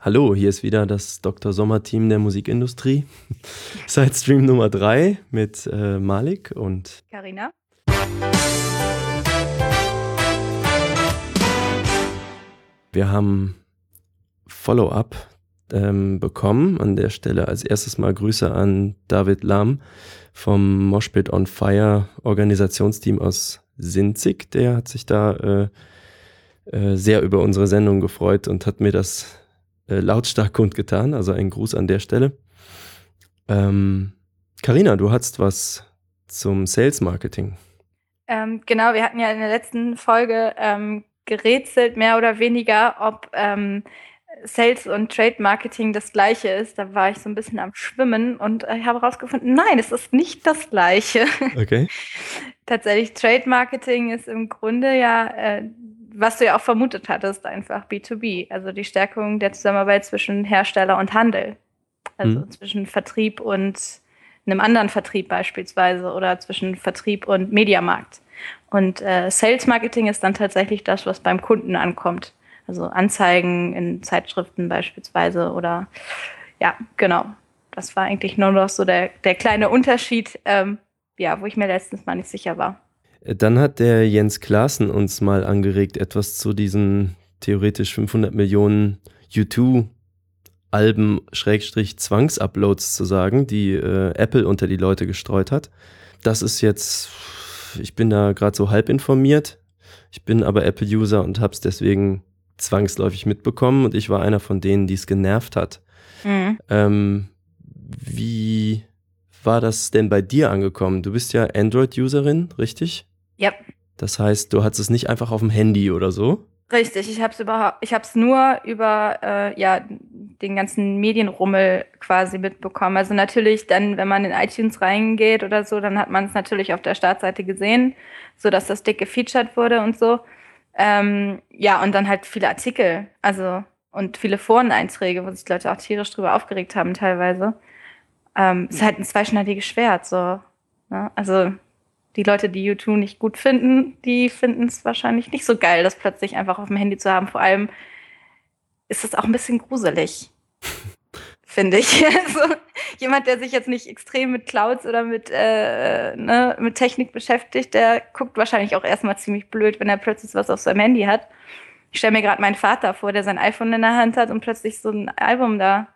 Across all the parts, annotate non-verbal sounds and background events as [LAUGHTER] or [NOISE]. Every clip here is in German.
Hallo, hier ist wieder das Dr. Sommer-Team der Musikindustrie. [LAUGHS] Seit Stream Nummer 3 mit äh, Malik und Carina. Wir haben Follow-up ähm, bekommen. An der Stelle als erstes mal Grüße an David Lahm vom Moshpit on Fire Organisationsteam aus Sinzig. Der hat sich da äh, äh, sehr über unsere Sendung gefreut und hat mir das äh, lautstark [LAUGHS] kundgetan. Also ein Gruß an der Stelle. Ähm, Carina, du hast was zum Sales Marketing. Ähm, genau, wir hatten ja in der letzten Folge ähm, gerätselt, mehr oder weniger, ob ähm, Sales und Trade Marketing das gleiche ist. Da war ich so ein bisschen am Schwimmen und ich habe herausgefunden, nein, es ist nicht das gleiche. Okay. [LAUGHS] Tatsächlich, Trade Marketing ist im Grunde ja äh, was du ja auch vermutet hattest, einfach B2B, also die Stärkung der Zusammenarbeit zwischen Hersteller und Handel, also mhm. zwischen Vertrieb und einem anderen Vertrieb beispielsweise oder zwischen Vertrieb und Mediamarkt. Und äh, Sales Marketing ist dann tatsächlich das, was beim Kunden ankommt. Also Anzeigen in Zeitschriften beispielsweise oder ja, genau. Das war eigentlich nur noch so der, der kleine Unterschied, ähm, ja, wo ich mir letztens mal nicht sicher war. Dann hat der Jens Klaassen uns mal angeregt, etwas zu diesen theoretisch 500 Millionen U2 Alben Schrägstrich Zwangsuploads zu sagen, die äh, Apple unter die Leute gestreut hat. Das ist jetzt, ich bin da gerade so halb informiert. Ich bin aber Apple-User und habe es deswegen zwangsläufig mitbekommen und ich war einer von denen, die es genervt hat. Mhm. Ähm, wie war das denn bei dir angekommen? Du bist ja Android-Userin, richtig? Ja. Das heißt, du hattest es nicht einfach auf dem Handy oder so? Richtig, ich habe es überhaupt, ich habe es nur über äh, ja den ganzen Medienrummel quasi mitbekommen. Also natürlich, dann, wenn man in iTunes reingeht oder so, dann hat man es natürlich auf der Startseite gesehen, so dass das dick gefeatured wurde und so. Ähm, ja, und dann halt viele Artikel, also und viele Foreneinträge, wo sich Leute auch tierisch drüber aufgeregt haben teilweise. Ähm, ist halt ein zweischneidiges Schwert, so. Ne? Also die Leute, die U2 nicht gut finden, die finden es wahrscheinlich nicht so geil, das plötzlich einfach auf dem Handy zu haben. Vor allem ist es auch ein bisschen gruselig, [LAUGHS] finde ich. [LAUGHS] Also, jemand, der sich jetzt nicht extrem mit Clouds oder mit, äh, ne, mit Technik beschäftigt, der guckt wahrscheinlich auch erstmal ziemlich blöd, wenn er plötzlich was auf seinem Handy hat. Ich stelle mir gerade meinen Vater vor, der sein iPhone in der Hand hat und plötzlich so ein Album da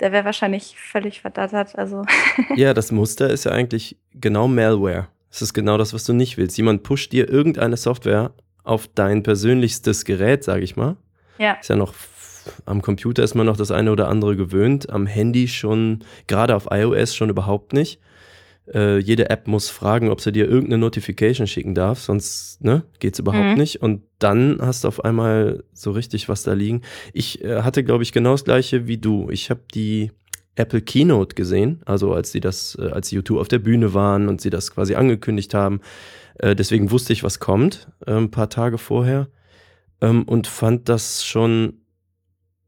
der wäre wahrscheinlich völlig verdattert. Also. [LAUGHS] ja, das Muster ist ja eigentlich genau Malware. Das ist genau das, was du nicht willst. Jemand pusht dir irgendeine Software auf dein persönlichstes Gerät, sage ich mal. Ja. Ist ja noch am Computer ist man noch das eine oder andere gewöhnt, am Handy schon, gerade auf iOS schon überhaupt nicht. Äh, jede App muss fragen, ob sie dir irgendeine Notification schicken darf, sonst ne, geht es überhaupt mhm. nicht. Und dann hast du auf einmal so richtig was da liegen. Ich äh, hatte, glaube ich, genau das gleiche wie du. Ich habe die Apple Keynote gesehen, also als sie das, äh, als YouTube auf der Bühne waren und sie das quasi angekündigt haben. Äh, deswegen wusste ich, was kommt, äh, ein paar Tage vorher. Ähm, und fand das schon,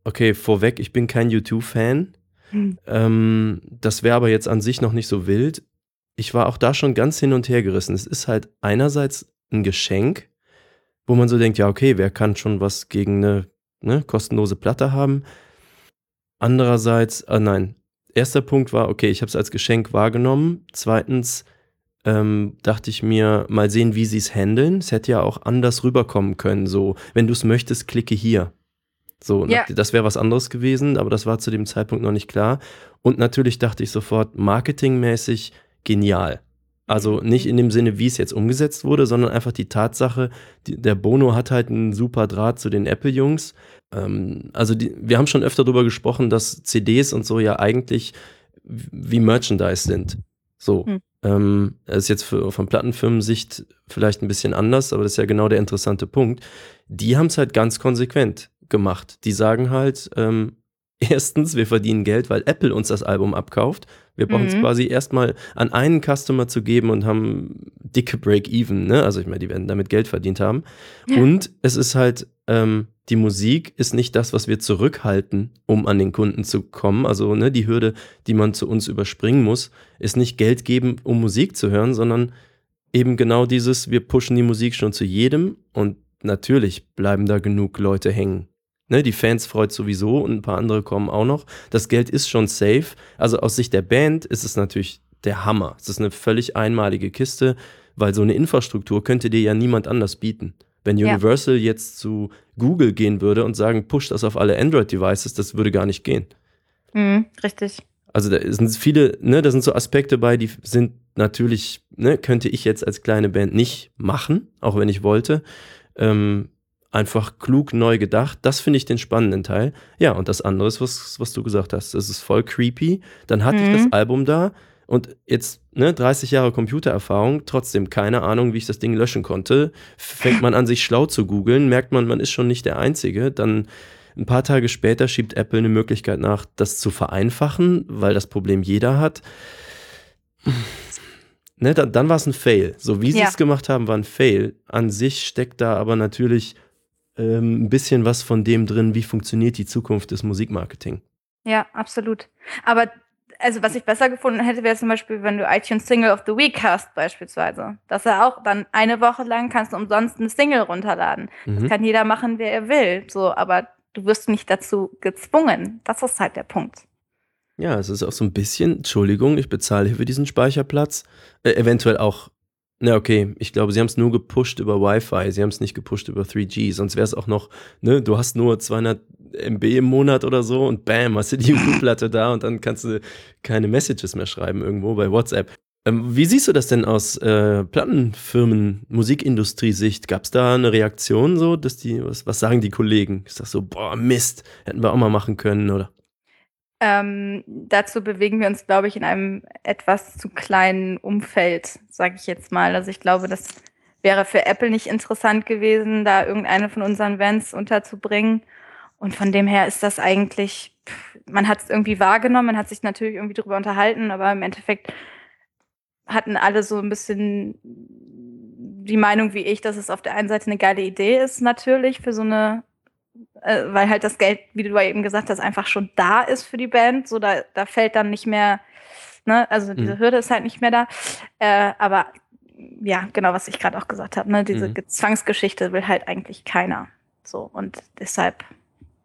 okay, vorweg, ich bin kein YouTube-Fan. Hm. Ähm, das wäre aber jetzt an sich noch nicht so wild. Ich war auch da schon ganz hin und her gerissen. Es ist halt einerseits ein Geschenk, wo man so denkt, ja, okay, wer kann schon was gegen eine ne, kostenlose Platte haben? Andererseits, äh, nein, erster Punkt war, okay, ich habe es als Geschenk wahrgenommen. Zweitens ähm, dachte ich mir, mal sehen, wie sie es handeln. Es hätte ja auch anders rüberkommen können. So, wenn du es möchtest, klicke hier. So, ja. das wäre was anderes gewesen, aber das war zu dem Zeitpunkt noch nicht klar. Und natürlich dachte ich sofort, marketingmäßig genial. Also mhm. nicht in dem Sinne, wie es jetzt umgesetzt wurde, sondern einfach die Tatsache, die, der Bono hat halt einen super Draht zu den Apple-Jungs. Ähm, also die, wir haben schon öfter darüber gesprochen, dass CDs und so ja eigentlich wie Merchandise sind. So. Hm. Ähm, das ist jetzt für, von Plattenfirmensicht vielleicht ein bisschen anders, aber das ist ja genau der interessante Punkt. Die haben es halt ganz konsequent gemacht. Die sagen halt, ähm, [LAUGHS] erstens, wir verdienen Geld, weil Apple uns das Album abkauft. Wir brauchen es mhm. quasi erstmal an einen Customer zu geben und haben dicke Break-Even. Ne? Also ich meine, die werden damit Geld verdient haben. Ja. Und es ist halt, ähm, die Musik ist nicht das, was wir zurückhalten, um an den Kunden zu kommen. Also ne, die Hürde, die man zu uns überspringen muss, ist nicht Geld geben, um Musik zu hören, sondern eben genau dieses, wir pushen die Musik schon zu jedem und natürlich bleiben da genug Leute hängen Ne, die Fans freut sowieso und ein paar andere kommen auch noch. Das Geld ist schon safe. Also aus Sicht der Band ist es natürlich der Hammer. Es ist eine völlig einmalige Kiste, weil so eine Infrastruktur könnte dir ja niemand anders bieten. Wenn Universal ja. jetzt zu Google gehen würde und sagen, push das auf alle Android-Devices, das würde gar nicht gehen. Mhm, richtig. Also da sind viele, ne, da sind so Aspekte bei, die sind natürlich, ne, könnte ich jetzt als kleine Band nicht machen, auch wenn ich wollte. Ähm, einfach klug neu gedacht. Das finde ich den spannenden Teil. Ja, und das andere ist, was, was du gesagt hast. Das ist voll creepy. Dann hatte mhm. ich das Album da und jetzt, ne, 30 Jahre Computererfahrung, trotzdem keine Ahnung, wie ich das Ding löschen konnte. Fängt man an, sich schlau zu googeln, merkt man, man ist schon nicht der Einzige. Dann ein paar Tage später schiebt Apple eine Möglichkeit nach, das zu vereinfachen, weil das Problem jeder hat. Ne, dann, dann war es ein Fail. So wie sie es gemacht haben, war ein Fail. An sich steckt da aber natürlich ähm, ein bisschen was von dem drin, wie funktioniert die Zukunft des Musikmarketing. Ja, absolut. Aber also was ich besser gefunden hätte, wäre zum Beispiel, wenn du iTunes Single of the Week hast, beispielsweise. Dass er auch dann eine Woche lang kannst du umsonst eine Single runterladen. Mhm. Das kann jeder machen, wer er will. So, aber du wirst nicht dazu gezwungen. Das ist halt der Punkt. Ja, es ist auch so ein bisschen, Entschuldigung, ich bezahle hier für diesen Speicherplatz. Äh, eventuell auch na, okay. Ich glaube, sie haben es nur gepusht über Wi-Fi. Sie haben es nicht gepusht über 3G. Sonst wäre es auch noch, ne, du hast nur 200 MB im Monat oder so und bam, hast du die YouTube-Platte da und dann kannst du keine Messages mehr schreiben irgendwo bei WhatsApp. Ähm, wie siehst du das denn aus äh, Plattenfirmen, Musikindustrie-Sicht? Gab es da eine Reaktion so, dass die, was, was sagen die Kollegen? Ist das so, boah, Mist, hätten wir auch mal machen können, oder? Ähm, dazu bewegen wir uns, glaube ich, in einem etwas zu kleinen Umfeld, sage ich jetzt mal. Also ich glaube, das wäre für Apple nicht interessant gewesen, da irgendeine von unseren Vans unterzubringen. Und von dem her ist das eigentlich, man hat es irgendwie wahrgenommen, man hat sich natürlich irgendwie darüber unterhalten, aber im Endeffekt hatten alle so ein bisschen die Meinung wie ich, dass es auf der einen Seite eine geile Idee ist, natürlich, für so eine äh, weil halt das Geld, wie du eben gesagt hast, einfach schon da ist für die Band. So, da, da fällt dann nicht mehr, ne, also diese mhm. Hürde ist halt nicht mehr da. Äh, aber ja, genau, was ich gerade auch gesagt habe, ne, diese mhm. Zwangsgeschichte will halt eigentlich keiner. So, und deshalb.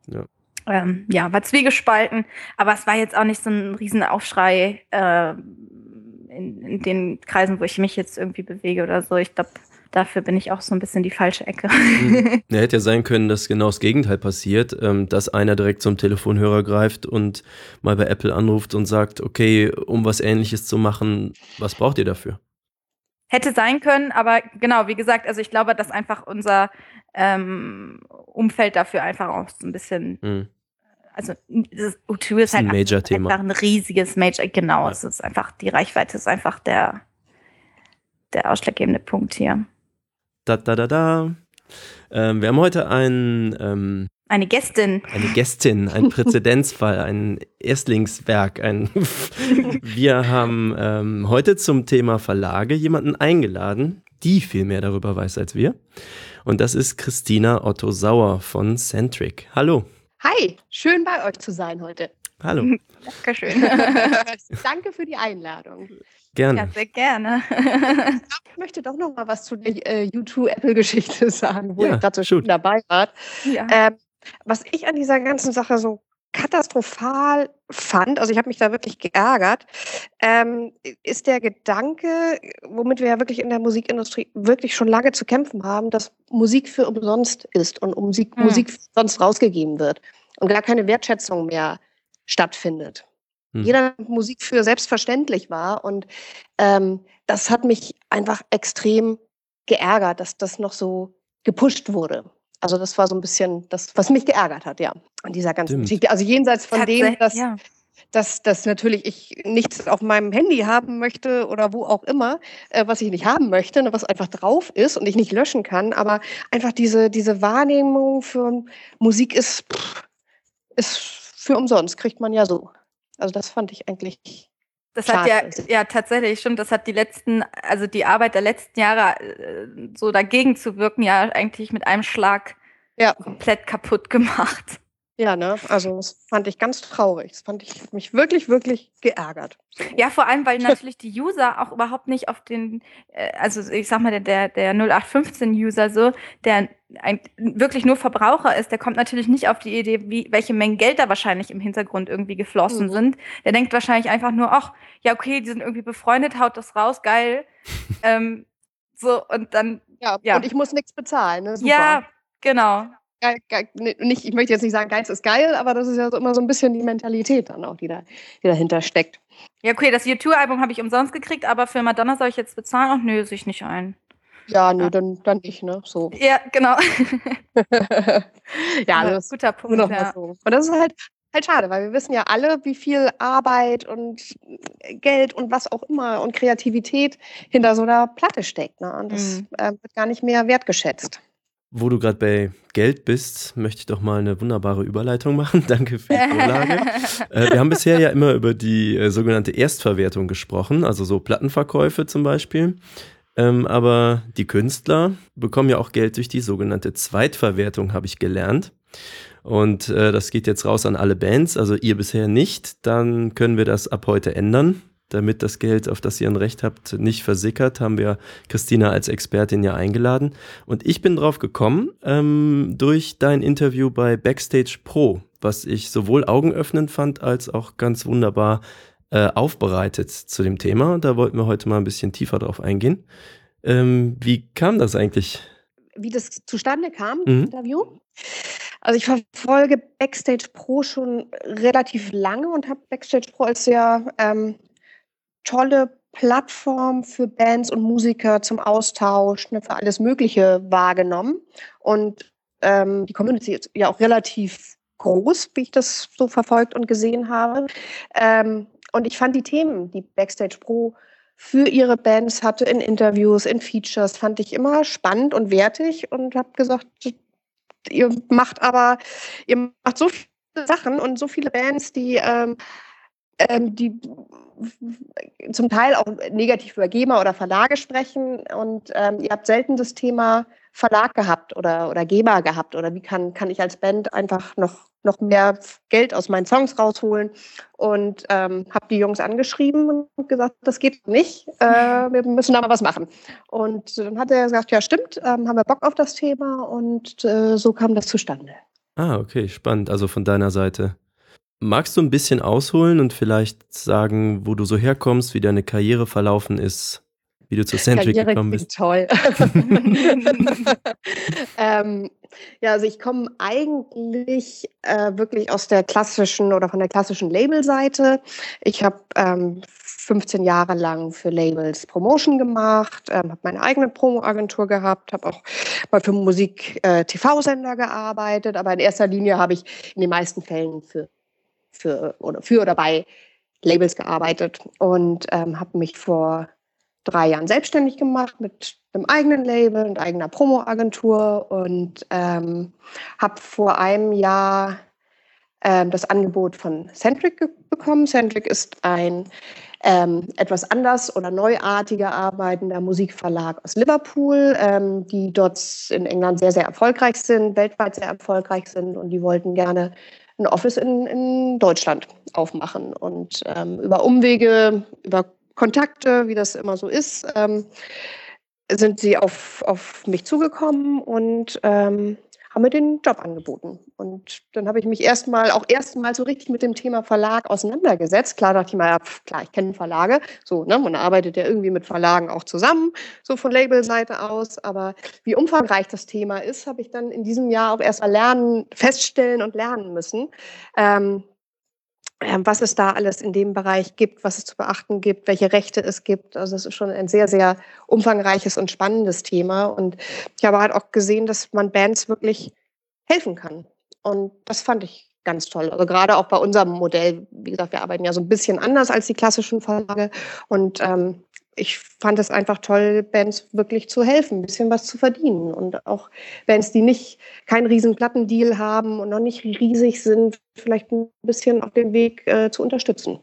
Ja. Ähm, ja, war zwiegespalten, aber es war jetzt auch nicht so ein Riesenaufschrei äh, in, in den Kreisen, wo ich mich jetzt irgendwie bewege oder so. Ich glaube, dafür bin ich auch so ein bisschen die falsche Ecke. Mhm. [LAUGHS] Ja, hätte ja sein können, dass genau das Gegenteil passiert, ähm, dass einer direkt zum Telefonhörer greift und mal bei Apple anruft und sagt, okay, um was ähnliches zu machen, was braucht ihr dafür? Hätte sein können, aber genau, wie gesagt, also ich glaube, dass einfach unser ähm, Umfeld dafür einfach auch so ein bisschen mhm also das U2 ist, ist halt ein Major -Thema. einfach ein riesiges Major, genau, ja. es ist einfach, die Reichweite ist einfach der, der ausschlaggebende Punkt hier. Da, da, da, da. Ähm, wir haben heute ein, ähm, eine Gästin. Eine Gästin, ein [LAUGHS] Präzedenzfall, ein Erstlingswerk. Ein [LAUGHS] wir haben ähm, heute zum Thema Verlage jemanden eingeladen, die viel mehr darüber weiß als wir. Und das ist Christina Otto Sauer von Centric. Hallo. Hi, schön bei euch zu sein heute. Hallo. [LAUGHS] Dankeschön. Danke für die Einladung. Gerne. Ja, sehr gerne. [LAUGHS] ich möchte doch noch mal was zu der äh, YouTube-Apple-Geschichte [LAUGHS] sagen, wo ja, ihr gerade so schön dabei wart. Ja. Ähm, was ich an dieser ganzen Sache so katastrophal fand, also ich habe mich da wirklich geärgert, ähm, ist der Gedanke, womit wir ja wirklich in der Musikindustrie wirklich schon lange zu kämpfen haben, dass Musik für umsonst ist und Musik, hm. Musik sonst rausgegeben wird und gar keine Wertschätzung mehr stattfindet hm. jeder Musik für selbstverständlich war. Und ähm, das hat mich einfach extrem geärgert, dass das noch so gepusht wurde. Also das war so ein bisschen das, was mich geärgert hat, ja, an dieser ganzen Stimmt. Geschichte. Also jenseits von dem, dass, ja. dass, dass natürlich ich nichts auf meinem Handy haben möchte oder wo auch immer, äh, was ich nicht haben möchte, ne, was einfach drauf ist und ich nicht löschen kann, aber einfach diese, diese Wahrnehmung für Musik ist, pff, ist für umsonst, kriegt man ja so. Also das fand ich eigentlich. Das hat ja, ja tatsächlich, stimmt, das hat die letzten, also die Arbeit der letzten Jahre äh, so dagegen zu wirken, ja eigentlich mit einem Schlag ja. komplett kaputt [LAUGHS] gemacht. Ja, ne? Also das fand ich ganz traurig. Das fand ich mich wirklich, wirklich geärgert. Ja, vor allem, weil natürlich die User auch überhaupt nicht auf den, äh, also ich sag mal, der, der 0815-User so, der ein, wirklich nur Verbraucher ist, der kommt natürlich nicht auf die Idee, wie, welche Mengen Geld da wahrscheinlich im Hintergrund irgendwie geflossen mhm. sind. Der denkt wahrscheinlich einfach nur, ach, ja, okay, die sind irgendwie befreundet, haut das raus, geil. [LAUGHS] ähm, so, und dann. Ja, ja. und ich muss nichts bezahlen. Ne? Super. Ja, genau geil, geil, nicht, ich möchte jetzt nicht sagen, Geiz ist geil, aber das ist ja so immer so ein bisschen die Mentalität dann auch, die, da, die dahinter steckt. Ja, okay, das YouTube-Album habe ich umsonst gekriegt, aber für Madonna soll ich jetzt bezahlen? Ach nö, sich nicht ein. Ja, nö, ja. Dann, dann nicht, ne? So. Ja, genau. [LAUGHS] ja, das guter Punkt. Ja. So. Und das ist halt, halt schade, weil wir wissen ja alle, wie viel Arbeit und Geld und was auch immer und Kreativität hinter so einer Platte steckt. Ne? Und das mhm. äh, wird gar nicht mehr wertgeschätzt. Wo du gerade bei Geld bist, möchte ich doch mal eine wunderbare Überleitung machen. [LAUGHS] Danke für die Vorlage. [LAUGHS] äh, wir haben bisher ja immer über die äh, sogenannte Erstverwertung gesprochen, also so Plattenverkäufe zum Beispiel. Ähm, aber die Künstler bekommen ja auch Geld durch die sogenannte Zweitverwertung, habe ich gelernt. Und äh, das geht jetzt raus an alle Bands, also ihr bisher nicht. Dann können wir das ab heute ändern damit das Geld, auf das ihr ein Recht habt, nicht versickert, haben wir Christina als Expertin ja eingeladen. Und ich bin drauf gekommen ähm, durch dein Interview bei Backstage Pro, was ich sowohl augenöffnend fand als auch ganz wunderbar äh, aufbereitet zu dem Thema. Da wollten wir heute mal ein bisschen tiefer drauf eingehen. Ähm, wie kam das eigentlich? Wie das zustande kam, mhm. Interview? Also ich verfolge Backstage Pro schon relativ lange und habe Backstage Pro als sehr ähm, tolle Plattform für Bands und Musiker zum Austausch, ne, für alles Mögliche wahrgenommen. Und ähm, die Community ist ja auch relativ groß, wie ich das so verfolgt und gesehen habe. Ähm, und ich fand die Themen, die Backstage Pro für ihre Bands hatte, in Interviews, in Features, fand ich immer spannend und wertig und habe gesagt, ihr macht aber, ihr macht so viele Sachen und so viele Bands, die ähm, ähm, die zum Teil auch negativ über GEMA oder Verlage sprechen und ähm, ihr habt selten das Thema Verlag gehabt oder, oder GEMA gehabt oder wie kann, kann ich als Band einfach noch, noch mehr Geld aus meinen Songs rausholen und ähm, habe die Jungs angeschrieben und gesagt, das geht nicht, äh, wir müssen da mal was machen. Und dann hat er gesagt, ja stimmt, ähm, haben wir Bock auf das Thema und äh, so kam das zustande. Ah, okay, spannend. Also von deiner Seite. Magst du ein bisschen ausholen und vielleicht sagen, wo du so herkommst, wie deine Karriere verlaufen ist, wie du zu Centric Karriere gekommen bist? Toll. [LAUGHS] ähm, ja, also ich komme eigentlich äh, wirklich aus der klassischen oder von der klassischen Labelseite. Ich habe ähm, 15 Jahre lang für Labels Promotion gemacht, ähm, habe meine eigene Promo-Agentur gehabt, habe auch mal für Musik-TV-Sender äh, gearbeitet, aber in erster Linie habe ich in den meisten Fällen für für oder für oder bei Labels gearbeitet und ähm, habe mich vor drei Jahren selbstständig gemacht mit einem eigenen Label und eigener Promo-Agentur und ähm, habe vor einem Jahr ähm, das Angebot von Centric bekommen. Centric ist ein ähm, etwas anders oder neuartiger arbeitender Musikverlag aus Liverpool, ähm, die dort in England sehr, sehr erfolgreich sind, weltweit sehr erfolgreich sind und die wollten gerne ein Office in, in Deutschland aufmachen. Und ähm, über Umwege, über Kontakte, wie das immer so ist, ähm, sind sie auf, auf mich zugekommen und ähm, haben mir den Job angeboten. Und dann habe ich mich erstmal, auch erstmal so richtig mit dem Thema Verlag auseinandergesetzt. Klar dachte ich mal, ja, klar, ich kenne Verlage. So, ne, man arbeitet ja irgendwie mit Verlagen auch zusammen, so von Labelseite aus. Aber wie umfangreich das Thema ist, habe ich dann in diesem Jahr auch erstmal lernen, feststellen und lernen müssen. Ähm, was es da alles in dem Bereich gibt, was es zu beachten gibt, welche Rechte es gibt. Also es ist schon ein sehr, sehr umfangreiches und spannendes Thema. Und ich habe halt auch gesehen, dass man Bands wirklich helfen kann. Und das fand ich ganz toll. Also gerade auch bei unserem Modell, wie gesagt, wir arbeiten ja so ein bisschen anders als die klassischen Verlage. Und ähm, ich fand es einfach toll, Bands wirklich zu helfen, ein bisschen was zu verdienen. Und auch Bands, die nicht keinen riesen Plattendeal haben und noch nicht riesig sind, vielleicht ein bisschen auf dem Weg äh, zu unterstützen.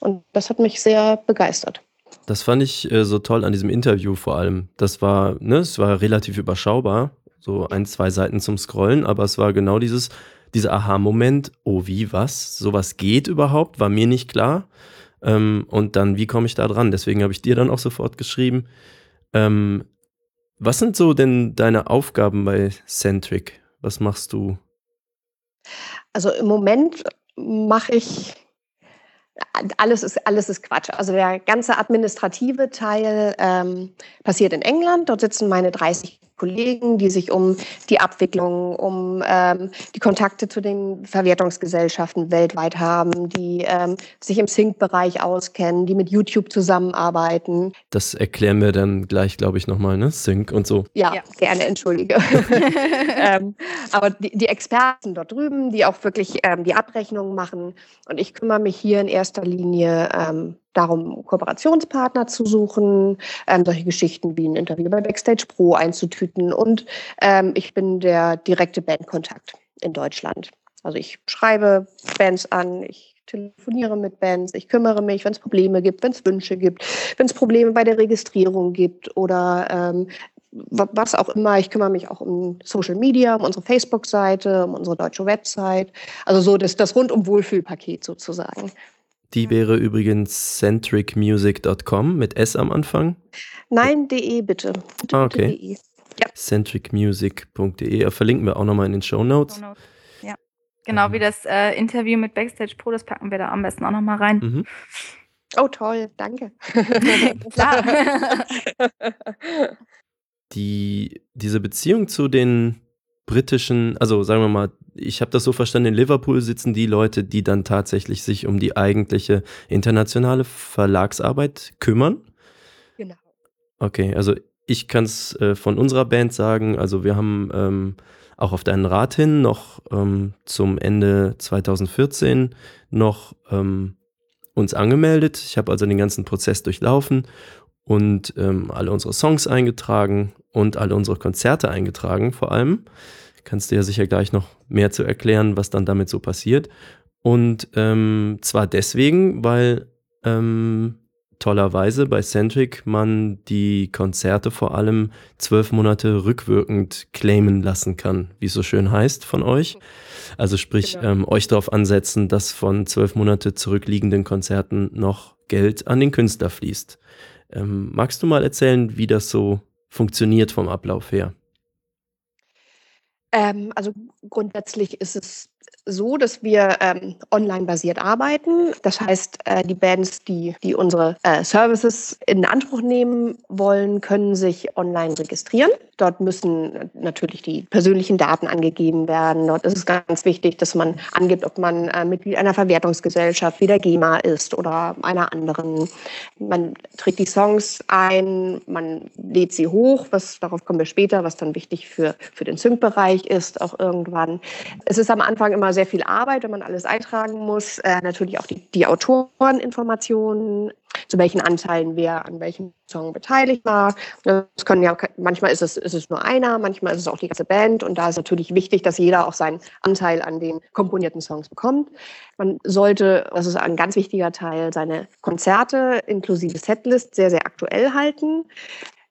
Und das hat mich sehr begeistert. Das fand ich äh, so toll an diesem Interview vor allem. Das war, ne, es war relativ überschaubar, so ein, zwei Seiten zum Scrollen, aber es war genau dieses, dieser Aha-Moment, oh wie, was, sowas geht überhaupt, war mir nicht klar. Ähm, und dann, wie komme ich da dran? Deswegen habe ich dir dann auch sofort geschrieben. Ähm, was sind so denn deine Aufgaben bei Centric? Was machst du? Also im Moment mache ich alles ist, alles ist Quatsch. Also der ganze administrative Teil ähm, passiert in England. Dort sitzen meine 30 Kollegen, die sich um die Abwicklung, um ähm, die Kontakte zu den Verwertungsgesellschaften weltweit haben, die ähm, sich im Sync-Bereich auskennen, die mit YouTube zusammenarbeiten. Das erklären wir dann gleich, glaube ich, nochmal, ne? Sync und so. Ja, ja. gerne, entschuldige. [LAUGHS] ähm, aber die, die, Experten dort drüben, die auch wirklich ähm, die Abrechnungen machen. Und ich kümmere mich hier in erster Linie ähm, darum, Kooperationspartner zu suchen, ähm, solche Geschichten wie ein Interview bei Backstage Pro einzutüten. Und ähm, ich bin der direkte Bandkontakt in Deutschland. Also ich schreibe Bands an, ich telefoniere mit Bands, ich kümmere mich, wenn es Probleme gibt, wenn es Wünsche gibt, wenn es Probleme bei der Registrierung gibt oder ähm, was auch immer. Ich kümmere mich auch um Social Media, um unsere Facebook-Seite, um unsere deutsche Website. Also so das, das rundum Wohlfühlpaket sozusagen. Die wäre übrigens centricmusic.com mit S am Anfang. Nein, de bitte. bitte ah, okay. De. Ja. Centricmusic.de verlinken wir auch nochmal in den Show Notes. Ja. Genau ähm. wie das äh, Interview mit Backstage Pro, das packen wir da am besten auch nochmal rein. Mhm. Oh, toll, danke. [LAUGHS] Klar. Die, diese Beziehung zu den britischen, also sagen wir mal, ich habe das so verstanden, in Liverpool sitzen die Leute, die dann tatsächlich sich um die eigentliche internationale Verlagsarbeit kümmern. Genau. Okay, also ich kann es äh, von unserer Band sagen, also wir haben ähm, auch auf deinen Rat hin noch ähm, zum Ende 2014 noch ähm, uns angemeldet. Ich habe also den ganzen Prozess durchlaufen und ähm, alle unsere Songs eingetragen und alle unsere Konzerte eingetragen vor allem. Kannst du ja sicher gleich noch mehr zu erklären, was dann damit so passiert. Und ähm, zwar deswegen, weil ähm, tollerweise bei Centric man die Konzerte vor allem zwölf Monate rückwirkend claimen lassen kann, wie es so schön heißt von euch. Also sprich, genau. ähm, euch darauf ansetzen, dass von zwölf Monate zurückliegenden Konzerten noch Geld an den Künstler fließt. Ähm, magst du mal erzählen, wie das so funktioniert vom Ablauf her? Ähm, also grundsätzlich ist es so, dass wir ähm, online basiert arbeiten. Das heißt, äh, die Bands, die, die unsere äh, Services in Anspruch nehmen wollen, können sich online registrieren. Dort müssen natürlich die persönlichen Daten angegeben werden. Dort ist es ganz wichtig, dass man angibt, ob man äh, Mitglied einer Verwertungsgesellschaft wie der GEMA ist oder einer anderen. Man trägt die Songs ein, man lädt sie hoch, was darauf kommen wir später, was dann wichtig für, für den Sync-Bereich ist, auch irgendwann. Es ist am Anfang immer sehr viel Arbeit, wenn man alles eintragen muss. Äh, natürlich auch die, die Autoreninformationen, zu welchen Anteilen wer an welchem Song beteiligt war. Das können ja, manchmal ist es, ist es nur einer, manchmal ist es auch die ganze Band und da ist natürlich wichtig, dass jeder auch seinen Anteil an den komponierten Songs bekommt. Man sollte, das ist ein ganz wichtiger Teil, seine Konzerte inklusive Setlist sehr, sehr aktuell halten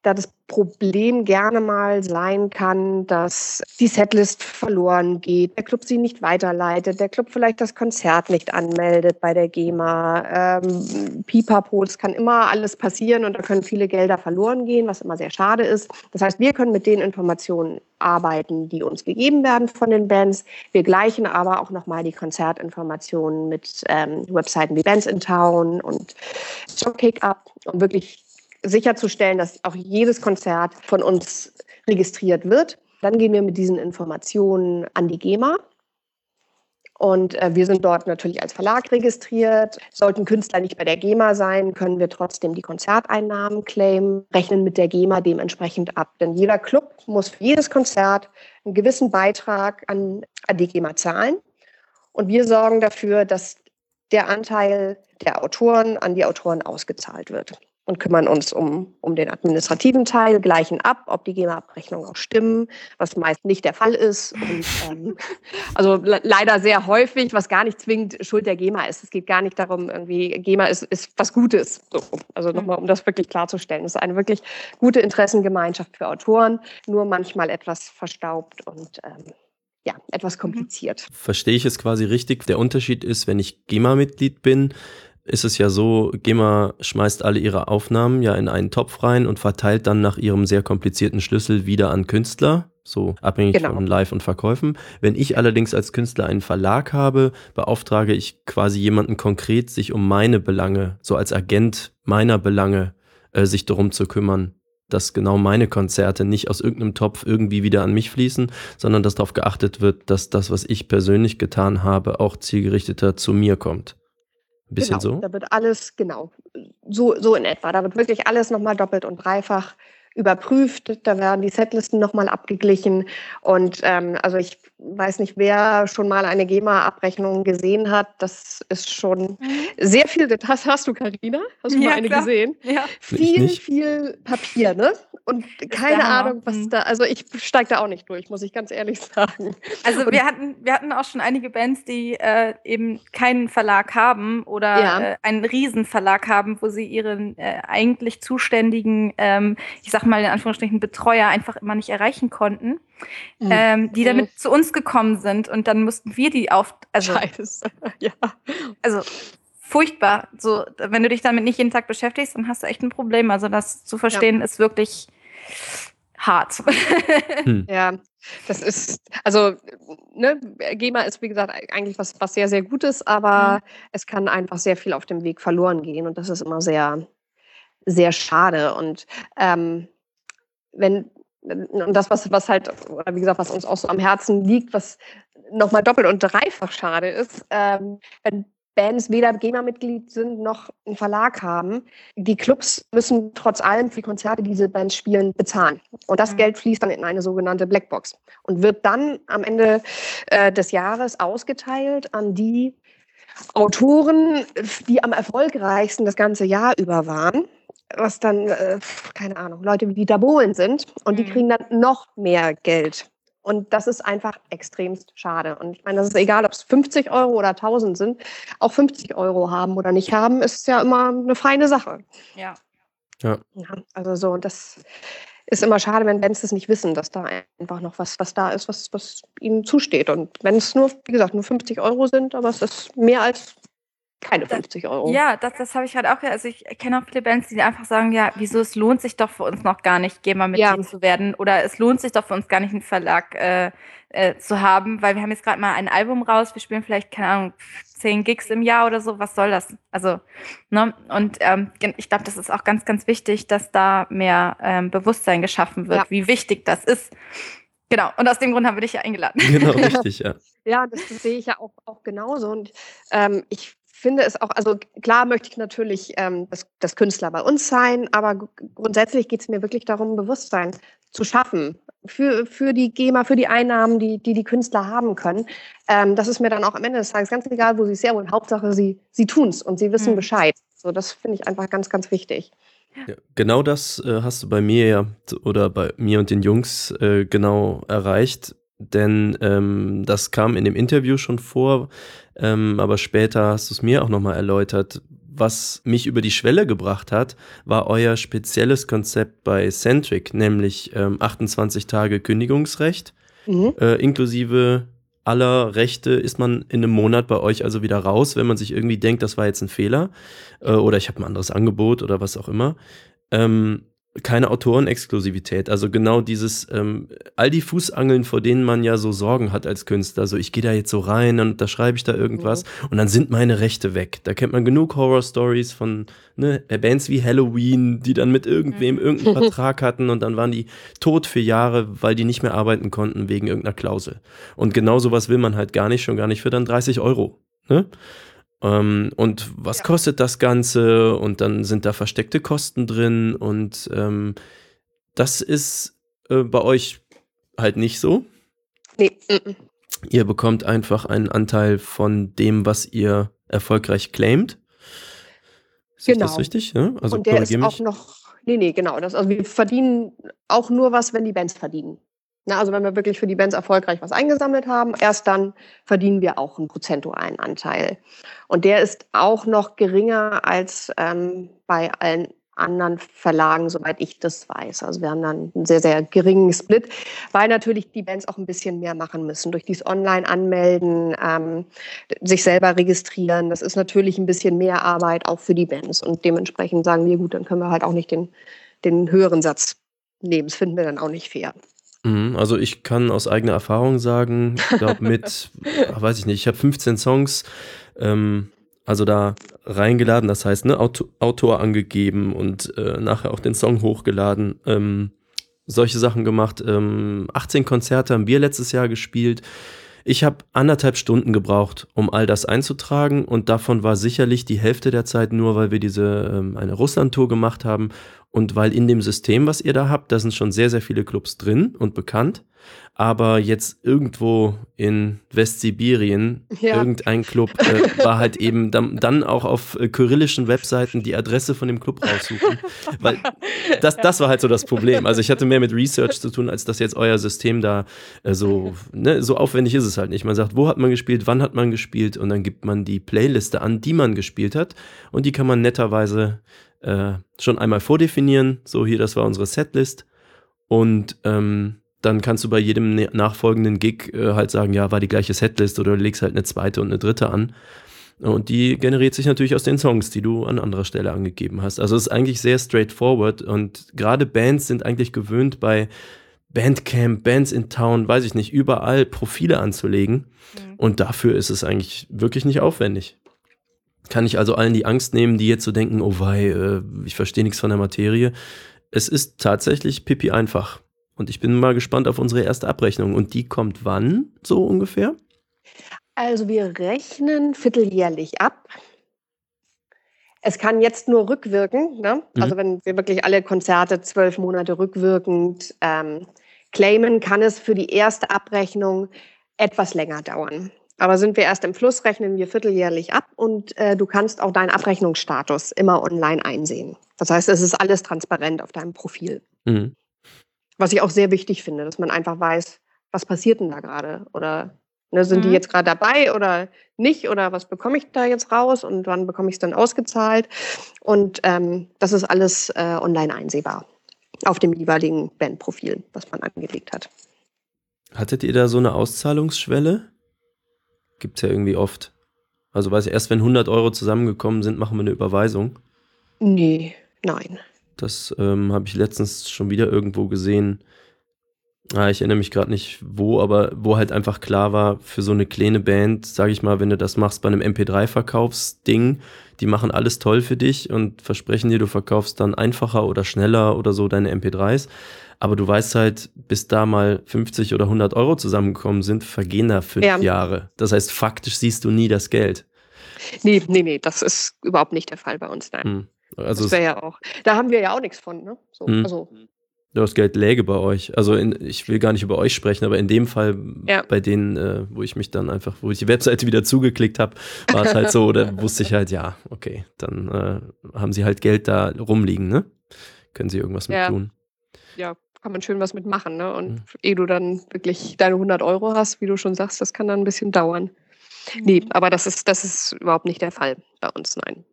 da das Problem gerne mal sein kann, dass die Setlist verloren geht, der Club sie nicht weiterleitet, der Club vielleicht das Konzert nicht anmeldet bei der GEMA. Ähm, Pipapo, es kann immer alles passieren und da können viele Gelder verloren gehen, was immer sehr schade ist. Das heißt, wir können mit den Informationen arbeiten, die uns gegeben werden von den Bands. Wir gleichen aber auch nochmal die Konzertinformationen mit ähm, Webseiten wie Bands in Town und Showcake ab, um wirklich sicherzustellen, dass auch jedes Konzert von uns registriert wird. Dann gehen wir mit diesen Informationen an die GEMA. Und äh, wir sind dort natürlich als Verlag registriert. Sollten Künstler nicht bei der GEMA sein, können wir trotzdem die Konzerteinnahmen claimen, rechnen mit der GEMA dementsprechend ab. Denn jeder Club muss für jedes Konzert einen gewissen Beitrag an, an die GEMA zahlen. Und wir sorgen dafür, dass der Anteil der Autoren an die Autoren ausgezahlt wird und kümmern uns um, um den administrativen Teil, gleichen ab, ob die GEMA-Abrechnungen auch stimmen, was meist nicht der Fall ist. Und, ähm, [LAUGHS] also le leider sehr häufig, was gar nicht zwingend Schuld der GEMA ist. Es geht gar nicht darum, irgendwie, GEMA ist, ist was Gutes. So, also mhm. nochmal, um das wirklich klarzustellen. Es ist eine wirklich gute Interessengemeinschaft für Autoren, nur manchmal etwas verstaubt und ähm, ja, etwas mhm. kompliziert. Verstehe ich es quasi richtig? Der Unterschied ist, wenn ich GEMA-Mitglied bin, ist es ja so, GEMA schmeißt alle ihre Aufnahmen ja in einen Topf rein und verteilt dann nach ihrem sehr komplizierten Schlüssel wieder an Künstler, so abhängig genau. von Live- und Verkäufen. Wenn ich allerdings als Künstler einen Verlag habe, beauftrage ich quasi jemanden konkret, sich um meine Belange, so als Agent meiner Belange, äh, sich darum zu kümmern dass genau meine Konzerte nicht aus irgendeinem Topf irgendwie wieder an mich fließen, sondern dass darauf geachtet wird, dass das, was ich persönlich getan habe, auch zielgerichteter zu mir kommt. Ein bisschen genau, so? Da wird alles, genau, so, so in etwa. Da wird wirklich alles nochmal doppelt und dreifach überprüft. Da werden die Setlisten nochmal abgeglichen. Und ähm, also ich weiß nicht, wer schon mal eine GEMA-Abrechnung gesehen hat. Das ist schon mhm. sehr viel. Das hast du, Karina? Hast du ja, mal eine klar. gesehen? Ja. Viel, viel Papier, ne? Und keine Ahnung, was mhm. da. Also ich steige da auch nicht durch, muss ich ganz ehrlich [LAUGHS] sagen. Also wir hatten, wir hatten auch schon einige Bands, die äh, eben keinen Verlag haben oder ja. äh, einen Riesenverlag haben, wo sie ihren äh, eigentlich zuständigen, ähm, ich sag mal in Anführungsstrichen Betreuer einfach immer nicht erreichen konnten. Mhm. Ähm, die damit mhm. zu uns gekommen sind und dann mussten wir die auf. Also, Scheiße, [LAUGHS] ja. Also furchtbar. So, wenn du dich damit nicht jeden Tag beschäftigst, dann hast du echt ein Problem. Also das zu verstehen ja. ist wirklich hart. [LAUGHS] Hm. Ja, das ist, also, ne, GEMA ist, wie gesagt, eigentlich was, was sehr, sehr Gutes, aber mhm. es kann einfach sehr viel auf dem Weg verloren gehen und das ist immer sehr, sehr schade. Und ähm, wenn, und das, was, was halt, oder wie gesagt, was uns auch so am Herzen liegt, was nochmal doppelt und dreifach schade ist, ähm, wenn Bands weder GEMA-Mitglied sind noch einen Verlag haben. Die Clubs müssen trotz allem für die Konzerte, die diese Bands spielen, bezahlen. Und das mhm. Geld fließt dann in eine sogenannte Blackbox und wird dann am Ende äh, des Jahres ausgeteilt an die Autoren, die am erfolgreichsten das ganze Jahr über waren was dann, äh, keine Ahnung, Leute wie Dieter Bohlen sind und die mhm. kriegen dann noch mehr Geld. Und das ist einfach extremst schade. Und ich meine, das ist egal, ob es 50 Euro oder 1000 sind. Auch 50 Euro haben oder nicht haben, ist ja immer eine feine Sache. Ja. Ja. ja also so, und das ist immer schade, wenn Bands das nicht wissen, dass da einfach noch was, was da ist, was, was ihnen zusteht. Und wenn es nur, wie gesagt, nur 50 Euro sind, aber es ist mehr als keine 50 Euro. Ja, das, das habe ich halt auch. Also ich kenne auch viele Bands, die einfach sagen, ja, wieso es lohnt sich doch für uns noch gar nicht, GEMA-Mitglied ja. zu werden. Oder es lohnt sich doch für uns gar nicht, einen Verlag äh, äh, zu haben, weil wir haben jetzt gerade mal ein Album raus, wir spielen vielleicht, keine Ahnung, 10 Gigs im Jahr oder so, was soll das? Also, ne? Und ähm, ich glaube, das ist auch ganz, ganz wichtig, dass da mehr ähm, Bewusstsein geschaffen wird, ja. wie wichtig das ist. Genau, und aus dem Grund haben wir dich ja eingeladen. Genau, [LAUGHS] richtig, ja. ja, das, das sehe ich ja auch, auch genauso. Und ähm, ich finde es auch, also klar möchte ich natürlich, ähm, dass, dass Künstler bei uns sein, aber grundsätzlich geht es mir wirklich darum, Bewusstsein zu schaffen für, für die GEMA, für die Einnahmen, die die, die Künstler haben können. Ähm, das ist mir dann auch am Ende des Tages ganz egal, wo sie es herholen. Hauptsache, sie, sie tun es und sie wissen mhm. Bescheid. So, das finde ich einfach ganz, ganz wichtig. Ja, genau das äh, hast du bei mir ja oder bei mir und den Jungs äh, genau erreicht denn ähm, das kam in dem Interview schon vor, ähm, aber später hast du es mir auch nochmal erläutert. Was mich über die Schwelle gebracht hat, war euer spezielles Konzept bei Centric, nämlich ähm, 28 Tage Kündigungsrecht, mhm. äh, inklusive aller Rechte ist man in einem Monat bei euch also wieder raus, wenn man sich irgendwie denkt, das war jetzt ein Fehler äh, oder ich habe ein anderes Angebot oder was auch immer. Ähm, keine Autorenexklusivität. Also genau dieses, ähm, all die Fußangeln, vor denen man ja so Sorgen hat als Künstler. So, ich gehe da jetzt so rein und da schreibe ich da irgendwas mhm. und dann sind meine Rechte weg. Da kennt man genug Horror-Stories von ne, Bands wie Halloween, die dann mit irgendwem mhm. irgendeinen [LAUGHS] Vertrag hatten und dann waren die tot für Jahre, weil die nicht mehr arbeiten konnten wegen irgendeiner Klausel. Und genau sowas will man halt gar nicht, schon gar nicht für dann 30 Euro. Ne? Ähm, und was ja. kostet das Ganze? Und dann sind da versteckte Kosten drin. Und ähm, das ist äh, bei euch halt nicht so. Nee. Mm Ihr bekommt einfach einen Anteil von dem, was ihr erfolgreich claimt. Ist genau. das richtig? Ja? Also und der ist mich. auch noch. Nee, nee, genau. Das, also wir verdienen auch nur was, wenn die Bands verdienen. Na, also wenn wir wirklich für die Bands erfolgreich was eingesammelt haben, erst dann verdienen wir auch einen prozentualen Anteil. Und der ist auch noch geringer als ähm, bei allen anderen Verlagen, soweit ich das weiß. Also wir haben dann einen sehr, sehr geringen Split, weil natürlich die Bands auch ein bisschen mehr machen müssen. Durch dieses Online-Anmelden, ähm, sich selber registrieren, das ist natürlich ein bisschen mehr Arbeit auch für die Bands. Und dementsprechend sagen wir, gut, dann können wir halt auch nicht den, den höheren Satz nehmen. Das finden wir dann auch nicht fair. Mhm, also ich kann aus eigener Erfahrung sagen, ich glaube [LAUGHS] mit, weiß ich nicht, ich habe 15 Songs, ähm, also da reingeladen, das heißt, ne, Autor, Autor angegeben und äh, nachher auch den Song hochgeladen. Ähm, solche Sachen gemacht. Ähm, 18 Konzerte haben wir letztes Jahr gespielt. Ich habe anderthalb Stunden gebraucht, um all das einzutragen und davon war sicherlich die Hälfte der Zeit nur, weil wir diese ähm, eine Russland-Tour gemacht haben und weil in dem System, was ihr da habt, da sind schon sehr, sehr viele Clubs drin und bekannt. Aber jetzt irgendwo in Westsibirien, ja. irgendein Club, äh, war halt [LAUGHS] eben dann, dann auch auf äh, kyrillischen Webseiten die Adresse von dem Club raussuchen. Weil das, das war halt so das Problem. Also ich hatte mehr mit Research zu tun, als dass jetzt euer System da äh, so, ne, so aufwendig ist es halt nicht. Man sagt, wo hat man gespielt, wann hat man gespielt und dann gibt man die Playliste an, die man gespielt hat und die kann man netterweise äh, schon einmal vordefinieren. So, hier, das war unsere Setlist. Und ähm, dann kannst du bei jedem nachfolgenden Gig äh, halt sagen, ja, war die gleiche Setlist oder du legst halt eine zweite und eine dritte an. Und die generiert sich natürlich aus den Songs, die du an anderer Stelle angegeben hast. Also es ist eigentlich sehr straightforward und gerade Bands sind eigentlich gewöhnt bei Bandcamp, Bands in Town, weiß ich nicht, überall Profile anzulegen. Mhm. Und dafür ist es eigentlich wirklich nicht aufwendig. Kann ich also allen die Angst nehmen, die jetzt so denken, oh wei, äh, ich verstehe nichts von der Materie. Es ist tatsächlich pipi einfach. Und ich bin mal gespannt auf unsere erste Abrechnung. Und die kommt wann so ungefähr? Also wir rechnen vierteljährlich ab. Es kann jetzt nur rückwirken. Ne? Mhm. Also wenn wir wirklich alle Konzerte zwölf Monate rückwirkend ähm, claimen, kann es für die erste Abrechnung etwas länger dauern. Aber sind wir erst im Fluss, rechnen wir vierteljährlich ab und äh, du kannst auch deinen Abrechnungsstatus immer online einsehen. Das heißt, es ist alles transparent auf deinem Profil. Mhm. Was ich auch sehr wichtig finde, dass man einfach weiß, was passiert denn da gerade? Oder ne, sind mhm. die jetzt gerade dabei oder nicht? Oder was bekomme ich da jetzt raus und wann bekomme ich es dann ausgezahlt? Und ähm, das ist alles äh, online einsehbar auf dem jeweiligen Bandprofil, was man angelegt hat. Hattet ihr da so eine Auszahlungsschwelle? Gibt es ja irgendwie oft. Also weiß ich, erst wenn 100 Euro zusammengekommen sind, machen wir eine Überweisung. Nee, nein. Das ähm, habe ich letztens schon wieder irgendwo gesehen. Ah, ich erinnere mich gerade nicht wo, aber wo halt einfach klar war, für so eine kleine Band, sage ich mal, wenn du das machst bei einem MP3-Verkaufsding, die machen alles toll für dich und versprechen dir, du verkaufst dann einfacher oder schneller oder so deine MP3s. Aber du weißt halt, bis da mal 50 oder 100 Euro zusammengekommen sind, vergehen da fünf ja. Jahre. Das heißt, faktisch siehst du nie das Geld. Nee, nee, nee, das ist überhaupt nicht der Fall bei uns, nein. Hm. Also das wäre ja auch. Da haben wir ja auch nichts von, ne? So, hm. also. Das Geld läge bei euch. Also in, ich will gar nicht über euch sprechen, aber in dem Fall ja. bei denen, äh, wo ich mich dann einfach, wo ich die Webseite wieder zugeklickt habe, war es halt so, oder [LAUGHS] wusste ich halt, ja, okay, dann äh, haben sie halt Geld da rumliegen, ne? Können sie irgendwas ja. mit tun. Ja, kann man schön was mitmachen. Ne? Und mhm. ehe du dann wirklich deine 100 Euro hast, wie du schon sagst, das kann dann ein bisschen dauern. Mhm. Nee, aber das ist, das ist überhaupt nicht der Fall bei uns, nein.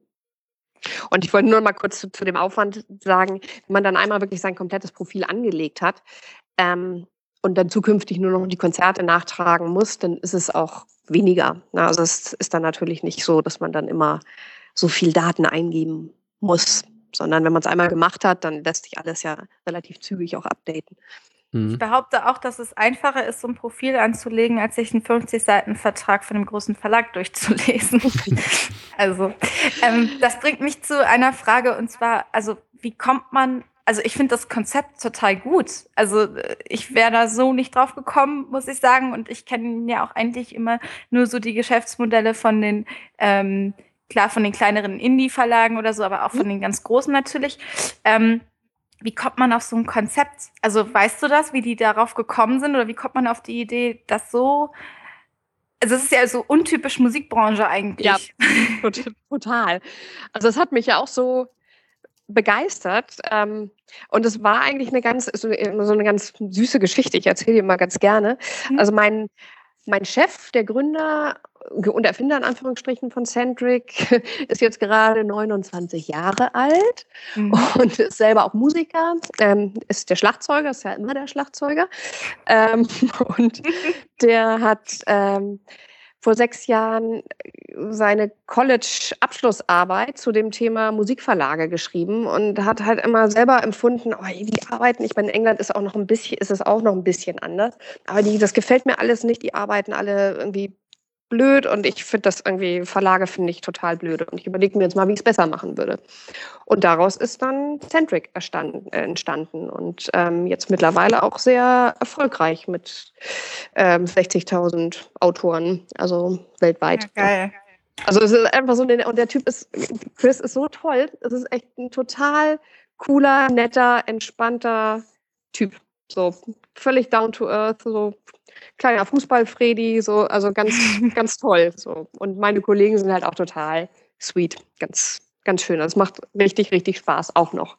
Und ich wollte nur mal kurz zu, zu dem Aufwand sagen, wenn man dann einmal wirklich sein komplettes Profil angelegt hat ähm, und dann zukünftig nur noch die Konzerte nachtragen muss, dann ist es auch weniger. Also es ist dann natürlich nicht so, dass man dann immer so viel Daten eingeben muss sondern wenn man es einmal gemacht hat, dann lässt sich alles ja relativ zügig auch updaten. Mhm. Ich behaupte auch, dass es einfacher ist, so ein Profil anzulegen, als sich einen 50-Seiten-Vertrag von einem großen Verlag [LAUGHS] durchzulesen. [LAUGHS] also, ähm, das bringt mich zu einer Frage und zwar, also, wie kommt man also ich finde das Konzept total gut. Also ich wäre da so nicht drauf gekommen, muss ich sagen. Und ich kenne ja auch eigentlich immer nur so die Geschäftsmodelle von den ähm, klar von den kleineren Indie-Verlagen oder so, aber auch von mhm. den ganz großen natürlich. Ähm, wie kommt man auf so ein Konzept? Also weißt du das, wie die darauf gekommen sind oder wie kommt man auf die Idee, das so also es ist ja so untypisch Musikbranche eigentlich. Ja, [LAUGHS] total. Also es hat mich ja auch so begeistert. Ähm, und es war eigentlich eine ganz, so, so eine ganz süße Geschichte. Ich erzähle dir mal ganz gerne. Mhm. Also mein, mein Chef, der Gründer und Erfinder in Anführungsstrichen von Centric, [LAUGHS] ist jetzt gerade 29 Jahre alt mhm. und ist selber auch Musiker, ähm, ist der Schlagzeuger, ist ja immer der Schlagzeuger. Ähm, [LAUGHS] und [LAUGHS] der hat ähm, vor sechs Jahren seine College-Abschlussarbeit zu dem Thema Musikverlage geschrieben und hat halt immer selber empfunden, oh, die arbeiten, ich meine, in England ist auch noch ein bisschen, ist es auch noch ein bisschen anders, aber die, das gefällt mir alles nicht, die arbeiten alle irgendwie blöd und ich finde das irgendwie, Verlage finde ich total blöd und ich überlege mir jetzt mal, wie ich es besser machen würde. Und daraus ist dann Centric äh, entstanden und ähm, jetzt mittlerweile auch sehr erfolgreich mit ähm, 60.000 Autoren, also weltweit. Ja, geil. Also es ist einfach so, und der Typ ist, Chris ist so toll, es ist echt ein total cooler, netter, entspannter Typ. So völlig down to earth, so kleiner Fußball-Fredi, so, also ganz, [LAUGHS] ganz toll. So. Und meine Kollegen sind halt auch total sweet, ganz, ganz schön. Also es macht richtig, richtig Spaß, auch noch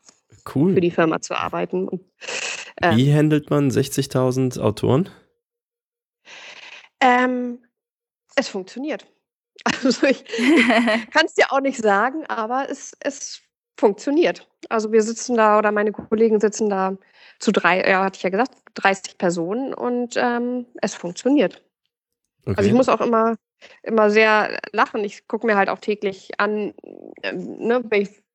cool. für die Firma zu arbeiten. Und, äh, Wie handelt man 60.000 Autoren? Ähm, es funktioniert. [LAUGHS] Also ich, [LAUGHS] ich kann es dir auch nicht sagen, aber es, es funktioniert. Also wir sitzen da oder meine Kollegen sitzen da zu drei, ja, hatte ich ja gesagt, 30 Personen und ähm, es funktioniert. Okay. Also ich muss auch immer, immer sehr lachen. Ich gucke mir halt auch täglich an, ähm, ne,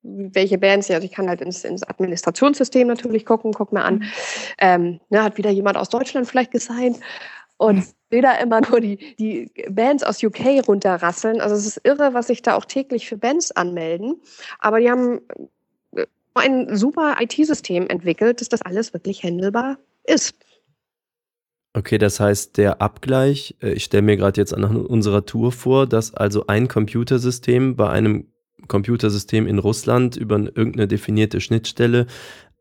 welche Bands, also ich kann halt ins, ins Administrationssystem natürlich gucken, guck mir an, mhm. ähm, ne, hat wieder jemand aus Deutschland vielleicht gesigned und sehe da immer nur die, die Bands aus UK runterrasseln. Also es ist irre, was sich da auch täglich für Bands anmelden. Aber die haben ein super IT-System entwickelt, dass das alles wirklich handelbar ist. Okay, das heißt, der Abgleich, äh, ich stelle mir gerade jetzt an unserer Tour vor, dass also ein Computersystem bei einem Computersystem in Russland über irgendeine definierte Schnittstelle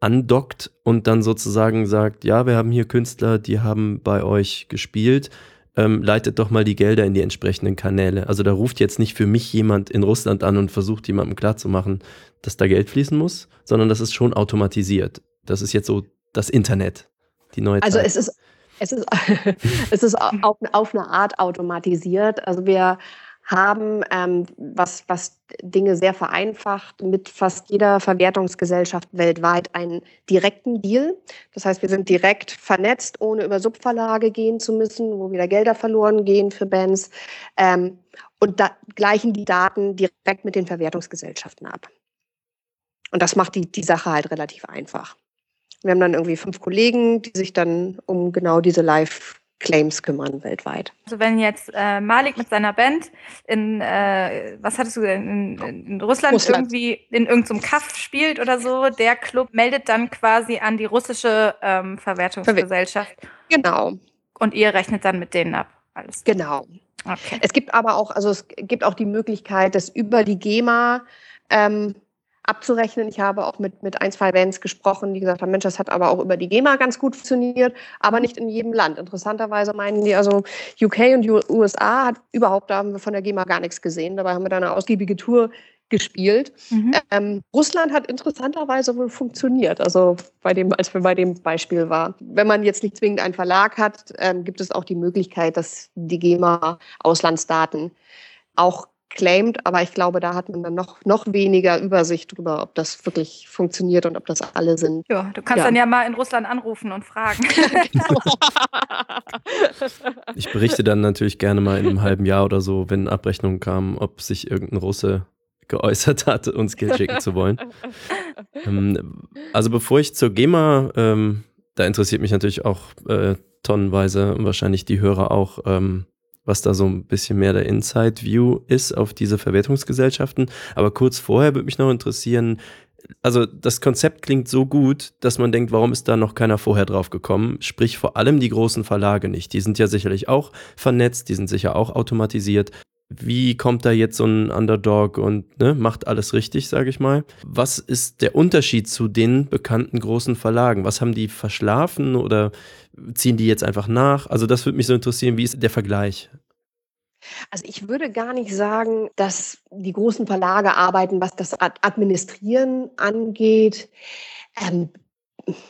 andockt und dann sozusagen sagt, ja, wir haben hier Künstler, die haben bei euch gespielt ähm, leitet doch mal die Gelder in die entsprechenden Kanäle. Also da ruft jetzt nicht für mich jemand in Russland an und versucht jemandem klarzumachen, dass da Geld fließen muss, sondern das ist schon automatisiert. Das ist jetzt so das Internet, die neue Also Zeit. es ist es ist, [LAUGHS] es ist auf, auf eine Art automatisiert. Also wir haben, ähm, was, was Dinge sehr vereinfacht, mit fast jeder Verwertungsgesellschaft weltweit einen direkten Deal. Das heißt, wir sind direkt vernetzt, ohne über Subverlage gehen zu müssen, wo wieder Gelder verloren gehen für Bands. Ähm, und da gleichen die Daten direkt mit den Verwertungsgesellschaften ab. Und das macht die, die Sache halt relativ einfach. Wir haben dann irgendwie fünf Kollegen, die sich dann um genau diese Live- Claims kümmern weltweit. Also wenn jetzt äh, Malik mit seiner Band in, äh, was hattest du in, in, in Russland, Russland, irgendwie in irgendeinem Kaff spielt oder so, der Club meldet dann quasi an die russische ähm, Verwertungsgesellschaft. Genau. Und ihr rechnet dann mit denen ab. Alles. Genau. Okay. Es gibt aber auch, also es gibt auch die Möglichkeit, dass über die GEMA ähm, abzurechnen. Ich habe auch mit, mit ein, zwei Bands gesprochen, die gesagt haben, Mensch, das hat aber auch über die GEMA ganz gut funktioniert, aber nicht in jedem Land. Interessanterweise meinen die, also UK und USA hat überhaupt, da haben wir von der GEMA gar nichts gesehen. Dabei haben wir da eine ausgiebige Tour gespielt. Mhm. Ähm, Russland hat interessanterweise wohl funktioniert, also bei dem, als wir bei dem Beispiel war. Wenn man jetzt nicht zwingend einen Verlag hat, ähm, gibt es auch die Möglichkeit, dass die GEMA Auslandsdaten auch claimt, aber ich glaube, da hat man dann noch, noch weniger Übersicht darüber, ob das wirklich funktioniert und ob das alle sind. Ja, du kannst ja. dann ja mal in Russland anrufen und fragen. [LAUGHS] [LAUGHS] ich berichte dann natürlich gerne mal in einem halben Jahr oder so, wenn Abrechnungen kamen, ob sich irgendein Russe geäußert hat, uns Geld schicken zu wollen. Ähm, also bevor ich zur GEMA, ähm, da interessiert mich natürlich auch äh, tonnenweise und wahrscheinlich die Hörer auch, ähm, was da so ein bisschen mehr der Inside-View ist auf diese Verwertungsgesellschaften. Aber kurz vorher würde mich noch interessieren, also das Konzept klingt so gut, dass man denkt, warum ist da noch keiner vorher drauf gekommen? Sprich vor allem die großen Verlage nicht. Die sind ja sicherlich auch vernetzt, die sind sicher auch automatisiert wie kommt da jetzt so ein Underdog und ne, macht alles richtig, sage ich mal. Was ist der Unterschied zu den bekannten großen Verlagen? Was haben die verschlafen oder ziehen die jetzt einfach nach? Also das würde mich so interessieren, wie ist der Vergleich? Also ich würde gar nicht sagen, dass die großen Verlage arbeiten, was das Administrieren angeht. Ähm,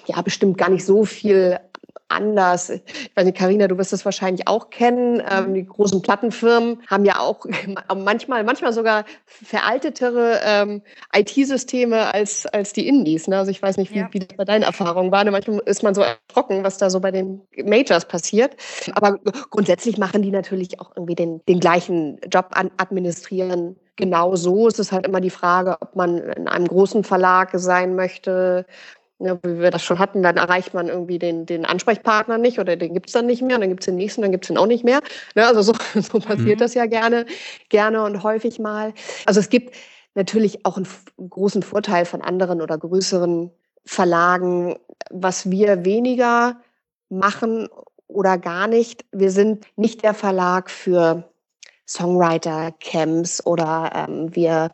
ja, bestimmt gar nicht so viel anders. Ich weiß nicht, Karina, du wirst das wahrscheinlich auch kennen. Ähm, die großen Plattenfirmen haben ja auch [LAUGHS] manchmal, manchmal sogar veraltetere ähm, IT-Systeme als, als die Indies. Ne? Also ich weiß nicht, wie, ja. wie das bei deinen Erfahrungen war. Ne? Manchmal ist man so erschrocken, was da so bei den Majors passiert. Aber grundsätzlich machen die natürlich auch irgendwie den, den gleichen Job an administrieren genau so. Es ist halt immer die Frage, ob man in einem großen Verlag sein möchte, ja, wie wir das schon hatten, dann erreicht man irgendwie den, den Ansprechpartner nicht oder den gibt es dann nicht mehr und dann gibt es den nächsten, dann gibt es den auch nicht mehr. Ne, also so, [LAUGHS] so passiert mhm. das ja gerne, gerne und häufig mal. Also es gibt natürlich auch einen großen Vorteil von anderen oder größeren Verlagen, was wir weniger machen oder gar nicht. Wir sind nicht der Verlag für Songwriter-Camps oder ähm, wir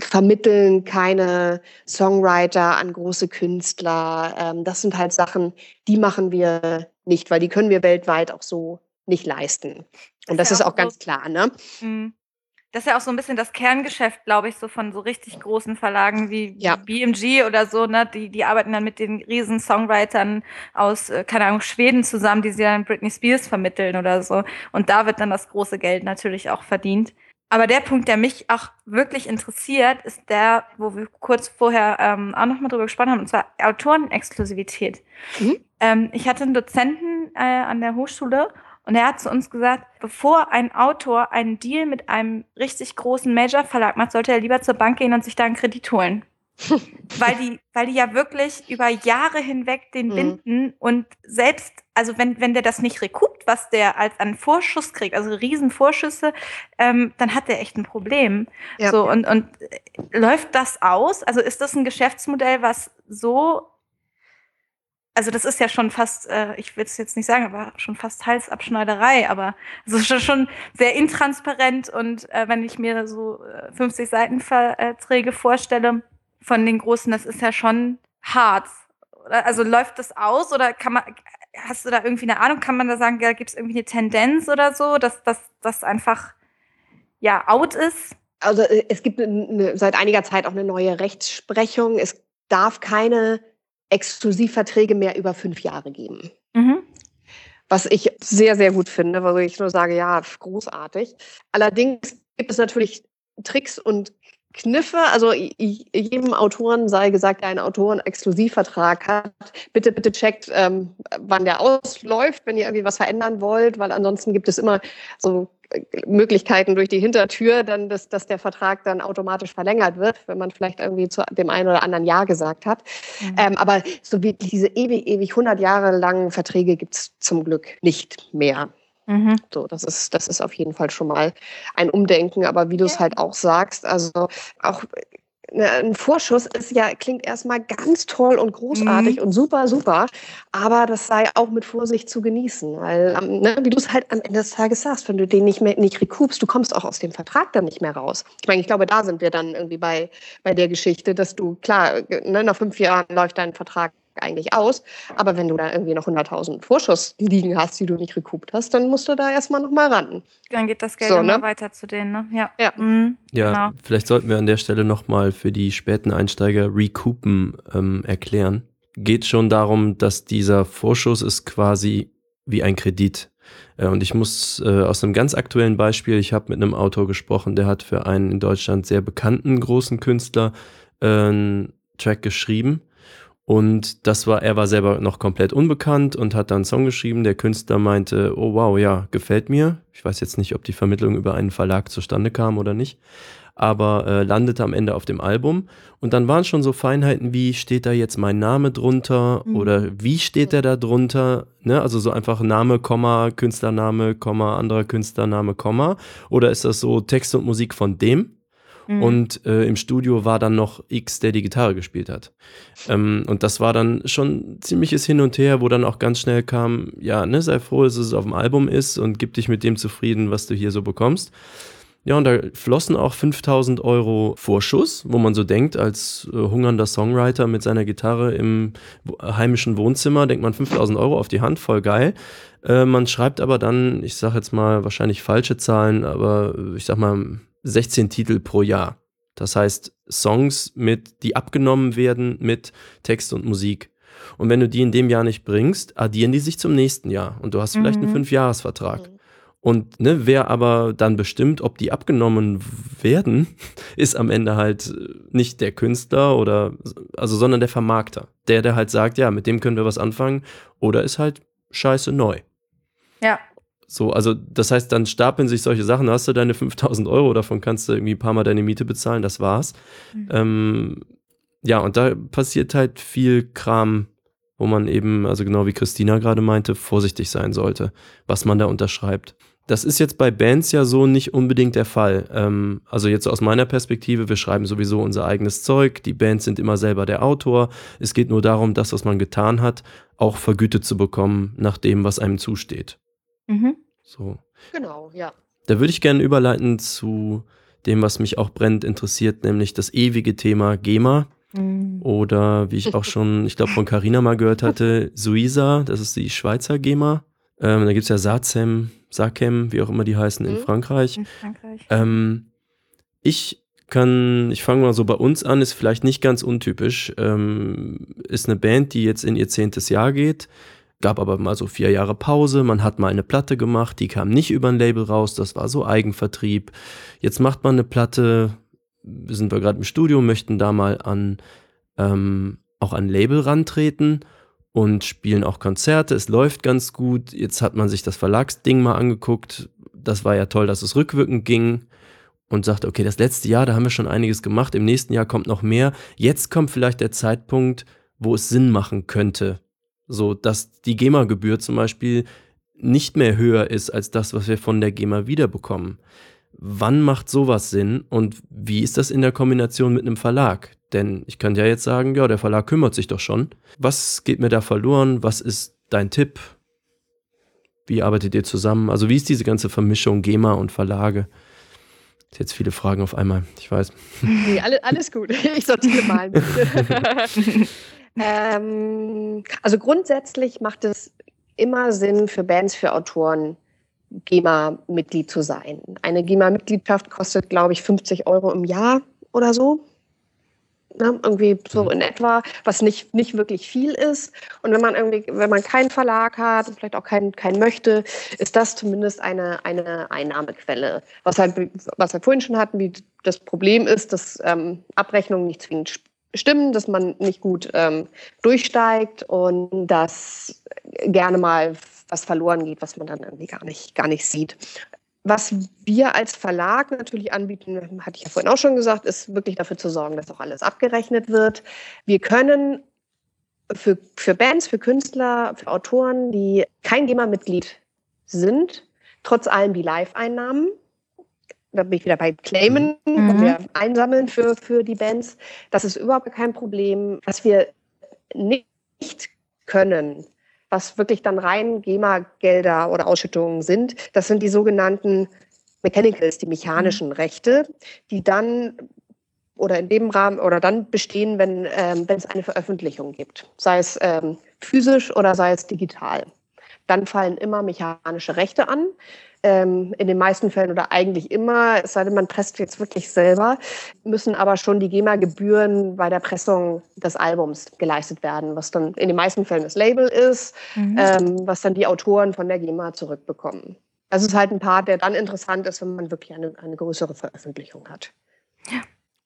vermitteln keine Songwriter an große Künstler. Ähm, das sind halt Sachen, die machen wir nicht, weil die können wir weltweit auch so nicht leisten. Und das, das ist auch, auch ganz klar, ne? Mhm das ist ja auch so ein bisschen das Kerngeschäft, glaube ich, so von so richtig großen Verlagen wie ja. BMG oder so, ne? Die, die arbeiten dann mit den riesen Songwritern aus, äh, keine Ahnung, Schweden zusammen, die sie dann Britney Spears vermitteln oder so. Und da wird dann das große Geld natürlich auch verdient. Aber der Punkt, der mich auch wirklich interessiert, ist der, wo wir kurz vorher ähm, auch nochmal drüber gesprochen haben, und zwar Autorenexklusivität. Mhm. Ähm, ich hatte einen Dozenten äh, an der Hochschule und er hat zu uns gesagt, bevor ein Autor einen Deal mit einem richtig großen Major-Verlag macht, sollte er lieber zur Bank gehen und sich da einen Kredit holen. [LAUGHS] weil die, weil die ja wirklich über Jahre hinweg den mhm. binden und selbst, also wenn, wenn der das nicht rekupt, was der als an Vorschuss kriegt, also Riesenvorschüsse, ähm, dann hat der echt ein Problem. Ja. So, und, und läuft das aus? Also ist das ein Geschäftsmodell, was so also das ist ja schon fast, äh, ich will es jetzt nicht sagen, aber schon fast Halsabschneiderei, aber es ist schon sehr intransparent und äh, wenn ich mir so 50 äh, Seitenverträge vorstelle von den Großen, das ist ja schon hart. Also läuft das aus oder kann man, hast du da irgendwie eine Ahnung, kann man da sagen, da gibt es irgendwie eine Tendenz oder so, dass das einfach ja out ist? Also äh, es gibt eine, seit einiger Zeit auch eine neue Rechtsprechung. Es darf keine Exklusivverträge mehr über fünf Jahre geben. Mhm. Was ich sehr, sehr gut finde, wo ich nur sage, ja, großartig. Allerdings gibt es natürlich Tricks und Kniffe, also jedem Autoren sei gesagt, der einen Autoren-Exklusivvertrag hat, bitte, bitte checkt, ähm, wann der ausläuft, wenn ihr irgendwie was verändern wollt, weil ansonsten gibt es immer so Möglichkeiten durch die Hintertür, dann, dass, dass der Vertrag dann automatisch verlängert wird, wenn man vielleicht irgendwie zu dem einen oder anderen Ja gesagt hat. Mhm. Ähm, aber so wie diese ewig, ewig 100 Jahre langen Verträge gibt es zum Glück nicht mehr. Mhm. So, das ist, das ist auf jeden Fall schon mal ein Umdenken. Aber wie du es halt auch sagst, also auch ein Vorschuss ist ja, klingt erstmal ganz toll und großartig mhm. und super, super, aber das sei auch mit Vorsicht zu genießen, weil, ähm, ne, wie du es halt am Ende des Tages sagst, wenn du den nicht mehr nicht recoupst, du kommst auch aus dem Vertrag dann nicht mehr raus. Ich meine, ich glaube, da sind wir dann irgendwie bei, bei der Geschichte, dass du, klar, ne, nach fünf Jahren läuft dein Vertrag eigentlich aus. Aber wenn du da irgendwie noch 100.000 Vorschuss liegen hast, die du nicht rekupt hast, dann musst du da erstmal nochmal ran. Dann geht das Geld so, immer ne? weiter zu denen, ne? Ja. Ja, mhm, ja genau. vielleicht sollten wir an der Stelle nochmal für die späten Einsteiger Recoupen ähm, erklären. Geht schon darum, dass dieser Vorschuss ist quasi wie ein Kredit. Äh, und ich muss äh, aus einem ganz aktuellen Beispiel, ich habe mit einem Autor gesprochen, der hat für einen in Deutschland sehr bekannten großen Künstler äh, einen Track geschrieben und das war, er war selber noch komplett unbekannt und hat dann einen Song geschrieben. Der Künstler meinte, oh wow, ja, gefällt mir. Ich weiß jetzt nicht, ob die Vermittlung über einen Verlag zustande kam oder nicht, aber äh, landete am Ende auf dem Album. Und dann waren schon so Feinheiten wie, steht da jetzt mein Name drunter mhm. oder wie steht der da drunter? Ne? Also so einfach Name, Komma, Künstlername, Komma, anderer Künstlername, Komma. Oder ist das so Text und Musik von dem? Mhm. Und äh, im Studio war dann noch X, der die Gitarre gespielt hat. Ähm, und das war dann schon ziemliches Hin und Her, wo dann auch ganz schnell kam, ja, ne, sei froh, dass es auf dem Album ist und gib dich mit dem zufrieden, was du hier so bekommst. Ja, und da flossen auch 5000 Euro Vorschuss, wo man so denkt, als äh, hungernder Songwriter mit seiner Gitarre im heimischen Wohnzimmer, denkt man 5000 Euro auf die Hand, voll geil. Äh, man schreibt aber dann, ich sag jetzt mal wahrscheinlich falsche Zahlen, aber ich sag mal 16 Titel pro Jahr. Das heißt, Songs mit, die abgenommen werden mit Text und Musik. Und wenn du die in dem Jahr nicht bringst, addieren die sich zum nächsten Jahr. Und du hast vielleicht mhm. einen Fünfjahresvertrag. Mhm. Und ne, wer aber dann bestimmt, ob die abgenommen werden, [LAUGHS] ist am Ende halt nicht der Künstler oder, also, sondern der Vermarkter. Der, der halt sagt, ja, mit dem können wir was anfangen oder ist halt scheiße neu. Ja. So, also das heißt, dann stapeln sich solche Sachen, da hast du deine 5000 Euro, davon kannst du irgendwie ein paar Mal deine Miete bezahlen, das war's. Mhm. Ähm, ja, und da passiert halt viel Kram, wo man eben, also genau wie Christina gerade meinte, vorsichtig sein sollte, was man da unterschreibt. Das ist jetzt bei Bands ja so nicht unbedingt der Fall. Ähm, also jetzt aus meiner Perspektive, wir schreiben sowieso unser eigenes Zeug, die Bands sind immer selber der Autor. Es geht nur darum, das, was man getan hat, auch vergütet zu bekommen nach dem, was einem zusteht. Mhm. So. Genau, ja. Da würde ich gerne überleiten zu dem, was mich auch brennend interessiert, nämlich das ewige Thema GEMA. Mhm. Oder wie ich auch schon, ich glaube, von Carina mal gehört hatte, Suiza, das ist die Schweizer GEMA. Ähm, da gibt es ja Sacem, Sacem, wie auch immer die heißen, mhm. in Frankreich. In Frankreich. Ähm, ich kann, ich fange mal so bei uns an, ist vielleicht nicht ganz untypisch. Ähm, ist eine Band, die jetzt in ihr zehntes Jahr geht gab aber mal so vier Jahre Pause, man hat mal eine Platte gemacht, die kam nicht über ein Label raus, das war so Eigenvertrieb. Jetzt macht man eine Platte, sind wir gerade im Studio, möchten da mal an ähm, auch an Label rantreten und spielen auch Konzerte. Es läuft ganz gut. Jetzt hat man sich das Verlagsding mal angeguckt. Das war ja toll, dass es rückwirkend ging und sagt, okay, das letzte Jahr, da haben wir schon einiges gemacht. Im nächsten Jahr kommt noch mehr. Jetzt kommt vielleicht der Zeitpunkt, wo es Sinn machen könnte, so, dass die GEMA-Gebühr zum Beispiel nicht mehr höher ist als das, was wir von der GEMA wiederbekommen. Wann macht sowas Sinn und wie ist das in der Kombination mit einem Verlag? Denn ich kann ja jetzt sagen, ja, der Verlag kümmert sich doch schon. Was geht mir da verloren? Was ist dein Tipp? Wie arbeitet ihr zusammen? Also wie ist diese ganze Vermischung GEMA und Verlage? Jetzt viele Fragen auf einmal, ich weiß. Nee, alles, alles gut. Ich sortiere mal. [LAUGHS] Ähm, also grundsätzlich macht es immer Sinn für Bands, für Autoren, GEMA-Mitglied zu sein. Eine GEMA-Mitgliedschaft kostet, glaube ich, 50 Euro im Jahr oder so. Ne, irgendwie so mhm. in etwa, was nicht, nicht wirklich viel ist. Und wenn man irgendwie, wenn man keinen Verlag hat und vielleicht auch keinen, keinen möchte, ist das zumindest eine, eine Einnahmequelle. Was halt, was wir vorhin schon hatten, wie das Problem ist, dass ähm, Abrechnungen nicht zwingend stimmen, dass man nicht gut ähm, durchsteigt und dass gerne mal was verloren geht, was man dann irgendwie gar nicht, gar nicht sieht. Was wir als Verlag natürlich anbieten, hatte ich ja vorhin auch schon gesagt, ist wirklich dafür zu sorgen, dass auch alles abgerechnet wird. Wir können für, für Bands, für Künstler, für Autoren, die kein GEMA-Mitglied sind, trotz allem die Live-Einnahmen da bin ich wieder bei Claimen, mhm. wir einsammeln für, für die Bands. Das ist überhaupt kein Problem. Was wir nicht können, was wirklich dann rein GEMA-Gelder oder Ausschüttungen sind, das sind die sogenannten Mechanicals, die mechanischen mhm. Rechte, die dann oder in dem Rahmen oder dann bestehen, wenn, ähm, wenn es eine Veröffentlichung gibt, sei es ähm, physisch oder sei es digital. Dann fallen immer mechanische Rechte an ähm, in den meisten Fällen oder eigentlich immer, es sei denn, man presst jetzt wirklich selber, müssen aber schon die GEMA-Gebühren bei der Pressung des Albums geleistet werden, was dann in den meisten Fällen das Label ist, mhm. ähm, was dann die Autoren von der GEMA zurückbekommen. Das ist halt ein Part, der dann interessant ist, wenn man wirklich eine, eine größere Veröffentlichung hat. Ja.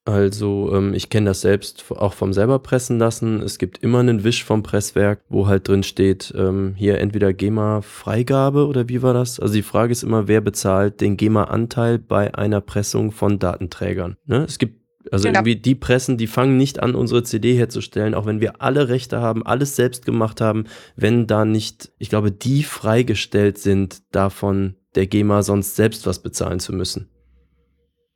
Also ähm, ich kenne das selbst auch vom selber pressen lassen. Es gibt immer einen Wisch vom Presswerk, wo halt drin steht, ähm, hier entweder GEMA-Freigabe oder wie war das? Also die Frage ist immer, wer bezahlt den GEMA-Anteil bei einer Pressung von Datenträgern? Ne? Es gibt also genau. irgendwie die Pressen, die fangen nicht an, unsere CD herzustellen, auch wenn wir alle Rechte haben, alles selbst gemacht haben, wenn da nicht, ich glaube, die freigestellt sind, davon der GEMA sonst selbst was bezahlen zu müssen.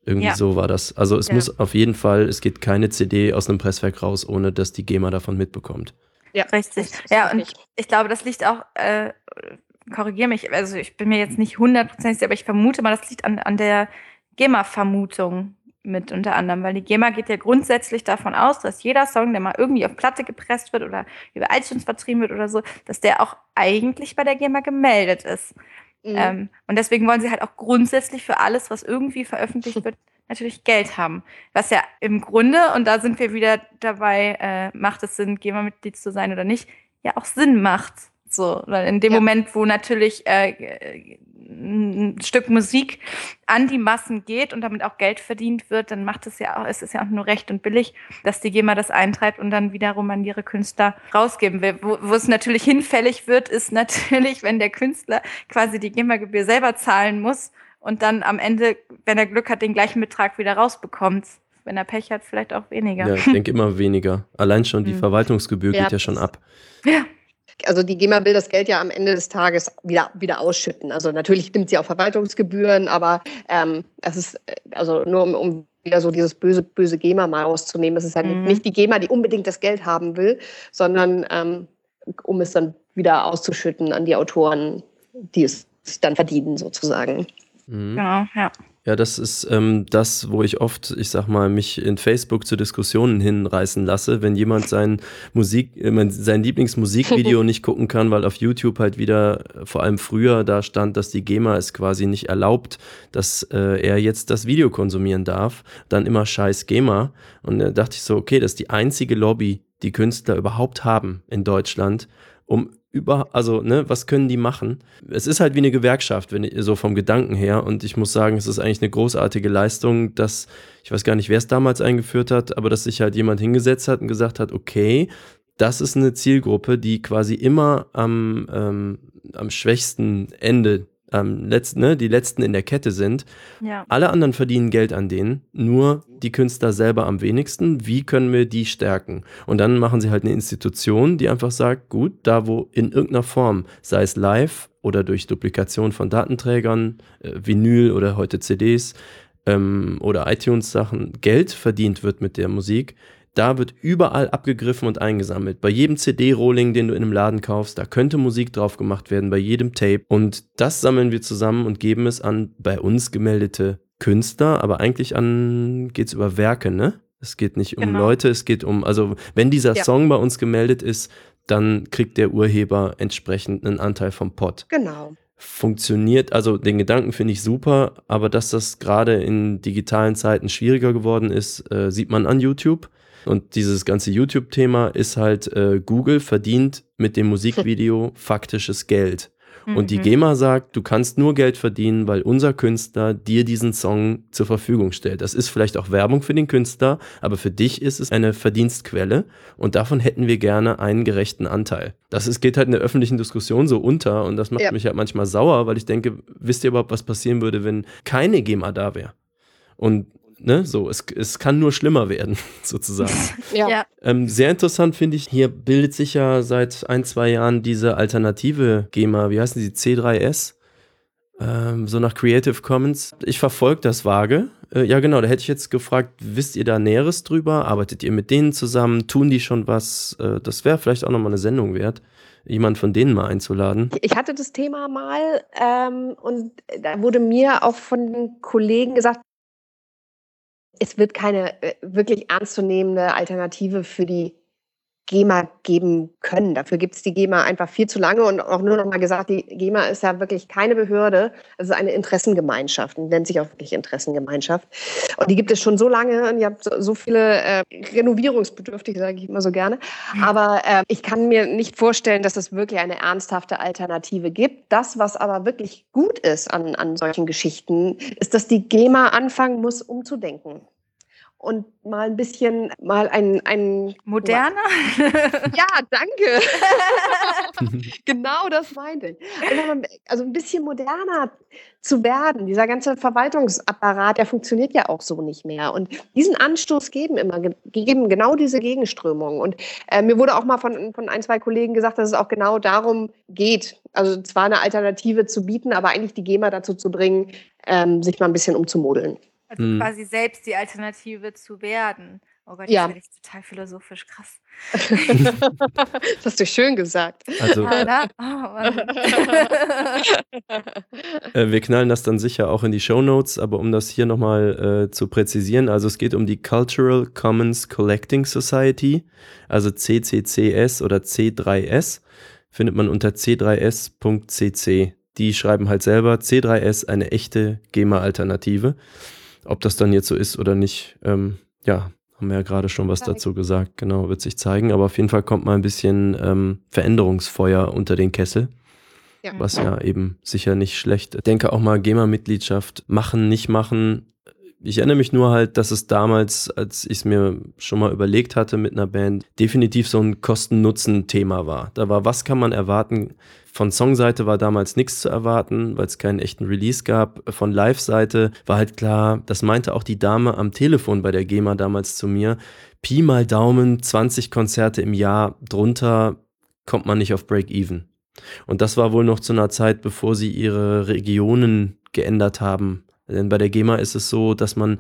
Irgendwie ja. so war das. Also es ja. muss auf jeden Fall, es geht keine CD aus einem Presswerk raus, ohne dass die GEMA davon mitbekommt. Ja, richtig. Ja, und ich glaube, das liegt auch, äh, korrigiere mich, also ich bin mir jetzt nicht hundertprozentig sicher, aber ich vermute mal, das liegt an, an der GEMA-Vermutung mit unter anderem, weil die GEMA geht ja grundsätzlich davon aus, dass jeder Song, der mal irgendwie auf Platte gepresst wird oder über iTunes vertrieben wird oder so, dass der auch eigentlich bei der GEMA gemeldet ist. Mhm. Ähm, und deswegen wollen sie halt auch grundsätzlich für alles, was irgendwie veröffentlicht wird, [LAUGHS] natürlich Geld haben. Was ja im Grunde, und da sind wir wieder dabei, äh, macht es Sinn, GEMA-Mitglied zu sein oder nicht, ja auch Sinn macht. So, weil in dem ja. Moment, wo natürlich äh, ein Stück Musik an die Massen geht und damit auch Geld verdient wird, dann macht es ja auch, es ist ja auch nur recht und billig, dass die GEMA das eintreibt und dann wiederum an ihre Künstler rausgeben will. Wo, wo es natürlich hinfällig wird, ist natürlich, wenn der Künstler quasi die GEMA-Gebühr selber zahlen muss und dann am Ende, wenn er Glück hat, den gleichen Betrag wieder rausbekommt. Wenn er Pech hat, vielleicht auch weniger. Ja, ich denke immer weniger. Allein schon die [LAUGHS] hm. Verwaltungsgebühr ja, geht ja schon ab. Ja. Also die GEMA will das Geld ja am Ende des Tages wieder, wieder ausschütten. Also natürlich nimmt sie auch Verwaltungsgebühren, aber ähm, es ist, also nur um, um wieder so dieses böse, böse GEMA mal rauszunehmen. Es ist halt mhm. nicht die GEMA, die unbedingt das Geld haben will, sondern ähm, um es dann wieder auszuschütten an die Autoren, die es dann verdienen, sozusagen. Mhm. Genau, ja. Ja, das ist ähm, das, wo ich oft, ich sag mal, mich in Facebook zu Diskussionen hinreißen lasse, wenn jemand sein Musik, äh, sein Lieblingsmusikvideo [LAUGHS] nicht gucken kann, weil auf YouTube halt wieder, äh, vor allem früher, da stand, dass die GEMA es quasi nicht erlaubt, dass äh, er jetzt das Video konsumieren darf, dann immer scheiß GEMA. Und da dachte ich so, okay, das ist die einzige Lobby, die Künstler überhaupt haben in Deutschland, um über, also, ne, was können die machen? Es ist halt wie eine Gewerkschaft, wenn so vom Gedanken her. Und ich muss sagen, es ist eigentlich eine großartige Leistung, dass, ich weiß gar nicht, wer es damals eingeführt hat, aber dass sich halt jemand hingesetzt hat und gesagt hat, okay, das ist eine Zielgruppe, die quasi immer am, ähm, am schwächsten Ende ähm, letzten, ne, die letzten in der Kette sind. Ja. Alle anderen verdienen Geld an denen, nur die Künstler selber am wenigsten. Wie können wir die stärken? Und dann machen sie halt eine Institution, die einfach sagt, gut, da wo in irgendeiner Form, sei es live oder durch Duplikation von Datenträgern, äh, Vinyl oder heute CDs ähm, oder iTunes-Sachen, Geld verdient wird mit der Musik, da wird überall abgegriffen und eingesammelt. Bei jedem CD-Rolling, den du in einem Laden kaufst, da könnte Musik drauf gemacht werden, bei jedem Tape. Und das sammeln wir zusammen und geben es an bei uns gemeldete Künstler, aber eigentlich an geht's über Werke, ne? Es geht nicht um genau. Leute, es geht um, also wenn dieser ja. Song bei uns gemeldet ist, dann kriegt der Urheber entsprechend einen Anteil vom Pot. Genau funktioniert, also den Gedanken finde ich super, aber dass das gerade in digitalen Zeiten schwieriger geworden ist, äh, sieht man an YouTube. Und dieses ganze YouTube-Thema ist halt, äh, Google verdient mit dem Musikvideo [LAUGHS] faktisches Geld. Und die mhm. GEMA sagt, du kannst nur Geld verdienen, weil unser Künstler dir diesen Song zur Verfügung stellt. Das ist vielleicht auch Werbung für den Künstler, aber für dich ist es eine Verdienstquelle und davon hätten wir gerne einen gerechten Anteil. Das ist, geht halt in der öffentlichen Diskussion so unter und das macht ja. mich halt manchmal sauer, weil ich denke, wisst ihr überhaupt, was passieren würde, wenn keine GEMA da wäre? Und ne, so, es, es kann nur schlimmer werden, [LAUGHS] sozusagen. ja. Ähm, sehr interessant finde ich, hier bildet sich ja seit ein, zwei Jahren diese alternative GEMA, wie heißen die, C3S? Ähm, so nach Creative Commons. Ich verfolge das vage. Äh, ja, genau, da hätte ich jetzt gefragt, wisst ihr da Näheres drüber? Arbeitet ihr mit denen zusammen? Tun die schon was? Äh, das wäre vielleicht auch nochmal eine Sendung wert jemand von denen mal einzuladen? Ich hatte das Thema mal ähm, und da wurde mir auch von den Kollegen gesagt, es wird keine äh, wirklich ernstzunehmende Alternative für die GEMA geben können. Dafür gibt es die GEMA einfach viel zu lange und auch nur noch mal gesagt, die GEMA ist ja wirklich keine Behörde, es ist eine Interessengemeinschaft und nennt sich auch wirklich Interessengemeinschaft. Und die gibt es schon so lange und ihr habt so, so viele äh, renovierungsbedürftig, sage ich immer so gerne. Aber äh, ich kann mir nicht vorstellen, dass es wirklich eine ernsthafte Alternative gibt. Das, was aber wirklich gut ist an, an solchen Geschichten, ist, dass die GEMA anfangen muss, umzudenken und mal ein bisschen, mal ein. ein Moderner? Ja, danke. [LAUGHS] genau das meinte ich. Also ein bisschen moderner zu werden. Dieser ganze Verwaltungsapparat, der funktioniert ja auch so nicht mehr. Und diesen Anstoß geben immer, geben genau diese Gegenströmungen. Und äh, mir wurde auch mal von, von ein, zwei Kollegen gesagt, dass es auch genau darum geht, also zwar eine Alternative zu bieten, aber eigentlich die GEMA dazu zu bringen, ähm, sich mal ein bisschen umzumodeln. Also hm. quasi selbst die Alternative zu werden. Oh Gott, ja. das ist total philosophisch, krass. [LAUGHS] das hast du schön gesagt. Also, ah, oh, [LAUGHS] äh, wir knallen das dann sicher auch in die Show Notes, aber um das hier nochmal äh, zu präzisieren, also es geht um die Cultural Commons Collecting Society, also CCCS oder C3S, findet man unter c3s.cc. Die schreiben halt selber C3S eine echte GEMA-Alternative. Ob das dann jetzt so ist oder nicht, ähm, ja, haben wir ja gerade schon was dazu gesagt. Genau, wird sich zeigen. Aber auf jeden Fall kommt mal ein bisschen ähm, Veränderungsfeuer unter den Kessel. Ja. Was ja eben sicher nicht schlecht. Ich denke auch mal GEMA-Mitgliedschaft machen, nicht machen. Ich erinnere mich nur halt, dass es damals, als ich es mir schon mal überlegt hatte mit einer Band, definitiv so ein Kosten-Nutzen-Thema war. Da war, was kann man erwarten? Von Songseite war damals nichts zu erwarten, weil es keinen echten Release gab. Von Live-Seite war halt klar, das meinte auch die Dame am Telefon bei der GEMA damals zu mir. Pi mal Daumen, 20 Konzerte im Jahr, drunter kommt man nicht auf Break-Even. Und das war wohl noch zu einer Zeit, bevor sie ihre Regionen geändert haben. Denn bei der GEMA ist es so, dass man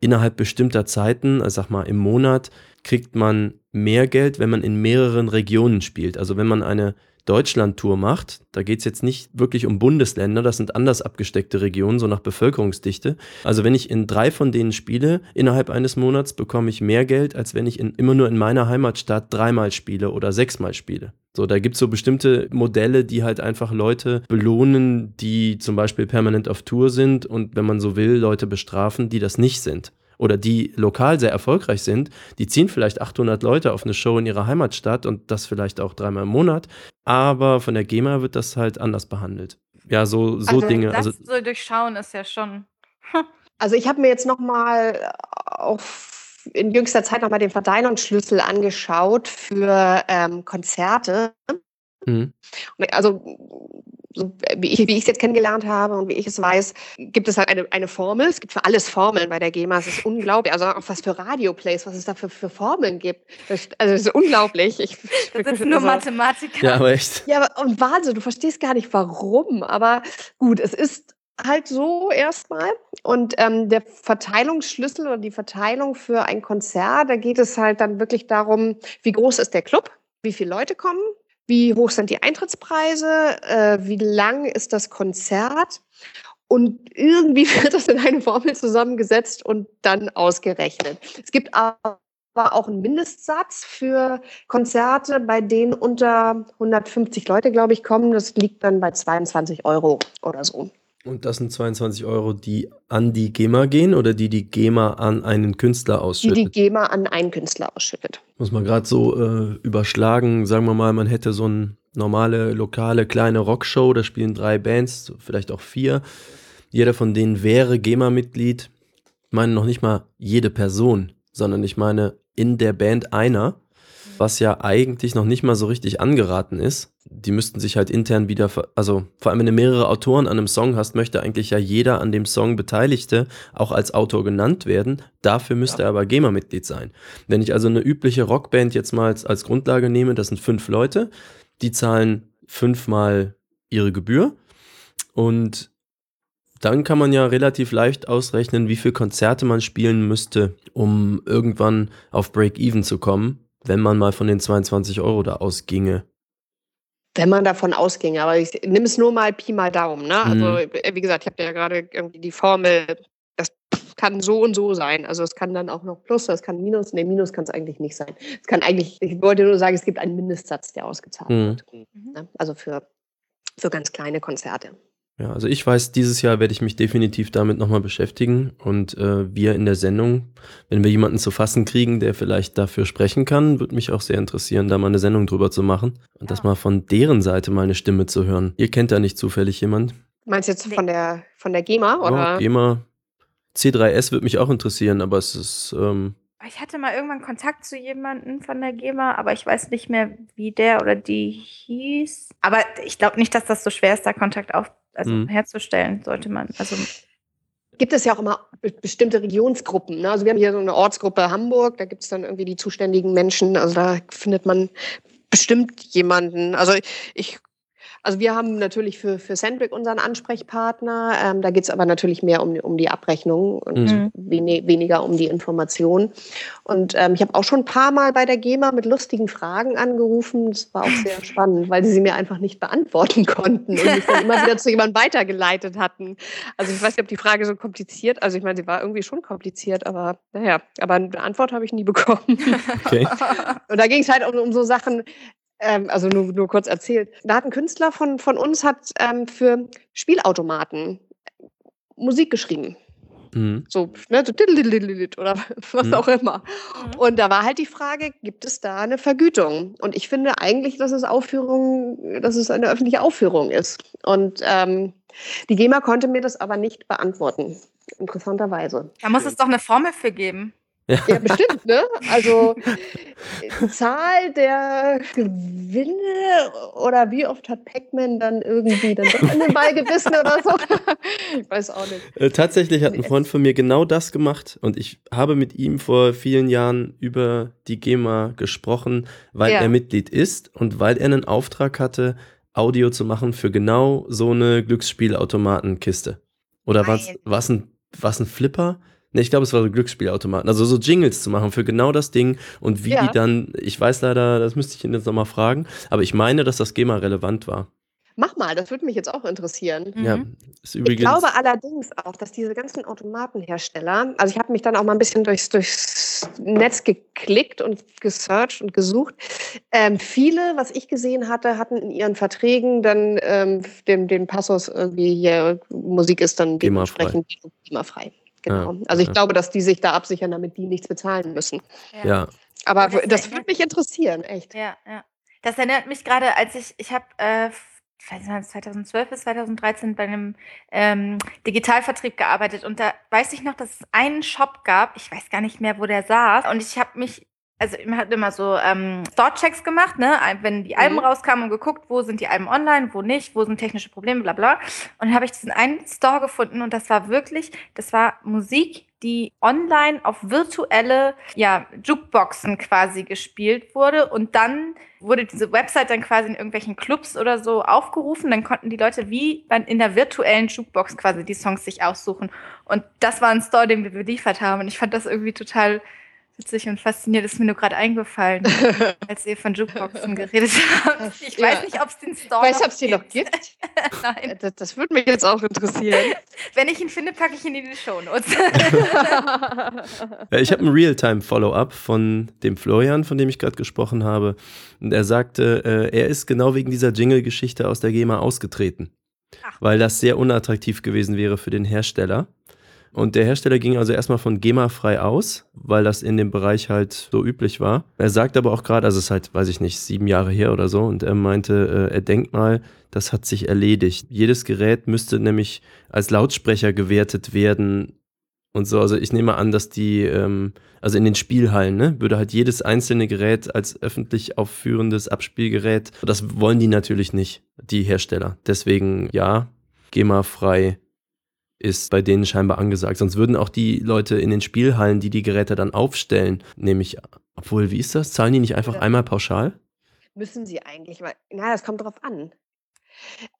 innerhalb bestimmter Zeiten, also sag mal im Monat, kriegt man mehr Geld, wenn man in mehreren Regionen spielt. Also wenn man eine Deutschland-Tour macht, da geht es jetzt nicht wirklich um Bundesländer, das sind anders abgesteckte Regionen, so nach Bevölkerungsdichte. Also wenn ich in drei von denen spiele, innerhalb eines Monats bekomme ich mehr Geld, als wenn ich in, immer nur in meiner Heimatstadt dreimal spiele oder sechsmal spiele. So, da gibt es so bestimmte Modelle, die halt einfach Leute belohnen, die zum Beispiel permanent auf Tour sind und wenn man so will, Leute bestrafen, die das nicht sind oder die lokal sehr erfolgreich sind, die ziehen vielleicht 800 Leute auf eine Show in ihrer Heimatstadt und das vielleicht auch dreimal im Monat, aber von der GEMA wird das halt anders behandelt. Ja, so, so also Dinge. Das also so durchschauen ist ja schon. [LAUGHS] also ich habe mir jetzt nochmal auf in jüngster Zeit nochmal den Verteilungsschlüssel angeschaut für ähm, Konzerte. Mhm. Also so wie ich wie ich es jetzt kennengelernt habe und wie ich es weiß, gibt es halt eine, eine Formel. Es gibt für alles Formeln bei der GEMA. Es ist unglaublich. Also auch was für Radioplays, was es da für, für Formeln gibt. Das, also das ist unglaublich. Ich, das sind [LAUGHS] nur also, Mathematiker. Ja, aber echt. Ja, und Wahnsinn, du verstehst gar nicht warum. Aber gut, es ist halt so erstmal. Und ähm, der Verteilungsschlüssel oder die Verteilung für ein Konzert, da geht es halt dann wirklich darum, wie groß ist der Club, wie viele Leute kommen, wie hoch sind die Eintrittspreise, äh, wie lang ist das Konzert und irgendwie [LAUGHS] wird das in eine Formel zusammengesetzt und dann ausgerechnet. Es gibt aber auch einen Mindestsatz für Konzerte, bei denen unter 150 Leute, glaube ich, kommen. Das liegt dann bei 22 Euro oder so. Und das sind 22 Euro, die an die GEMA gehen oder die die GEMA an einen Künstler ausschüttet? Die die GEMA an einen Künstler ausschüttet. Muss man gerade so äh, überschlagen, sagen wir mal, man hätte so eine normale, lokale, kleine Rockshow, da spielen drei Bands, vielleicht auch vier. Jeder von denen wäre GEMA-Mitglied. Ich meine noch nicht mal jede Person, sondern ich meine in der Band einer was ja eigentlich noch nicht mal so richtig angeraten ist. Die müssten sich halt intern wieder, also vor allem wenn du mehrere Autoren an einem Song hast, möchte eigentlich ja jeder an dem Song Beteiligte auch als Autor genannt werden. Dafür müsste ja. er aber GEMA-Mitglied sein. Wenn ich also eine übliche Rockband jetzt mal als, als Grundlage nehme, das sind fünf Leute, die zahlen fünfmal ihre Gebühr und dann kann man ja relativ leicht ausrechnen, wie viele Konzerte man spielen müsste, um irgendwann auf Break-Even zu kommen wenn man mal von den 22 Euro da ausginge. Wenn man davon ausginge, aber ich nehme es nur mal Pi mal Daumen. Ne? Also, mhm. wie gesagt, ich habe ja gerade irgendwie die Formel, das kann so und so sein. Also es kann dann auch noch Plus, das kann Minus. Nee, Minus kann es eigentlich nicht sein. Es kann eigentlich, ich wollte nur sagen, es gibt einen Mindestsatz, der ausgezahlt mhm. wird. Ne? Also für, für ganz kleine Konzerte. Ja, also ich weiß, dieses Jahr werde ich mich definitiv damit nochmal beschäftigen und äh, wir in der Sendung, wenn wir jemanden zu fassen kriegen, der vielleicht dafür sprechen kann, würde mich auch sehr interessieren, da mal eine Sendung drüber zu machen und ja. das mal von deren Seite mal eine Stimme zu hören. Ihr kennt da nicht zufällig jemand? Meinst du jetzt von der, von der GEMA oder? Oh, GEMA. C3S würde mich auch interessieren, aber es ist, ähm, ich hatte mal irgendwann Kontakt zu jemandem von der GEMA, aber ich weiß nicht mehr, wie der oder die hieß. Aber ich glaube nicht, dass das so schwer ist, da Kontakt auf, also mhm. herzustellen, sollte man. Also gibt es ja auch immer bestimmte Regionsgruppen. Ne? Also wir haben hier so eine Ortsgruppe Hamburg, da gibt es dann irgendwie die zuständigen Menschen. Also da findet man bestimmt jemanden. Also ich also wir haben natürlich für, für Sandvik unseren Ansprechpartner. Ähm, da geht es aber natürlich mehr um, um die Abrechnung und mhm. wenig, weniger um die Information. Und ähm, ich habe auch schon ein paar Mal bei der GEMA mit lustigen Fragen angerufen. Das war auch sehr spannend, weil sie sie mir einfach nicht beantworten konnten und mich dann immer wieder zu jemandem weitergeleitet hatten. Also ich weiß nicht, ob die Frage so kompliziert, also ich meine, sie war irgendwie schon kompliziert, aber naja, aber eine Antwort habe ich nie bekommen. Okay. Und da ging es halt um, um so Sachen, ähm, also nur, nur kurz erzählt. Da hat ein Künstler von, von uns hat ähm, für Spielautomaten Musik geschrieben. Mhm. So, ne, so oder [LAUGHS] was mhm. auch immer. Mhm. Und da war halt die Frage, gibt es da eine Vergütung? Und ich finde eigentlich, dass es Aufführung, dass es eine öffentliche Aufführung ist. Und ähm, die GEMA konnte mir das aber nicht beantworten. Interessanterweise. Da muss es doch eine Formel für geben. Ja. ja, bestimmt, ne? Also [LAUGHS] Zahl der Gewinne oder wie oft hat Pac-Man dann irgendwie dann doch in den Ball gebissen oder so? ich weiß auch nicht. Äh, tatsächlich hat ein Freund von mir genau das gemacht und ich habe mit ihm vor vielen Jahren über die GEMA gesprochen, weil ja. er Mitglied ist und weil er einen Auftrag hatte, Audio zu machen für genau so eine Glücksspielautomatenkiste. Oder was ein, was ein Flipper? Ne, ich glaube, es war so Glücksspielautomaten. Also so Jingles zu machen für genau das Ding und wie ja. die dann, ich weiß leider, das müsste ich ihn jetzt nochmal fragen, aber ich meine, dass das GEMA relevant war. Mach mal, das würde mich jetzt auch interessieren. Ja, mhm. ist übrigens. Ich glaube allerdings auch, dass diese ganzen Automatenhersteller, also ich habe mich dann auch mal ein bisschen durchs, durchs Netz geklickt und gesearched und gesucht. Ähm, viele, was ich gesehen hatte, hatten in ihren Verträgen dann ähm, den, den Passus irgendwie hier, Musik ist dann dementsprechend GEMA-frei. Genau. Ja, also ich ja. glaube, dass die sich da absichern, damit die nichts bezahlen müssen. Ja. ja. Aber das, das würde mich interessieren, echt. Ja, ja. Das erinnert mich gerade, als ich, ich habe äh, 2012 bis 2013 bei einem ähm, Digitalvertrieb gearbeitet und da weiß ich noch, dass es einen Shop gab, ich weiß gar nicht mehr, wo der saß und ich habe mich also man hat immer so ähm, Store-Checks gemacht, ne? wenn die Alben mhm. rauskamen und geguckt, wo sind die Alben online, wo nicht, wo sind technische Probleme, bla bla. Und dann habe ich diesen einen Store gefunden und das war wirklich, das war Musik, die online auf virtuelle ja, Jukeboxen quasi gespielt wurde und dann wurde diese Website dann quasi in irgendwelchen Clubs oder so aufgerufen. Dann konnten die Leute wie in der virtuellen Jukebox quasi die Songs sich aussuchen. Und das war ein Store, den wir beliefert haben. Und ich fand das irgendwie total witzig und fasziniert ist mir nur gerade eingefallen, [LAUGHS] als ihr von Jukeboxen geredet habt. Ich ja. weiß nicht, ob es den Store weiß, noch ob es noch gibt. [LAUGHS] Nein. Das, das würde mich jetzt auch interessieren. [LAUGHS] Wenn ich ihn finde, packe ich ihn in die Show Notes. ich habe ein Realtime-Follow-up von dem Florian, von dem ich gerade gesprochen habe. Und er sagte, äh, er ist genau wegen dieser Jingle-Geschichte aus der GEMA ausgetreten. Ach. Weil das sehr unattraktiv gewesen wäre für den Hersteller. Und der Hersteller ging also erstmal von GEMA-frei aus, weil das in dem Bereich halt so üblich war. Er sagt aber auch gerade, also es ist halt, weiß ich nicht, sieben Jahre her oder so, und er meinte, äh, er denkt mal, das hat sich erledigt. Jedes Gerät müsste nämlich als Lautsprecher gewertet werden und so. Also ich nehme an, dass die, ähm, also in den Spielhallen, ne, würde halt jedes einzelne Gerät als öffentlich aufführendes Abspielgerät, das wollen die natürlich nicht, die Hersteller. Deswegen ja, GEMA-frei ist bei denen scheinbar angesagt. Sonst würden auch die Leute in den Spielhallen, die die Geräte dann aufstellen, nämlich, obwohl, wie ist das? Zahlen die nicht einfach ja. einmal pauschal? Müssen sie eigentlich, weil, na, das kommt drauf an.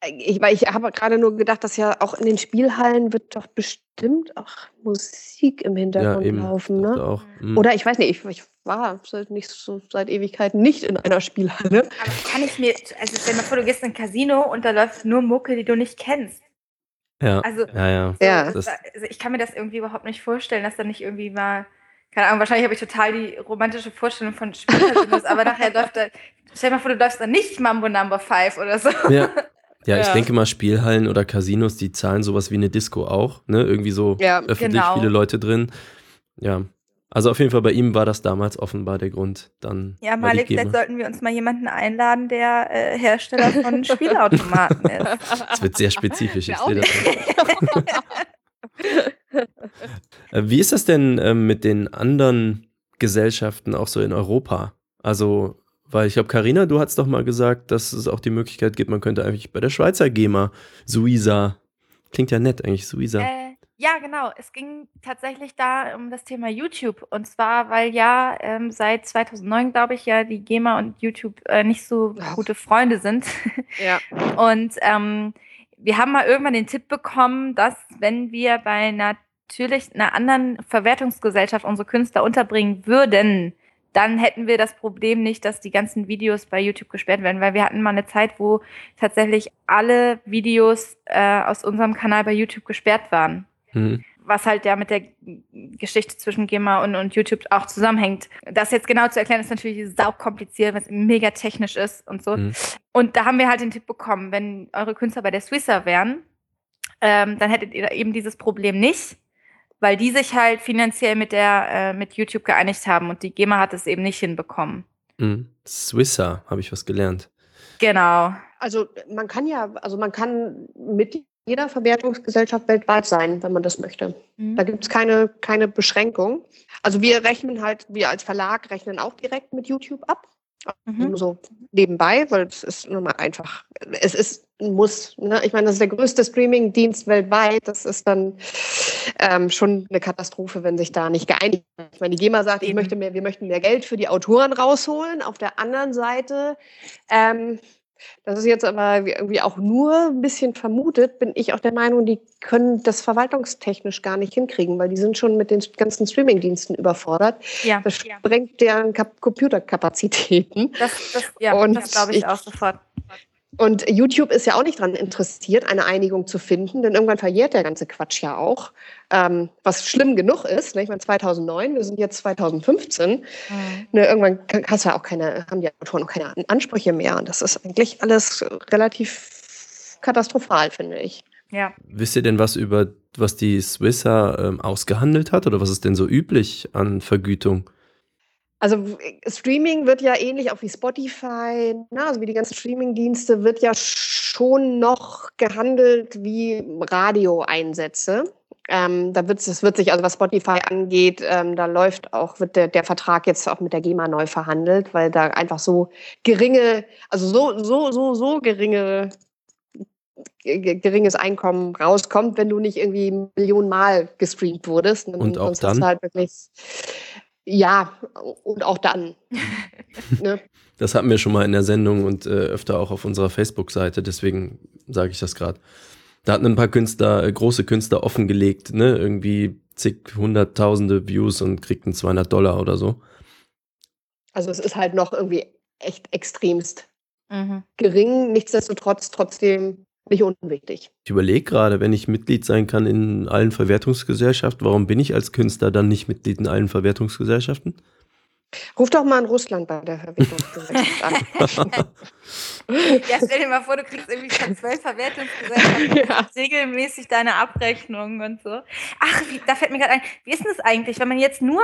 Äh, ich, weil ich habe gerade nur gedacht, dass ja auch in den Spielhallen wird doch bestimmt auch Musik im Hintergrund ja, laufen, ne? Auch. Mhm. Oder ich weiß nicht, ich, ich war seit nicht so seit Ewigkeiten nicht in einer Spielhalle. Aber kann ich mir, also stell dir mal vor, du gehst in ein Casino und da läuft nur Mucke, die du nicht kennst. Ja. Also, ja, ja. So, ja. also ich kann mir das irgendwie überhaupt nicht vorstellen, dass da nicht irgendwie mal, keine Ahnung, wahrscheinlich habe ich total die romantische Vorstellung von Spielcasinos, aber nachher [LAUGHS] läuft da, stell dir mal vor, du läufst da nicht Mambo Number 5 oder so. Ja. Ja, ich denke mal, Spielhallen oder Casinos, die zahlen sowas wie eine Disco auch, ne? Irgendwie so ja, öffentlich genau. viele Leute drin. Ja. Also auf jeden Fall bei ihm war das damals offenbar der Grund dann. Ja, Malik, vielleicht sollten wir uns mal jemanden einladen, der äh, Hersteller von [LAUGHS] Spielautomaten ist. Das wird sehr spezifisch, ich sehe das. [LAUGHS] Äh, wie ist das denn äh, mit den anderen Gesellschaften auch so in Europa? Also, weil ich glaube, Karina, du hast doch mal gesagt, dass es auch die Möglichkeit gibt, man könnte eigentlich bei der Schweizer GEMA, Suiza, klingt ja nett eigentlich, Suiza. Äh, ja, genau. Es ging tatsächlich da um das Thema YouTube. Und zwar, weil ja ähm, seit 2009, glaube ich, ja die GEMA und YouTube äh, nicht so gute Freunde sind. Ja. [LAUGHS] Und ähm, wir haben mal irgendwann den Tipp bekommen, dass wenn wir bei natürlich einer anderen Verwertungsgesellschaft unsere Künstler unterbringen würden, dann hätten wir das Problem nicht, dass die ganzen Videos bei YouTube gesperrt werden, weil wir hatten mal eine Zeit, wo tatsächlich alle Videos äh, aus unserem Kanal bei YouTube gesperrt waren. Mhm. Was halt ja mit der Geschichte zwischen GEMA und, und YouTube auch zusammenhängt. Das jetzt genau zu erklären, ist natürlich saukompliziert, weil es mega technisch ist und so. Mhm. Und da haben wir halt den Tipp bekommen, wenn eure Künstler bei der Swissa wären, ähm, dann hättet ihr eben dieses Problem nicht weil die sich halt finanziell mit der äh, mit YouTube geeinigt haben und die GEMA hat es eben nicht hinbekommen. Mhm. Swisser, habe ich was gelernt. Genau. Also man kann ja, also man kann mit jeder Verwertungsgesellschaft weltweit sein, wenn man das möchte. Mhm. Da gibt es keine, keine Beschränkung. Also wir rechnen halt, wir als Verlag rechnen auch direkt mit YouTube ab. Mhm. So nebenbei, weil es ist nun mal einfach, es ist ein Muss. Ne? Ich meine, das ist der größte Streaming-Dienst weltweit. Das ist dann ähm, schon eine Katastrophe, wenn sich da nicht geeinigt wird. Ich meine, die GEMA sagt, ich möchte mehr, wir möchten mehr Geld für die Autoren rausholen. Auf der anderen Seite ähm, das ist jetzt aber irgendwie auch nur ein bisschen vermutet, bin ich auch der Meinung, die können das verwaltungstechnisch gar nicht hinkriegen, weil die sind schon mit den ganzen Streamingdiensten überfordert. Ja. Das sprengt ja. deren Computerkapazitäten. Das, das, ja, das glaube ich, ich auch sofort. Und YouTube ist ja auch nicht daran interessiert, eine Einigung zu finden, denn irgendwann verjährt der ganze Quatsch ja auch. Ähm, was schlimm genug ist, ne? ich meine 2009, wir sind jetzt 2015, mhm. ne, irgendwann hast du ja auch keine, haben die Autoren auch keine Ansprüche mehr. Und das ist eigentlich alles relativ katastrophal, finde ich. Ja. Wisst ihr denn was über, was die Swisser ähm, ausgehandelt hat oder was ist denn so üblich an Vergütung? Also Streaming wird ja ähnlich auch wie Spotify, na, also wie die ganzen Streaming-Dienste, wird ja schon noch gehandelt wie Radioeinsätze. Ähm, da wird es wird sich, also was Spotify angeht, ähm, da läuft auch, wird der, der Vertrag jetzt auch mit der GEMA neu verhandelt, weil da einfach so geringe, also so, so, so, so geringe geringes Einkommen rauskommt, wenn du nicht irgendwie Millionen Mal gestreamt wurdest. Und auch dann? Halt wirklich, ja, und auch dann. ne? [LAUGHS] Das hatten wir schon mal in der Sendung und äh, öfter auch auf unserer Facebook-Seite, deswegen sage ich das gerade. Da hatten ein paar Künstler, äh, große Künstler offengelegt, ne, irgendwie zig, hunderttausende Views und kriegten 200 Dollar oder so. Also es ist halt noch irgendwie echt extremst mhm. gering, nichtsdestotrotz trotzdem nicht unwichtig. Ich überlege gerade, wenn ich Mitglied sein kann in allen Verwertungsgesellschaften, warum bin ich als Künstler dann nicht Mitglied in allen Verwertungsgesellschaften? Ruf doch mal in Russland bei der Verwertungsgesellschaft an. ja, stell dir mal vor, du kriegst irgendwie von zwölf Verwertungsgesellschaften ja. regelmäßig deine Abrechnungen und so. Ach, wie, da fällt mir gerade ein, wie ist denn das eigentlich, wenn man jetzt nur,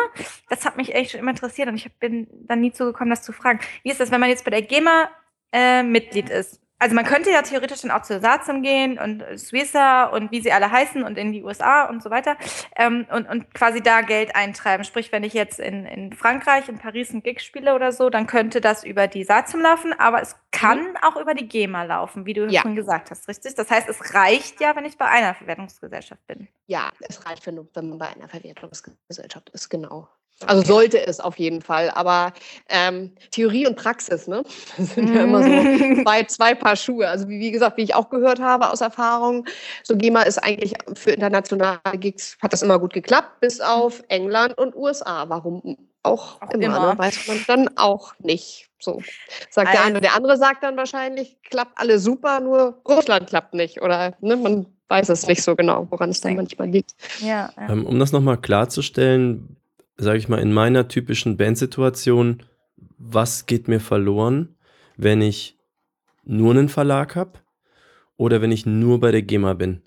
das hat mich echt schon immer interessiert und ich bin dann nie zugekommen, das zu fragen. Wie ist das, wenn man jetzt bei der GEMA äh, Mitglied ist? Also man könnte ja theoretisch dann auch zu Satzum gehen und Suiza und wie sie alle heißen und in die USA und so weiter ähm, und, und quasi da Geld eintreiben. Sprich, wenn ich jetzt in, in Frankreich, in Paris ein Gig spiele oder so, dann könnte das über die Satzum laufen, aber es kann mhm. auch über die GEMA laufen, wie du ja. schon gesagt hast, richtig? Das heißt, es reicht ja, wenn ich bei einer Verwertungsgesellschaft bin. Ja, es reicht, wenn, wenn man bei einer Verwertungsgesellschaft ist, genau. Also sollte es auf jeden Fall. Aber ähm, Theorie und Praxis, ne? [LAUGHS] Das sind ja immer so zwei, zwei Paar Schuhe. Also wie, wie gesagt, wie ich auch gehört habe aus Erfahrung, so GEMA ist eigentlich für internationale Gigs, hat das immer gut geklappt, bis auf England und USA. Warum auch, auch immer, immer. Ne? weiß man dann auch nicht. So sagt also, der eine. Der andere sagt dann wahrscheinlich, klappt alle super, nur Russland klappt nicht. Oder ne, man weiß es nicht so genau, woran es dann manchmal liegt. Ja, ja. Ähm, um das nochmal klarzustellen, sage ich mal, in meiner typischen Bandsituation, was geht mir verloren, wenn ich nur einen Verlag habe oder wenn ich nur bei der GEMA bin.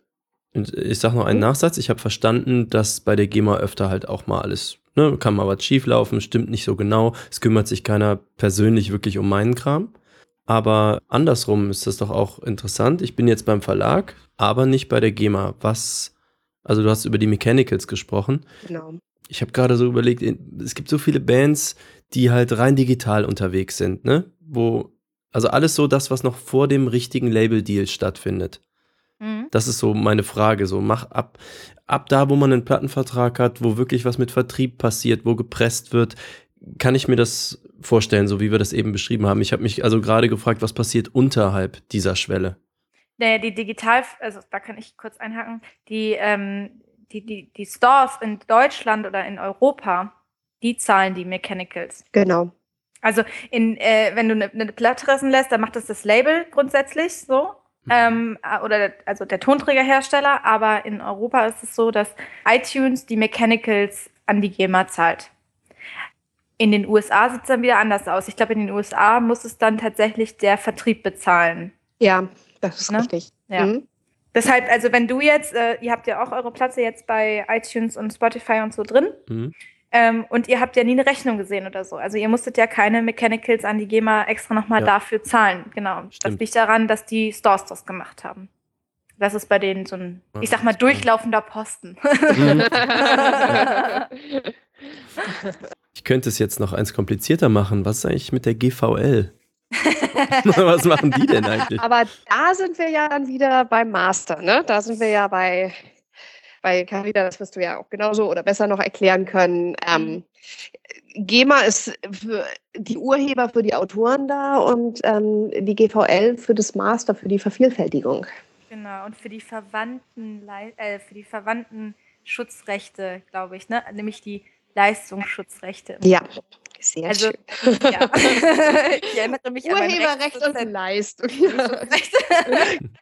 Und ich sage noch einen mhm. Nachsatz, ich habe verstanden, dass bei der GEMA öfter halt auch mal alles, ne, kann mal was schieflaufen, stimmt nicht so genau, es kümmert sich keiner persönlich wirklich um meinen Kram. Aber andersrum ist das doch auch interessant. Ich bin jetzt beim Verlag, aber nicht bei der GEMA. Was, also du hast über die Mechanicals gesprochen. Genau ich habe gerade so überlegt, es gibt so viele Bands, die halt rein digital unterwegs sind, ne? Wo, also alles so das, was noch vor dem richtigen Label-Deal stattfindet. Mhm. Das ist so meine Frage. So, mach ab, ab da, wo man einen Plattenvertrag hat, wo wirklich was mit Vertrieb passiert, wo gepresst wird, kann ich mir das vorstellen, so wie wir das eben beschrieben haben. Ich habe mich also gerade gefragt, was passiert unterhalb dieser Schwelle? Naja, die digital, also da kann ich kurz einhaken, die ähm, die, die, die Stores in Deutschland oder in Europa, die zahlen die Mechanicals. Genau. Also in, äh, wenn du eine, eine Platte rissen lässt, dann macht das das Label grundsätzlich so. Mhm. Ähm, äh, oder also der Tonträgerhersteller, aber in Europa ist es so, dass iTunes die Mechanicals an die GEMA zahlt. In den USA sieht es dann wieder anders aus. Ich glaube, in den USA muss es dann tatsächlich der Vertrieb bezahlen. Ja, das ist ne? richtig. Ja. Mhm. Deshalb, also wenn du jetzt, äh, ihr habt ja auch eure Platte jetzt bei iTunes und Spotify und so drin. Mhm. Ähm, und ihr habt ja nie eine Rechnung gesehen oder so. Also ihr musstet ja keine Mechanicals an die GEMA extra nochmal ja. dafür zahlen. Genau. Stimmt. Das liegt daran, dass die Stores das gemacht haben. Das ist bei denen so ein, ich sag mal, durchlaufender Posten. Mhm. [LAUGHS] ich könnte es jetzt noch eins komplizierter machen. Was ist eigentlich mit der GVL? [LAUGHS] Was machen die denn eigentlich? Aber da sind wir ja dann wieder beim Master, ne? Da sind wir ja bei, bei Carina, das wirst du ja auch genauso oder besser noch erklären können. Ähm, GEMA ist für die Urheber für die Autoren da und ähm, die GVL für das Master, für die Vervielfältigung. Genau, und für die verwandten, äh, für die verwandten Schutzrechte, glaube ich, ne? Nämlich die Leistungsschutzrechte. Ja, sehr also, schön. Ja. [LAUGHS] ich erinnere mich Urheberrecht an und Leistung. Ja.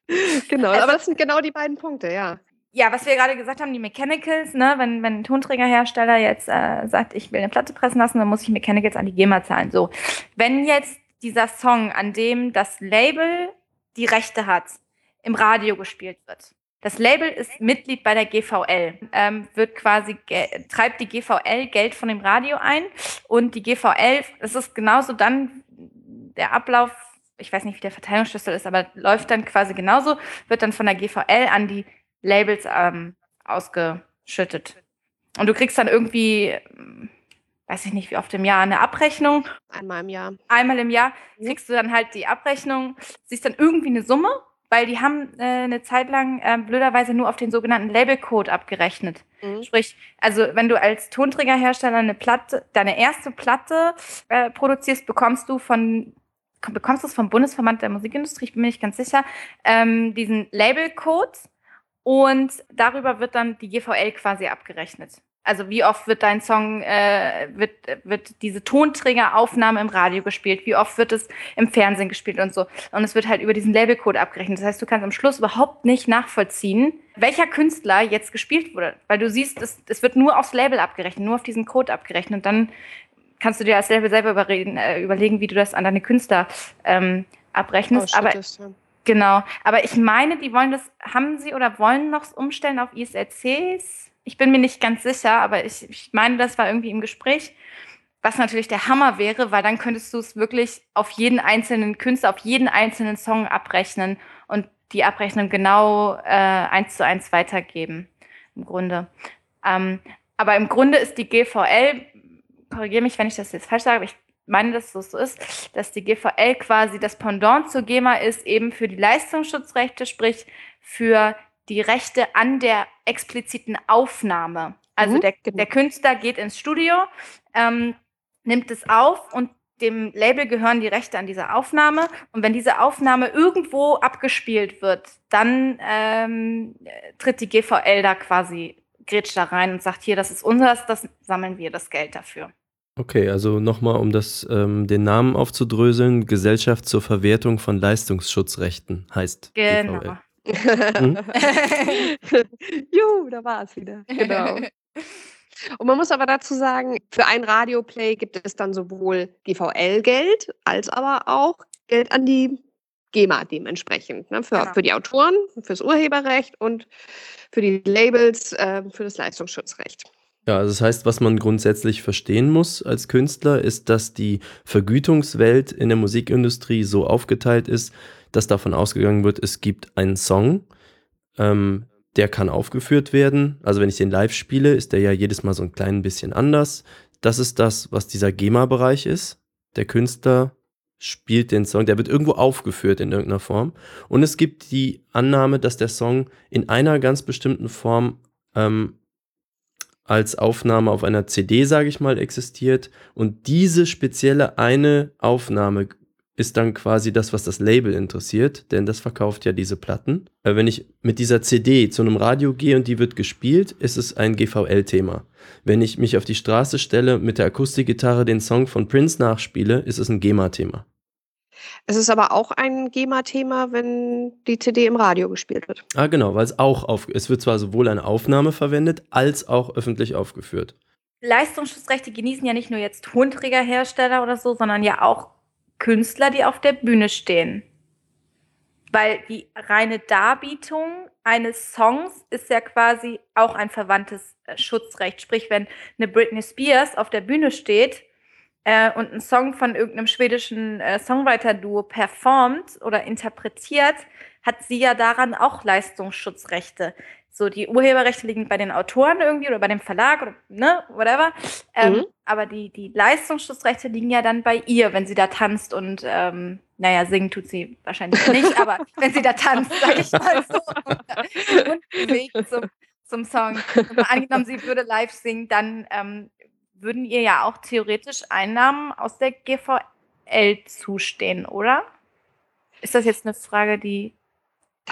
[LAUGHS] genau, also, aber das sind genau die beiden Punkte, ja. Ja, was wir gerade gesagt haben, die Mechanicals, ne, wenn, wenn ein Tonträgerhersteller jetzt äh, sagt, ich will eine Platte pressen lassen, dann muss ich Mechanicals an die GEMA zahlen. So, wenn jetzt dieser Song, an dem das Label die Rechte hat, im Radio gespielt wird, das Label ist Mitglied bei der GVL, ähm, wird quasi treibt die GVL Geld von dem Radio ein und die GVL, es ist genauso dann der Ablauf, ich weiß nicht, wie der Verteilungsschlüssel ist, aber läuft dann quasi genauso, wird dann von der GVL an die Labels ähm, ausgeschüttet. Und du kriegst dann irgendwie, weiß ich nicht, wie oft im Jahr eine Abrechnung. Einmal im Jahr. Einmal im Jahr kriegst du dann halt die Abrechnung, siehst dann irgendwie eine Summe weil die haben äh, eine Zeit lang äh, blöderweise nur auf den sogenannten Labelcode abgerechnet. Mhm. Sprich, also wenn du als Tonträgerhersteller eine Platte, deine erste Platte äh, produzierst, bekommst du von bekommst du es vom Bundesverband der Musikindustrie, ich bin mir nicht ganz sicher, ähm, diesen Labelcode und darüber wird dann die GVL quasi abgerechnet. Also wie oft wird dein Song, äh, wird, wird diese Tonträgeraufnahme im Radio gespielt, wie oft wird es im Fernsehen gespielt und so. Und es wird halt über diesen Labelcode abgerechnet. Das heißt, du kannst am Schluss überhaupt nicht nachvollziehen, welcher Künstler jetzt gespielt wurde. Weil du siehst, es, es wird nur aufs Label abgerechnet, nur auf diesen Code abgerechnet. Und dann kannst du dir als Label selber überreden, äh, überlegen, wie du das an deine Künstler ähm, abrechnest. Aber genau. Aber ich meine, die wollen das, haben sie oder wollen noch umstellen auf ISRCs? Ich bin mir nicht ganz sicher, aber ich, ich meine, das war irgendwie im Gespräch. Was natürlich der Hammer wäre, weil dann könntest du es wirklich auf jeden einzelnen Künstler, auf jeden einzelnen Song abrechnen und die Abrechnung genau äh, eins zu eins weitergeben. Im Grunde. Ähm, aber im Grunde ist die GVL, korrigiere mich, wenn ich das jetzt falsch sage, aber ich meine, dass es so ist, dass die GVL quasi das Pendant zur GEMA ist, eben für die Leistungsschutzrechte, sprich für die Rechte an der expliziten Aufnahme. Also mhm, der, genau. der Künstler geht ins Studio, ähm, nimmt es auf und dem Label gehören die Rechte an dieser Aufnahme. Und wenn diese Aufnahme irgendwo abgespielt wird, dann ähm, tritt die GVL da quasi, grätscht da rein und sagt, hier, das ist unseres, das sammeln wir das Geld dafür. Okay, also nochmal, um das, ähm, den Namen aufzudröseln, Gesellschaft zur Verwertung von Leistungsschutzrechten heißt. Genau. GVL. Mhm. [LAUGHS] Juhu, da war es wieder. Genau. [LAUGHS] Und man muss aber dazu sagen, für ein Radioplay gibt es dann sowohl GVL-Geld als aber auch Geld an die GEMA dementsprechend. Ne? Für, genau. für die Autoren, fürs Urheberrecht und für die Labels, äh, für das Leistungsschutzrecht. Ja, also das heißt, was man grundsätzlich verstehen muss als Künstler, ist, dass die Vergütungswelt in der Musikindustrie so aufgeteilt ist, dass davon ausgegangen wird, es gibt einen Song, ähm, der kann aufgeführt werden. Also wenn ich den live spiele, ist der ja jedes Mal so ein klein bisschen anders. Das ist das, was dieser GEMA-Bereich ist. Der Künstler spielt den Song, der wird irgendwo aufgeführt in irgendeiner Form. Und es gibt die Annahme, dass der Song in einer ganz bestimmten Form ähm, als Aufnahme auf einer CD, sage ich mal, existiert. Und diese spezielle eine Aufnahme ist dann quasi das, was das Label interessiert, denn das verkauft ja diese Platten. Äh, wenn ich mit dieser CD zu einem Radio gehe und die wird gespielt, ist es ein GVL-Thema. Wenn ich mich auf die Straße stelle, mit der Akustikgitarre den Song von Prince nachspiele, ist es ein GEMA-Thema. Es ist aber auch ein GEMA-Thema, wenn die CD im Radio gespielt wird. Ah, genau, weil es auch auf, es wird zwar sowohl eine Aufnahme verwendet, als auch öffentlich aufgeführt. Leistungsschutzrechte genießen ja nicht nur jetzt Tonträgerhersteller oder so, sondern ja auch Künstler, die auf der Bühne stehen. weil die reine Darbietung eines Songs ist ja quasi auch ein verwandtes äh, Schutzrecht. Sprich, wenn eine Britney Spears auf der Bühne steht äh, und einen Song von irgendeinem schwedischen äh, Songwriter-Duo performt oder interpretiert, hat sie ja daran auch Leistungsschutzrechte. So, die Urheberrechte liegen bei den Autoren irgendwie oder bei dem Verlag oder ne, whatever. Ähm, mhm. Aber die, die Leistungsschutzrechte liegen ja dann bei ihr, wenn sie da tanzt und ähm, naja, singen tut sie wahrscheinlich [LAUGHS] nicht, aber wenn sie da tanzt, sag ich mal so, [LAUGHS] und bewegt zum, zum Song. Und angenommen, sie würde live singen, dann ähm, würden ihr ja auch theoretisch Einnahmen aus der GVL zustehen, oder? Ist das jetzt eine Frage, die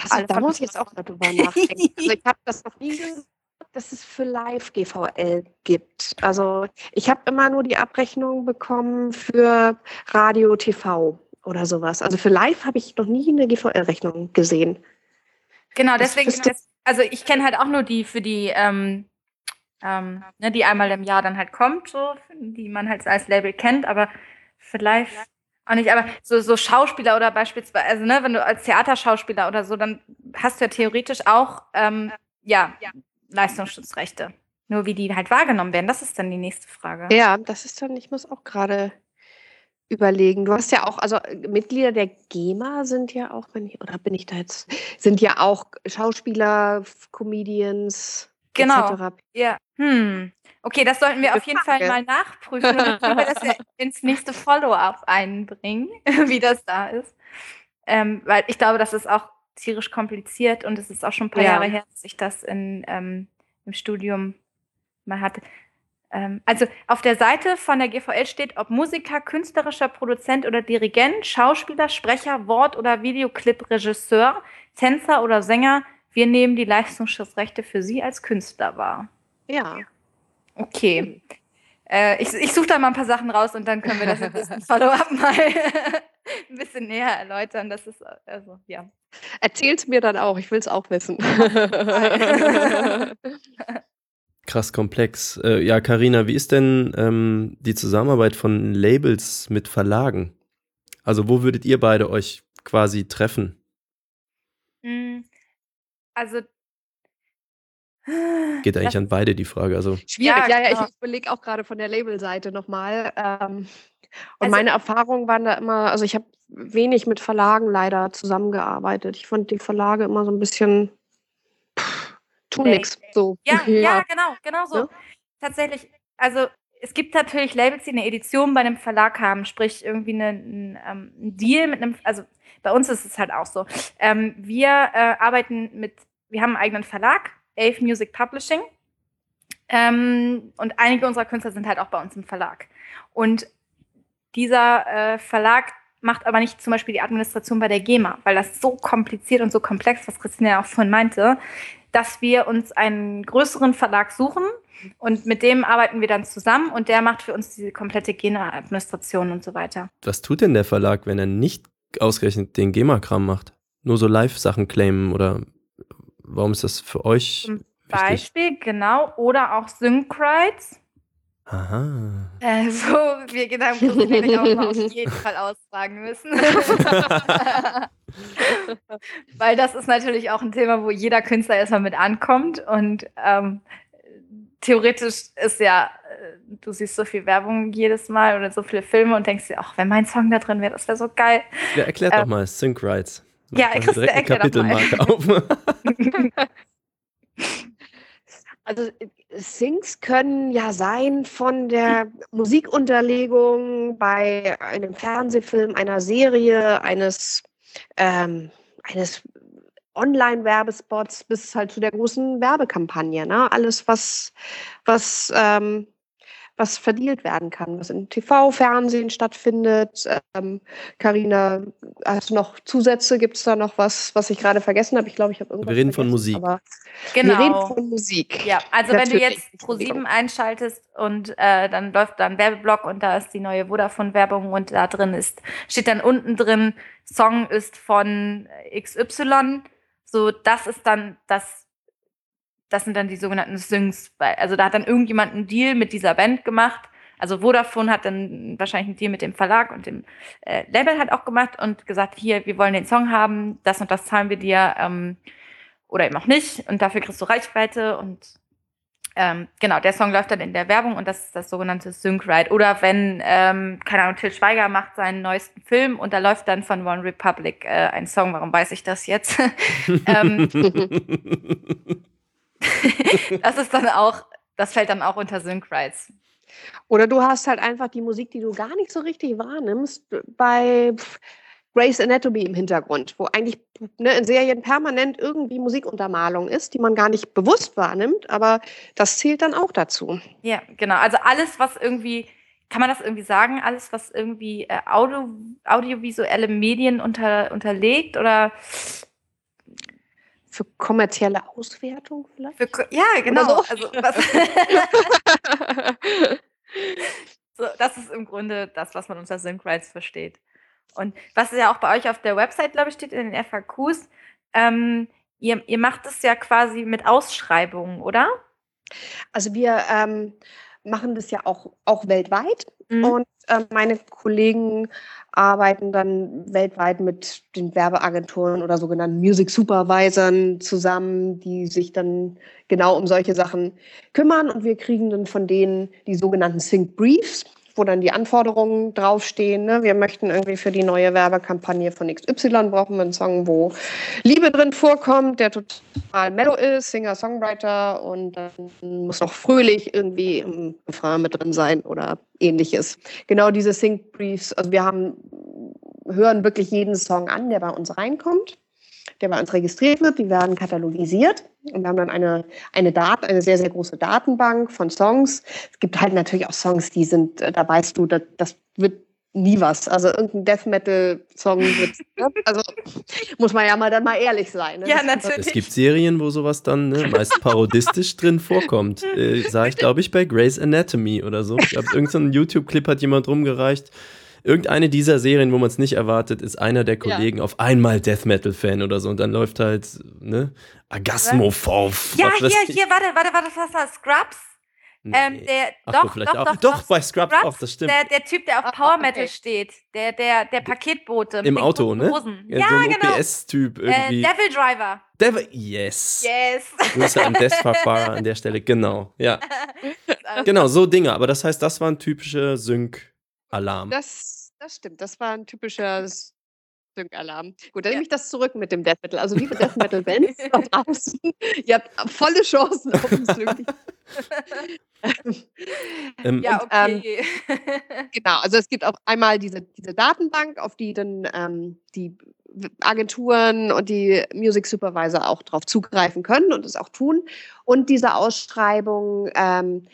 das, da muss ich jetzt auch drüber nachdenken. [LAUGHS] also ich habe das noch nie gehört, dass es für Live GVL gibt. Also ich habe immer nur die Abrechnung bekommen für Radio, TV oder sowas. Also für Live habe ich noch nie eine GVL-Rechnung gesehen. Genau, deswegen, das, also ich kenne halt auch nur die für die, ähm, ähm, ne, die einmal im Jahr dann halt kommt, so, die man halt als Label kennt, aber für Live auch nicht, aber so, so Schauspieler oder beispielsweise, also ne, wenn du als Theaterschauspieler oder so, dann hast du ja theoretisch auch ähm, ja, ja, Leistungsschutzrechte. Nur wie die halt wahrgenommen werden, das ist dann die nächste Frage. Ja, das ist dann, ich muss auch gerade überlegen. Du hast ja auch, also Mitglieder der GEMA sind ja auch, wenn ich, oder bin ich da jetzt, sind ja auch Schauspieler, Comedians, genau. etc. Ja. Hm. Okay, das sollten wir auf jeden Fall mal nachprüfen und können wir das [LAUGHS] ja ins nächste Follow-up einbringen, [LAUGHS] wie das da ist. Ähm, weil ich glaube, das ist auch tierisch kompliziert und es ist auch schon ein paar ja. Jahre her, dass ich das in, ähm, im Studium mal hatte. Ähm, also auf der Seite von der GVL steht, ob Musiker, künstlerischer Produzent oder Dirigent, Schauspieler, Sprecher, Wort- oder Videoclip-Regisseur, Tänzer oder Sänger, wir nehmen die Leistungsschutzrechte für Sie als Künstler wahr. Ja. Okay. Äh, ich ich suche da mal ein paar Sachen raus und dann können wir das im [LAUGHS] Follow-up mal [LAUGHS] ein bisschen näher erläutern. Das ist, also, ja. Erzähl's mir dann auch, ich will es auch wissen. [LAUGHS] Krass komplex. Äh, ja, Karina, wie ist denn ähm, die Zusammenarbeit von Labels mit Verlagen? Also, wo würdet ihr beide euch quasi treffen? Hm, also Geht eigentlich an beide die Frage. Also. Schwierig, ja, ja, ich überlege auch gerade von der Labelseite nochmal. Ähm, und also, meine Erfahrungen waren da immer, also ich habe wenig mit Verlagen leider zusammengearbeitet. Ich fand die Verlage immer so ein bisschen pff, tun nichts. So. Ja, [LAUGHS] ja, ja, genau, genau so. Ja? Tatsächlich, also es gibt natürlich Labels, die eine Edition bei einem Verlag haben, sprich irgendwie einen, einen, ähm, Deal mit einem, also bei uns ist es halt auch so. Ähm, wir äh, arbeiten mit, wir haben einen eigenen Verlag, Ave Music Publishing. Ähm, und einige unserer Künstler sind halt auch bei uns im Verlag. Und dieser äh, Verlag macht aber nicht zum Beispiel die Administration bei der GEMA, weil das so kompliziert und so komplex, was Christina ja auch vorhin meinte, dass wir uns einen größeren Verlag suchen und mit dem arbeiten wir dann zusammen und der macht für uns diese komplette GEMA-Administration und so weiter. Was tut denn der Verlag, wenn er nicht ausgerechnet den GEMA-Kram macht? Nur so Live-Sachen claimen oder Warum ist das für euch? Zum Beispiel, wichtig? genau. Oder auch Syncrites. Aha. Wo wir Gedanken auch mal auf jeden Fall austragen müssen. [LAUGHS] Weil das ist natürlich auch ein Thema, wo jeder Künstler erstmal mit ankommt. Und ähm, theoretisch ist ja, äh, du siehst so viel Werbung jedes Mal oder so viele Filme und denkst dir, ach, wenn mein Song da drin wäre, das wäre so geil. Ja, erklärt ähm, doch mal, Syncrites. Ja, ich direkt eine Kapitelmarke auf. [LAUGHS] also Syncs können ja sein von der Musikunterlegung bei einem Fernsehfilm, einer Serie, eines, ähm, eines Online-Werbespots bis halt zu der großen Werbekampagne. Ne? Alles, was, was ähm, was verdealt werden kann, was im TV, Fernsehen stattfindet. Carina, ähm, hast du noch Zusätze? Gibt es da noch was, was ich gerade vergessen habe? Ich glaube, ich habe irgendwas Wir reden von Musik. genau. Wir reden von Musik. Ja, also Natürlich. wenn du jetzt Pro7 einschaltest und äh, dann läuft da ein Werbeblock und da ist die neue Vodafone-Werbung und da drin ist, steht dann unten drin, Song ist von XY. So, das ist dann das das sind dann die sogenannten Syncs. Also da hat dann irgendjemand einen Deal mit dieser Band gemacht Also Vodafone hat dann wahrscheinlich einen Deal mit dem Verlag und dem äh, Label halt auch gemacht und gesagt, hier, wir wollen den Song haben, das und das zahlen wir dir ähm, oder eben auch nicht und dafür kriegst du Reichweite und ähm, genau, der Song läuft dann in der Werbung und das ist das sogenannte Sync-Ride. Oder wenn, ähm, keine Ahnung, Till Schweiger macht seinen neuesten Film und da läuft dann von One Republic äh, ein Song, warum weiß ich das jetzt? [LAUGHS] ähm, [LAUGHS] [LAUGHS] das ist dann auch, das fällt dann auch unter Sync-Rides. Oder du hast halt einfach die Musik, die du gar nicht so richtig wahrnimmst, bei Grey's Anatomy im Hintergrund, wo eigentlich ne, in Serien permanent irgendwie Musikuntermalung ist, die man gar nicht bewusst wahrnimmt, aber das zählt dann auch dazu. Ja, genau. Also alles, was irgendwie, kann man das irgendwie sagen, alles, was irgendwie äh, Audio, audiovisuelle Medien unter, unterlegt oder für kommerzielle Auswertung vielleicht? Für, ja, genau. So? Also, [LAUGHS] so, das ist im Grunde das, was man unter Sync Rights versteht. Und was ja auch bei euch auf der Website, glaube ich, steht in den FAQs, ähm, ihr, ihr macht es ja quasi mit Ausschreibungen, oder? Also wir ähm, machen das ja auch, auch weltweit. Mhm. und äh, meine Kollegen arbeiten dann weltweit mit den Werbeagenturen oder sogenannten Music Supervisern zusammen, die sich dann genau um solche Sachen kümmern. Und wir kriegen dann von denen die sogenannten Sync Briefs wo dann die Anforderungen draufstehen. Ne? Wir möchten irgendwie für die neue Werbekampagne von XY brauchen wir einen Song, wo Liebe drin vorkommt, der total mellow ist, Singer-Songwriter und dann muss noch fröhlich irgendwie im Refrain mit drin sein oder ähnliches. Genau diese Sync Briefs, also wir haben, hören wirklich jeden Song an, der bei uns reinkommt der bei uns registriert wird. Die werden katalogisiert und wir haben dann eine, eine, Dat eine sehr, sehr große Datenbank von Songs. Es gibt halt natürlich auch Songs, die sind, äh, da weißt du, das, das wird nie was. Also irgendein Death Metal Song wird, ne? also muss man ja mal dann mal ehrlich sein. Ne? Ja, natürlich. Es gibt Serien, wo sowas dann ne, meist parodistisch drin vorkommt. Äh, sah ich, glaube ich, bei Grey's Anatomy oder so. Ich glaube, irgendein so YouTube-Clip hat jemand rumgereicht irgendeine dieser Serien, wo man es nicht erwartet, ist einer der Kollegen ja. auf einmal Death Metal Fan oder so und dann läuft halt, ne, Agasmophof. Ja, hier, hier, warte, warte, warte, was war Scrubs? Nee. Ähm, der, Ach, doch, doch, doch, doch, doch, bei Scrubs, Scrubs, auch, das stimmt. Der, der Typ, der auf Power Metal okay. steht, der, der, der Paketbote. Im Auto, ne? Ja, ja so ein genau. OPS-Typ äh, irgendwie. Äh, Devil Driver. Devil, yes. Yes. Grüße an [LAUGHS] Desfahrer an der Stelle, genau, ja. [LAUGHS] genau, so Dinge, aber das heißt, das war ein typischer Sync-Alarm. Das das stimmt, das war ein typischer Sync-Alarm. Gut, dann ja. nehme ich das zurück mit dem Death Metal. Also liebe Death Metal-Bands da [LAUGHS] draußen, ihr habt volle Chancen auf den Sync. [LAUGHS] ähm, ja, okay. Ähm, [LAUGHS] genau, also es gibt auch einmal diese, diese Datenbank, auf die dann ähm, die Agenturen und die Music Supervisor auch darauf zugreifen können und es auch tun. Und diese Ausschreibung ähm,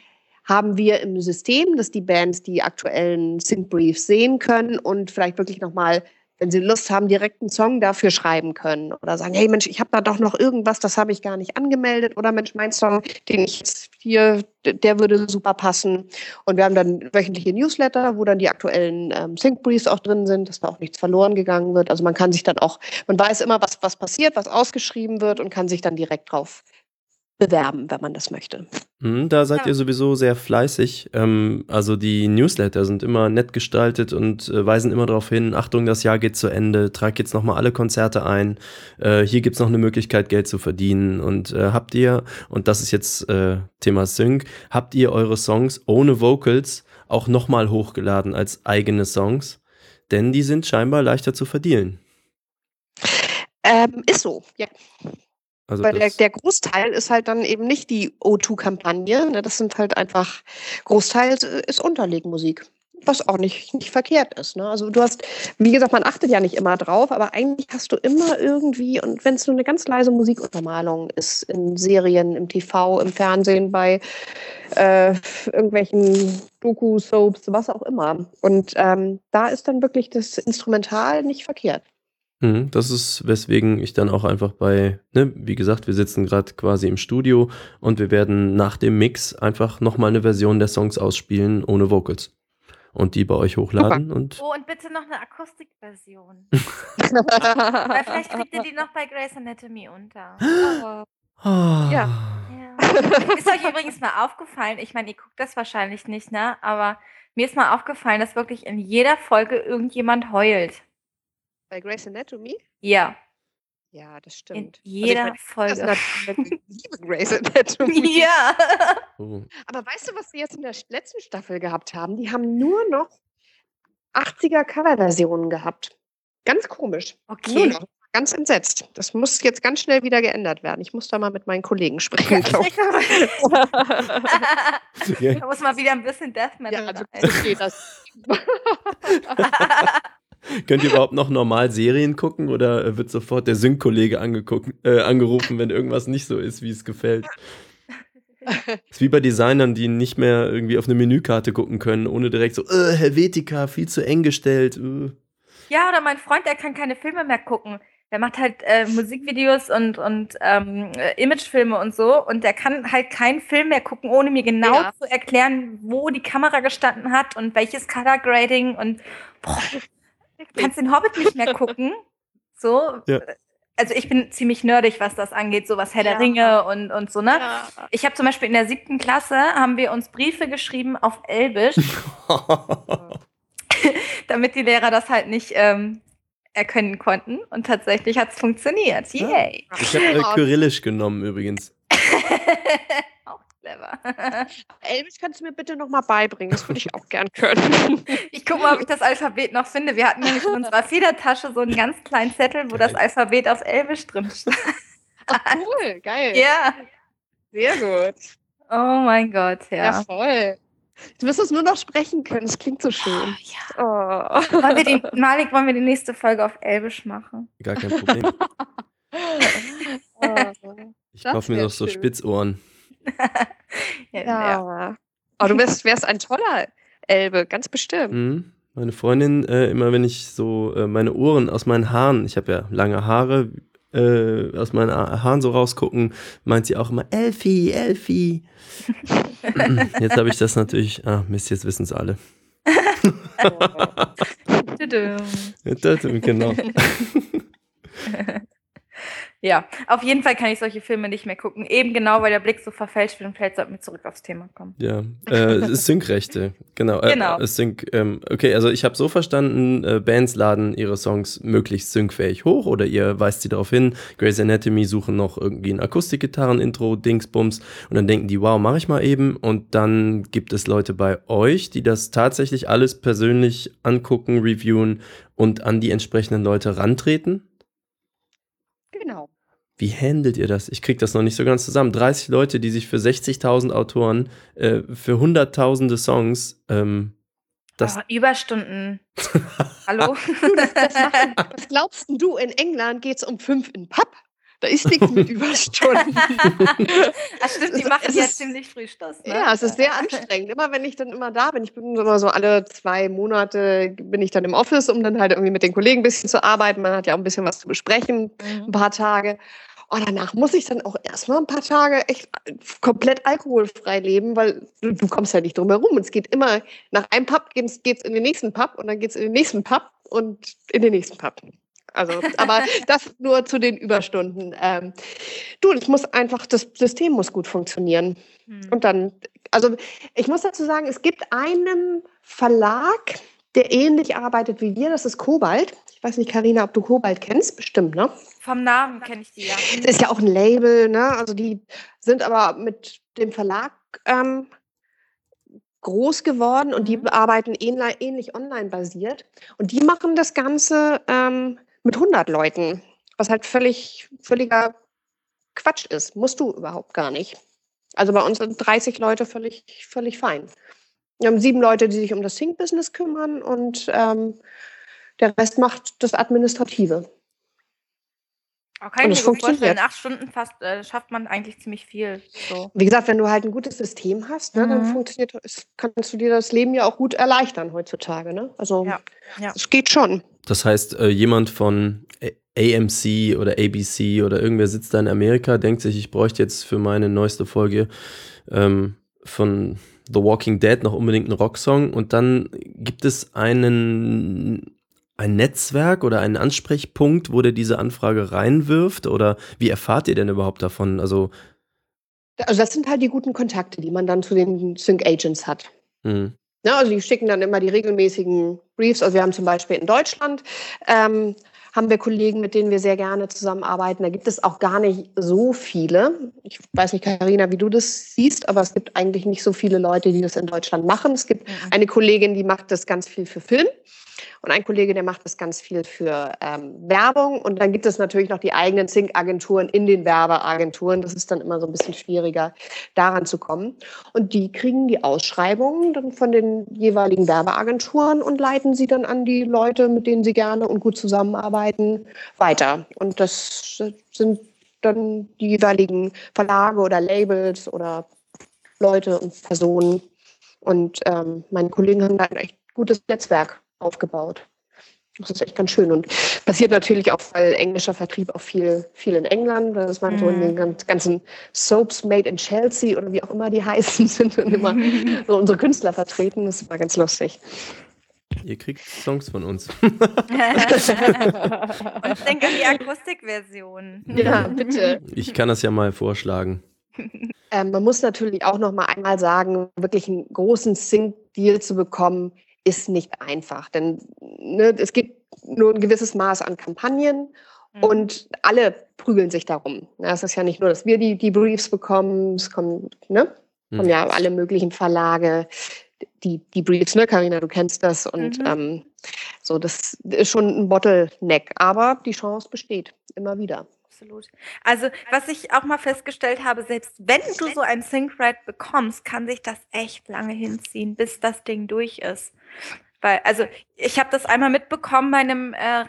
haben wir im System, dass die Bands die aktuellen Sync-Briefs sehen können und vielleicht wirklich nochmal, wenn sie Lust haben, direkt einen Song dafür schreiben können oder sagen, hey Mensch, ich habe da doch noch irgendwas, das habe ich gar nicht angemeldet oder Mensch, mein Song, den ich jetzt hier, der würde super passen. Und wir haben dann wöchentliche Newsletter, wo dann die aktuellen ähm, Sync-Briefs auch drin sind, dass da auch nichts verloren gegangen wird. Also man kann sich dann auch, man weiß immer, was, was passiert, was ausgeschrieben wird und kann sich dann direkt drauf bewerben, wenn man das möchte. Mhm, da seid ja. ihr sowieso sehr fleißig. Ähm, also die Newsletter sind immer nett gestaltet und äh, weisen immer darauf hin, Achtung, das Jahr geht zu Ende, trag jetzt nochmal alle Konzerte ein. Äh, hier gibt es noch eine Möglichkeit, Geld zu verdienen. Und äh, habt ihr, und das ist jetzt Thema Sync, habt ihr eure Songs ohne Vocals auch nochmal hochgeladen als eigene Songs? Denn die sind scheinbar leichter zu verdienen. Ähm, ist so, ja. Also Weil der, der Großteil ist halt dann eben nicht die O2-Kampagne. Ne? Das sind halt einfach, Großteil ist Unterlegmusik. Was auch nicht, nicht verkehrt ist. Ne? Also du hast, wie gesagt, man achtet ja nicht immer drauf, aber eigentlich hast du immer irgendwie, und wenn es nur eine ganz leise Musikuntermalung ist, in Serien, im TV, im Fernsehen, bei äh, irgendwelchen Doku-Soaps, was auch immer. Und ähm, da ist dann wirklich das Instrumental nicht verkehrt. Mhm, das ist, weswegen ich dann auch einfach bei, ne, wie gesagt, wir sitzen gerade quasi im Studio und wir werden nach dem Mix einfach nochmal eine Version der Songs ausspielen ohne Vocals. Und die bei euch hochladen. Und oh, und bitte noch eine Akustikversion. [LAUGHS] Weil vielleicht kriegt ihr die noch bei Grey's Anatomy unter. Oh. Ja. ja. ist euch übrigens mal aufgefallen, ich meine, ihr guckt das wahrscheinlich nicht, ne? Aber mir ist mal aufgefallen, dass wirklich in jeder Folge irgendjemand heult. Bei Grey's Anatomy? Ja. Ja, das stimmt. In jeder also Folge. Das liebe [LAUGHS] Grey's Anatomy. Ja. [LAUGHS] Oh. Aber weißt du, was sie jetzt in der letzten Staffel gehabt haben? Die haben nur noch 80er Coverversionen gehabt. Ganz komisch. Okay. Nur noch. Ganz entsetzt. Das muss jetzt ganz schnell wieder geändert werden. Ich muss da mal mit meinen Kollegen sprechen. [LAUGHS] da muss mal wieder ein bisschen Death Metal. Ja, also, okay, das. [LAUGHS] Könnt ihr überhaupt noch normal Serien gucken oder wird sofort der Sync-Kollege äh, angerufen, wenn irgendwas nicht so ist, wie es gefällt? [LAUGHS] ist wie bei Designern, die nicht mehr irgendwie auf eine Menükarte gucken können, ohne direkt so, äh, Helvetica, viel zu eng gestellt. Äh. Ja, oder mein Freund, der kann keine Filme mehr gucken. Der macht halt äh, Musikvideos und, und ähm, Imagefilme und so. Und der kann halt keinen Film mehr gucken, ohne mir genau ja. zu erklären, wo die Kamera gestanden hat und welches Color Grading und boah, kannst den Hobbit nicht mehr gucken. So. [LAUGHS] Ja. Also ich bin ziemlich nerdig, was das angeht, so was Herr ja. der Ringe und, und so, ne? Ja. Ich habe zum Beispiel in der siebten Klasse haben wir uns Briefe geschrieben auf Elbisch, [LAUGHS] [LAUGHS] damit die Lehrer das halt nicht ähm, erkennen konnten. Und tatsächlich hat es funktioniert. Yay! Ich habe äh, Kyrillisch genommen übrigens. Clever. Elvis, kannst du mir bitte noch mal beibringen? Das würde ich auch gern können. [LAUGHS] Ich gucke mal, ob ich das Alphabet noch finde. Wir hatten nämlich in unserer Federtasche so einen ganz kleinen Zettel, wo das Alphabet auf Elvisch drin steht. Ach, cool, geil. Ja. Sehr gut. Oh mein Gott, ja. Ja, voll. Du wirst es nur noch sprechen können. Es klingt so schön. Oh, ja. oh. Wollen wir die, Malik, wollen wir die nächste Folge auf Elbisch machen? Gar kein Problem. [LAUGHS] oh, ich kaufe mir noch so schön. Spitzohren [LAUGHS] ja. ja. Aber du wärst, wärst ein toller Elbe, ganz bestimmt. Mhm. Meine Freundin, äh, immer wenn ich so äh, meine Ohren aus meinen Haaren, ich habe ja lange Haare, äh, aus meinen Haaren so rausgucken, meint sie auch immer Elfi, Elfi. [LAUGHS] jetzt habe ich das natürlich, ah Mist, jetzt wissen es alle. [LAUGHS] genau. Ja, auf jeden Fall kann ich solche Filme nicht mehr gucken. Eben genau, weil der Blick so verfälscht wird und vielleicht sollten wir zurück aufs Thema kommen. Ja, äh, [LAUGHS] Sync-Rechte, genau. Äh, genau. Äh, Sync, ähm, okay, also ich habe so verstanden, äh, Bands laden ihre Songs möglichst syncfähig hoch oder ihr weist sie darauf hin. Grey's Anatomy suchen noch irgendwie ein Akustikgitarren-Intro, Dingsbums und dann denken die, wow, mache ich mal eben. Und dann gibt es Leute bei euch, die das tatsächlich alles persönlich angucken, reviewen und an die entsprechenden Leute rantreten. Genau. Wie handelt ihr das? Ich kriege das noch nicht so ganz zusammen. 30 Leute, die sich für 60.000 Autoren, äh, für hunderttausende Songs, ähm, das oh, Überstunden. [LAUGHS] Hallo? [LAUGHS] [LAUGHS] was glaubst du, in England geht es um fünf in Pub? Da ist nichts mit Überstunden. [LAUGHS] Ach stimmt, die machen ja ziemlich früh Schluss. Ne? Ja, es ist sehr [LAUGHS] anstrengend. Immer wenn ich dann immer da bin, ich bin immer so alle zwei Monate bin ich dann im Office, um dann halt irgendwie mit den Kollegen ein bisschen zu arbeiten. Man hat ja auch ein bisschen was zu besprechen, mhm. ein paar Tage. Und oh, danach muss ich dann auch erstmal ein paar Tage echt komplett alkoholfrei leben, weil du, du kommst ja nicht drum herum. Es geht immer, nach einem Pub geht es in den nächsten Pub und dann geht es in den nächsten Pub und in den nächsten Pub. Also, aber das nur zu den Überstunden. Ähm, du, es muss einfach, das System muss gut funktionieren. Hm. Und dann, also ich muss dazu sagen, es gibt einen Verlag, der ähnlich arbeitet wie wir, das ist Kobalt. Ich weiß nicht, Karina, ob du Kobalt kennst, bestimmt, ne? Vom Namen kenne ich die ja. Das ist ja auch ein Label, ne? Also die sind aber mit dem Verlag ähm, groß geworden und die mhm. arbeiten ähnlich, ähnlich online basiert. Und die machen das Ganze ähm, mit 100 Leuten, was halt völlig, völliger Quatsch ist. Musst du überhaupt gar nicht. Also bei uns sind 30 Leute völlig, völlig fein. Wir haben sieben Leute, die sich um das Sync-Business kümmern und ähm, der Rest macht das Administrative. Kann ich mir vorstellen, in acht Stunden fast äh, schafft man eigentlich ziemlich viel. So. Wie gesagt, wenn du halt ein gutes System hast, ne, mhm. dann funktioniert, kannst du dir das Leben ja auch gut erleichtern heutzutage. Ne? Also ja, ja. es geht schon. Das heißt, äh, jemand von AMC oder ABC oder irgendwer sitzt da in Amerika, denkt sich, ich bräuchte jetzt für meine neueste Folge ähm, von The Walking Dead noch unbedingt einen Rocksong und dann gibt es einen ein Netzwerk oder einen Ansprechpunkt, wo der diese Anfrage reinwirft? Oder wie erfahrt ihr denn überhaupt davon? Also Also das sind halt die guten Kontakte, die man dann zu den Sync Agents hat. Mhm. Ja, also die schicken dann immer die regelmäßigen Briefs. Also wir haben zum Beispiel in Deutschland ähm, haben wir Kollegen, mit denen wir sehr gerne zusammenarbeiten. Da gibt es auch gar nicht so viele. Ich weiß nicht, Karina, wie du das siehst, aber es gibt eigentlich nicht so viele Leute, die das in Deutschland machen. Es gibt eine Kollegin, die macht das ganz viel für Film. Und ein Kollege, der macht das ganz viel für ähm, Werbung. Und dann gibt es natürlich noch die eigenen Sync-Agenturen in den Werbeagenturen. Das ist dann immer so ein bisschen schwieriger, daran zu kommen. Und die kriegen die Ausschreibungen dann von den jeweiligen Werbeagenturen und leiten sie dann an die Leute, mit denen sie gerne und gut zusammenarbeiten, weiter. Und das sind dann die jeweiligen Verlage oder Labels oder Leute und Personen. Und ähm, meine Kollegen haben da ein echt gutes Netzwerk aufgebaut. Das ist echt ganz schön und passiert natürlich auch, weil englischer Vertrieb auch viel, viel in England, dass man mhm. so in den mhm. ganzen Soaps made in Chelsea oder wie auch immer die [LAUGHS] heißen sind und immer so unsere Künstler vertreten. Das ist immer ganz lustig. Ihr kriegt Songs von uns. und denke an die Akustikversion. Ja, bitte. Ich kann das ja mal vorschlagen. Ähm, man muss natürlich auch noch mal einmal sagen, wirklich einen großen Sync-Deal zu bekommen, ist nicht einfach, denn ne, es gibt nur ein gewisses Maß an Kampagnen mhm. und alle prügeln sich darum. Es ist ja nicht nur, dass wir die, die Briefs bekommen, es kommen, ne, mhm. kommen ja alle möglichen Verlage, die, die Briefs, ne, Carina, du kennst das und mhm. ähm, so, das ist schon ein Bottleneck, aber die Chance besteht immer wieder. Absolut. Also, was ich auch mal festgestellt habe, selbst wenn du so ein Sync-Ride bekommst, kann sich das echt lange hinziehen, bis das Ding durch ist. Weil, also ich habe das einmal mitbekommen bei einem äh,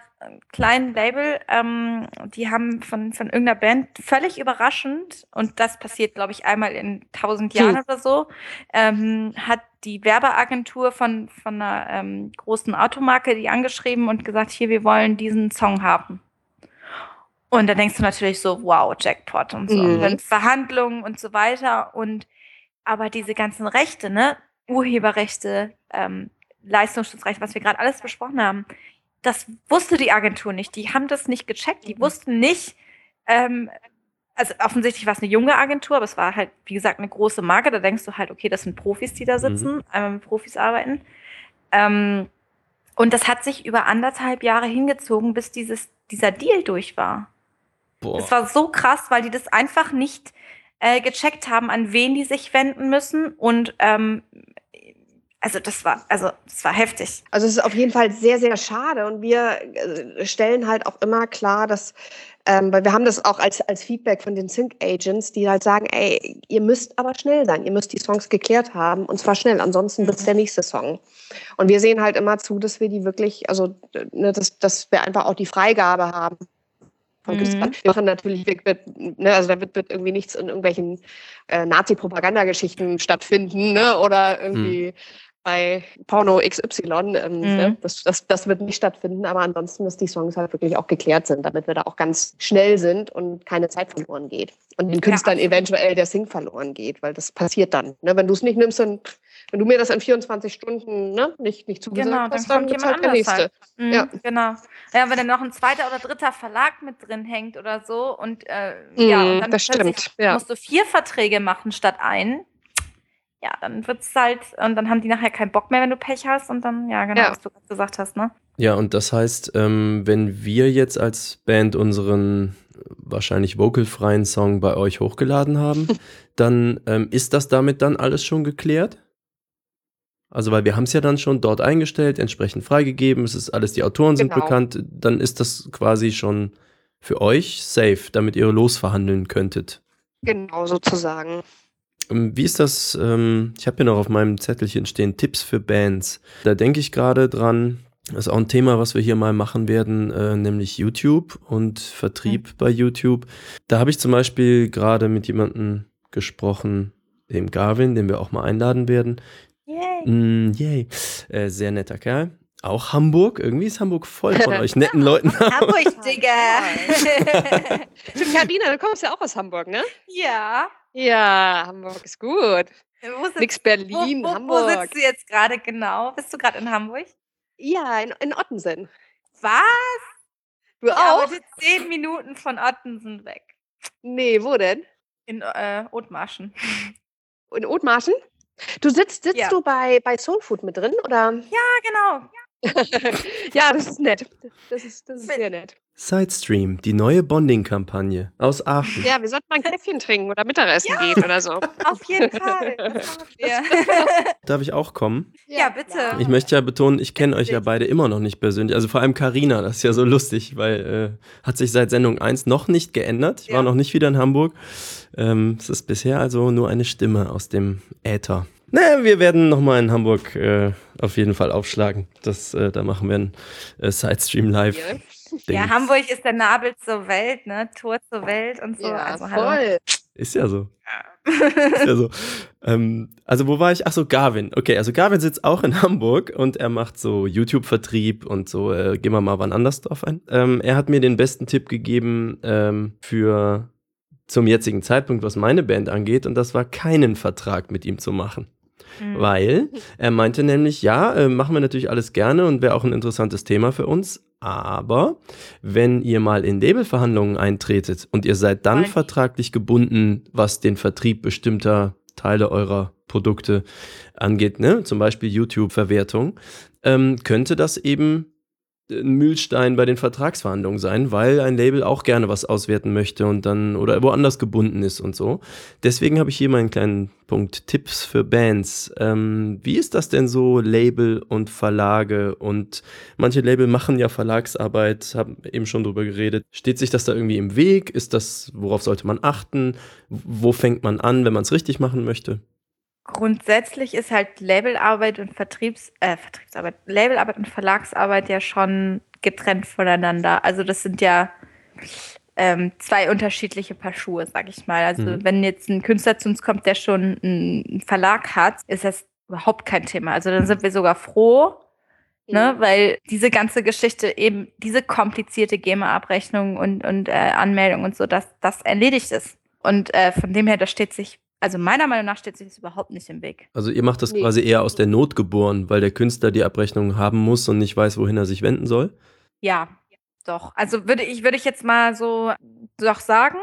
kleinen Label. Ähm, die haben von, von irgendeiner Band völlig überraschend, und das passiert, glaube ich, einmal in tausend Jahren hm. oder so, ähm, hat die Werbeagentur von, von einer ähm, großen Automarke die angeschrieben und gesagt, hier, wir wollen diesen Song haben. Und da denkst du natürlich so, wow, Jackpot und so. Mhm. Und dann Verhandlungen und so weiter. Und aber diese ganzen Rechte, ne? Urheberrechte, ähm, Leistungsschutzrecht, was wir gerade alles besprochen haben, das wusste die Agentur nicht. Die haben das nicht gecheckt. Die mhm. wussten nicht, ähm, also offensichtlich war es eine junge Agentur, aber es war halt, wie gesagt, eine große Marke. Da denkst du halt, okay, das sind Profis, die da sitzen, mhm. einmal mit Profis arbeiten. Ähm, und das hat sich über anderthalb Jahre hingezogen, bis dieses, dieser Deal durch war. Boah. Das war so krass, weil die das einfach nicht äh, gecheckt haben, an wen die sich wenden müssen und ähm, also das war, also das war heftig. Also es ist auf jeden Fall sehr, sehr schade. Und wir äh, stellen halt auch immer klar, dass, ähm, weil wir haben das auch als, als Feedback von den Sync Agents, die halt sagen, ey, ihr müsst aber schnell sein, ihr müsst die Songs geklärt haben und zwar schnell, ansonsten wird es mhm. der nächste Song. Und wir sehen halt immer zu, dass wir die wirklich, also ne, dass, dass wir einfach auch die Freigabe haben. Mhm. Wir machen natürlich, wird, ne, also da wird, wird irgendwie nichts in irgendwelchen äh, Nazi-Propagandageschichten stattfinden, ne? Oder irgendwie mhm bei Porno XY. Ähm, mhm. ne? das, das, das wird nicht stattfinden, aber ansonsten, dass die Songs halt wirklich auch geklärt sind, damit wir da auch ganz schnell sind und keine Zeit verloren geht. Und den Künstlern ja, eventuell der Sing verloren geht, weil das passiert dann. Ne? Wenn du es nicht nimmst, dann, wenn du mir das in 24 Stunden ne, nicht, nicht zugesagt genau, hast, dann, dann kommt halt der nächste. Halt. Mhm, ja. Genau. Ja, wenn dann noch ein zweiter oder dritter Verlag mit drin hängt oder so und äh, mhm, ja, und dann das stimmt. Ja. musst du vier Verträge machen statt einen ja, dann wird es halt, und dann haben die nachher keinen Bock mehr, wenn du Pech hast und dann, ja, genau, ja. was du gerade gesagt hast, ne? Ja, und das heißt, ähm, wenn wir jetzt als Band unseren wahrscheinlich vocalfreien Song bei euch hochgeladen haben, [LAUGHS] dann ähm, ist das damit dann alles schon geklärt? Also, weil wir haben es ja dann schon dort eingestellt, entsprechend freigegeben, es ist alles, die Autoren genau. sind bekannt, dann ist das quasi schon für euch safe, damit ihr losverhandeln könntet. Genau, sozusagen. Ähm, wie ist das? Ähm, ich habe hier noch auf meinem Zettelchen stehen Tipps für Bands. Da denke ich gerade dran. Das ist auch ein Thema, was wir hier mal machen werden, äh, nämlich YouTube und Vertrieb mhm. bei YouTube. Da habe ich zum Beispiel gerade mit jemandem gesprochen, dem Garvin, den wir auch mal einladen werden. Yay. Mm, yay. Äh, sehr netter Kerl. Auch Hamburg. Irgendwie ist Hamburg voll von euch netten [LAUGHS] Leuten. Hamburg, [LAUGHS] Digga. Stimmt, Kabine, du kommst ja auch aus Hamburg, ne? Ja. Ja, Hamburg ist gut. Sitzt, Nix Berlin, wo, wo, Hamburg. Wo sitzt du jetzt gerade genau? Bist du gerade in Hamburg? Ja, in, in Ottensen. Was? Du ich auch? zehn Minuten von Ottensen weg. Nee, wo denn? In äh, Othmarschen. [LAUGHS] In Othmarschen? Du sitzt, sitzt ja. du bei, bei Soul Food mit drin, oder? Ja, genau. ja, [LAUGHS] das ist nett. Das ist, das ist sehr nett. Sidestream, die neue Bonding-Kampagne aus Aachen. Ja, wir sollten mal ein Käffchen trinken oder Mittagessen ja, gehen oder so. [LAUGHS] Auf jeden Fall. [LAUGHS] Darf ich auch kommen? Ja, bitte. Ich möchte ja betonen, ich kenne euch ja beide immer noch nicht persönlich. Also vor allem Karina, das ist ja so lustig, weil äh, hat sich seit Sendung 1 noch nicht geändert. Ich ja. war noch nicht wieder in Hamburg. Ähm, es ist bisher also nur eine Stimme aus dem Äther. Naja, wir werden nochmal in Hamburg äh, auf jeden Fall aufschlagen. Das, äh, da machen wir ein äh, Sidestream live. Ja, Hamburg ist der Nabel zur Welt, ne? Tor zur Welt und so. Ja, also, voll. Hallo. Ist ja so. Ist ja [LAUGHS] so. Ähm, also wo war ich? Ach so, Garvin. Okay, also Garvin sitzt auch in Hamburg und er macht so YouTube-Vertrieb und so. Äh, gehen wir mal wann anders drauf ein. Ähm, er hat mir den besten Tipp gegeben ähm, für zum jetzigen Zeitpunkt, was meine Band angeht, und das war keinen Vertrag mit ihm zu machen. Mhm. Weil er meinte nämlich, ja, äh, machen wir natürlich alles gerne und wäre auch ein interessantes Thema für uns. Aber wenn ihr mal in Labelverhandlungen eintretet und ihr seid dann Nein. vertraglich gebunden, was den Vertrieb bestimmter Teile eurer Produkte angeht, ne? zum Beispiel YouTube-Verwertung, ähm, könnte das eben ein Mühlstein bei den Vertragsverhandlungen sein, weil ein Label auch gerne was auswerten möchte und dann oder woanders gebunden ist und so. Deswegen habe ich hier meinen kleinen Punkt Tipps für Bands. Ähm, wie ist das denn so, Label und Verlage? Und manche Label machen ja Verlagsarbeit, haben eben schon drüber geredet. Steht sich das da irgendwie im Weg? Ist das, worauf sollte man achten? Wo fängt man an, wenn man es richtig machen möchte? Grundsätzlich ist halt Labelarbeit und Vertriebs äh, Vertriebsarbeit, Labelarbeit und Verlagsarbeit ja schon getrennt voneinander. Also das sind ja ähm, zwei unterschiedliche Paar Schuhe, sag ich mal. Also mhm. wenn jetzt ein Künstler zu uns kommt, der schon einen Verlag hat, ist das überhaupt kein Thema. Also dann sind wir sogar froh, Ne, weil diese ganze Geschichte eben, diese komplizierte GEMA-Abrechnung und, und äh, Anmeldung und so, das, das erledigt ist. Und äh, von dem her, das steht sich also meiner Meinung nach steht sich das überhaupt nicht im Weg. Also ihr macht das nee. quasi eher aus der Not geboren, weil der Künstler die Abrechnung haben muss und nicht weiß, wohin er sich wenden soll? Ja, doch. Also würde ich, würde ich jetzt mal so doch sagen,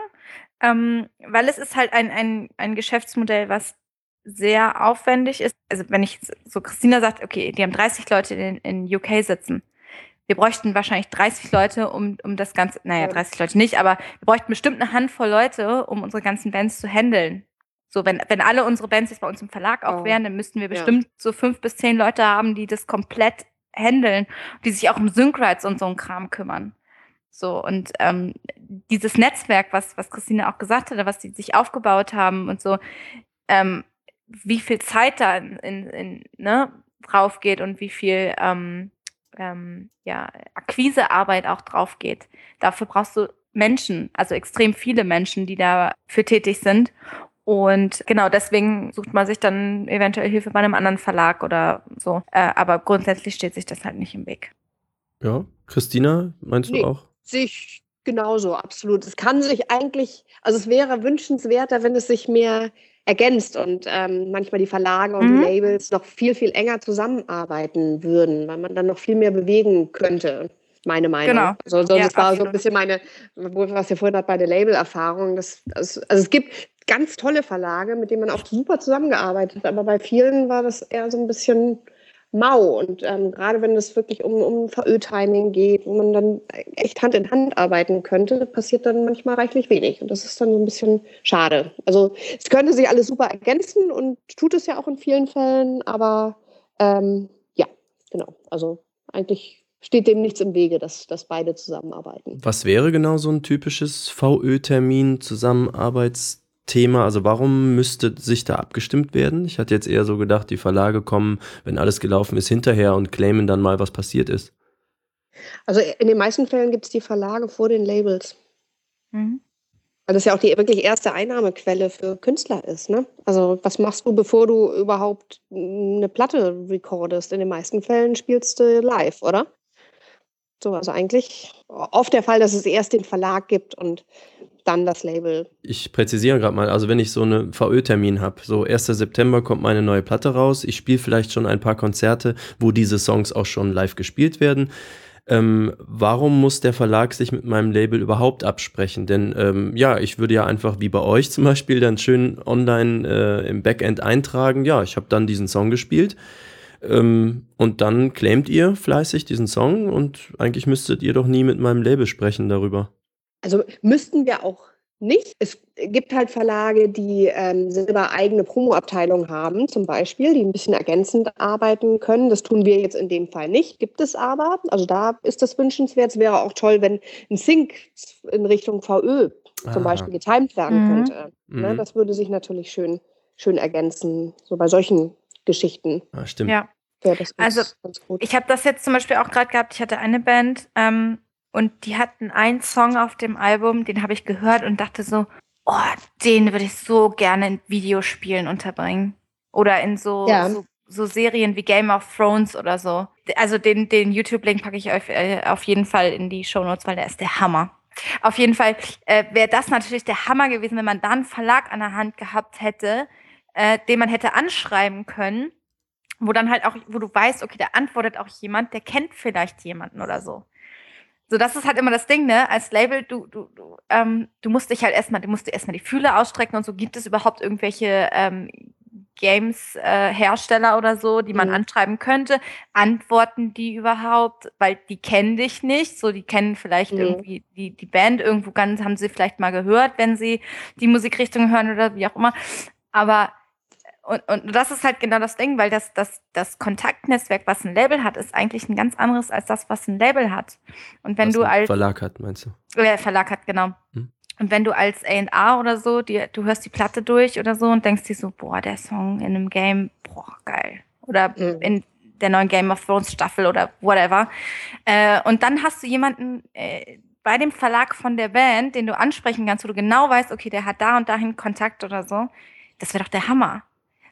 ähm, weil es ist halt ein, ein, ein Geschäftsmodell, was sehr aufwendig ist. Also wenn ich so Christina sagt, okay, die haben 30 Leute in, in UK sitzen. Wir bräuchten wahrscheinlich 30 Leute, um, um das Ganze, naja, 30 Leute nicht, aber wir bräuchten bestimmt eine Handvoll Leute, um unsere ganzen Bands zu handeln. So, wenn, wenn alle unsere Bands jetzt bei uns im Verlag auch oh. wären, dann müssten wir bestimmt ja. so fünf bis zehn Leute haben, die das komplett handeln, die sich auch um Syncrites und so einen Kram kümmern. So, und ähm, dieses Netzwerk, was, was Christine auch gesagt hatte, was die sich aufgebaut haben und so, ähm, wie viel Zeit da in, in, in, ne, drauf geht und wie viel ähm, ähm, ja, Akquisearbeit auch drauf geht. Dafür brauchst du Menschen, also extrem viele Menschen, die dafür tätig sind. Und genau deswegen sucht man sich dann eventuell Hilfe bei einem anderen Verlag oder so. Äh, aber grundsätzlich steht sich das halt nicht im Weg. Ja, Christina, meinst nee, du auch? Sich genauso, absolut. Es kann sich eigentlich, also es wäre wünschenswerter, wenn es sich mehr ergänzt und ähm, manchmal die Verlage und mhm. die Labels noch viel, viel enger zusammenarbeiten würden, weil man dann noch viel mehr bewegen könnte meine Meinung. Genau. Also, so, ja, das war absolut. so ein bisschen meine, was ihr vorhin hat bei der Label-Erfahrung. Das, das, also es gibt ganz tolle Verlage, mit denen man auch super zusammengearbeitet hat, aber bei vielen war das eher so ein bisschen mau. Und ähm, gerade wenn es wirklich um, um VÖ-Timing geht, wo man dann echt Hand in Hand arbeiten könnte, passiert dann manchmal reichlich wenig. Und das ist dann so ein bisschen schade. Also es könnte sich alles super ergänzen und tut es ja auch in vielen Fällen, aber ähm, ja, genau. Also eigentlich steht dem nichts im Wege, dass, dass beide zusammenarbeiten. Was wäre genau so ein typisches VÖ-Termin, Zusammenarbeits Thema? Also warum müsste sich da abgestimmt werden? Ich hatte jetzt eher so gedacht, die Verlage kommen, wenn alles gelaufen ist, hinterher und claimen dann mal, was passiert ist. Also in den meisten Fällen gibt es die Verlage vor den Labels. Mhm. Weil das ja auch die wirklich erste Einnahmequelle für Künstler ist. Ne? Also was machst du, bevor du überhaupt eine Platte recordest? In den meisten Fällen spielst du live, oder? So, also eigentlich oft der Fall, dass es erst den Verlag gibt und dann das Label. Ich präzisiere gerade mal, also wenn ich so einen VÖ-Termin habe, so 1. September kommt meine neue Platte raus, ich spiele vielleicht schon ein paar Konzerte, wo diese Songs auch schon live gespielt werden. ähm, warum muss der Verlag sich mit meinem Label überhaupt absprechen? Denn ähm, ja, ich würde ja einfach wie bei euch zum Beispiel dann schön online äh, im Backend eintragen, ja, ich habe dann diesen Song gespielt. Ähm, und dann claimt ihr fleißig diesen Song und eigentlich müsstet ihr doch nie mit meinem Label sprechen darüber. Also müssten wir auch nicht. Es gibt halt Verlage, die ähm, selber eigene Promo-Abteilungen haben, zum Beispiel, die ein bisschen ergänzend arbeiten können. Das tun wir jetzt in dem Fall nicht, gibt es aber. Also da ist das wünschenswert. Es wäre auch toll, wenn ein Sync in Richtung VÖ Aha. zum Beispiel getimed werden mhm. könnte. Ne, mhm. Das würde sich natürlich schön, schön ergänzen, so bei solchen Geschichten. Ah, stimmt. Ja. also ich habe das jetzt zum Beispiel auch gerade gehabt. Ich hatte eine Band, ähm, und die hatten einen Song auf dem Album, den habe ich gehört und dachte so, oh, den würde ich so gerne in Videospielen unterbringen. Oder in so, ja. so, so, Serien wie Game of Thrones oder so. Also den, den YouTube-Link packe ich auf, äh, auf jeden Fall in die Show Notes, weil der ist der Hammer. Auf jeden Fall äh, wäre das natürlich der Hammer gewesen, wenn man da einen Verlag an der Hand gehabt hätte, äh, den man hätte anschreiben können, wo dann halt auch, wo du weißt, okay, da antwortet auch jemand, der kennt vielleicht jemanden oder so. So, das ist halt immer das Ding, ne? Als Label, du, du, du, ähm, du musst dich halt erstmal, du musst dir erstmal die Fühle ausstrecken und so. Gibt es überhaupt irgendwelche ähm, Games-Hersteller äh, oder so, die man mhm. anschreiben könnte? Antworten die überhaupt? Weil die kennen dich nicht. So, die kennen vielleicht mhm. irgendwie die, die Band irgendwo ganz, haben sie vielleicht mal gehört, wenn sie die Musikrichtung hören oder wie auch immer. Aber und, und das ist halt genau das Ding, weil das, das, das Kontaktnetzwerk, was ein Label hat, ist eigentlich ein ganz anderes als das, was ein Label hat. Und wenn was du als. Verlag hat, meinst du? Ja, Verlag hat, genau. Hm. Und wenn du als A&R oder so, die, du hörst die Platte durch oder so und denkst dir so, boah, der Song in einem Game, boah, geil. Oder mhm. in der neuen Game of Thrones Staffel oder whatever. Äh, und dann hast du jemanden äh, bei dem Verlag von der Band, den du ansprechen kannst, wo du genau weißt, okay, der hat da und dahin Kontakt oder so. Das wäre doch der Hammer.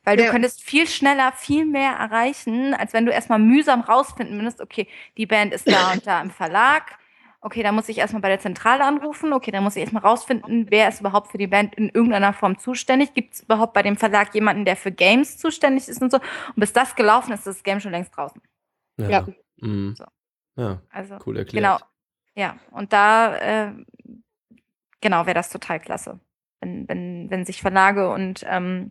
Weil du ja. könntest viel schneller, viel mehr erreichen, als wenn du erstmal mühsam rausfinden müsstest, okay, die Band ist da [LAUGHS] und da im Verlag. Okay, da muss ich erstmal bei der Zentrale anrufen. Okay, da muss ich erstmal rausfinden, wer ist überhaupt für die Band in irgendeiner Form zuständig. Gibt es überhaupt bei dem Verlag jemanden, der für Games zuständig ist und so. Und bis das gelaufen ist, ist das Game schon längst draußen. Ja. Ja, mhm. so. ja. Also, cool erklärt. Genau. Ja, und da, äh, genau, wäre das total klasse wenn, wenn, wenn sich Verlage und ähm,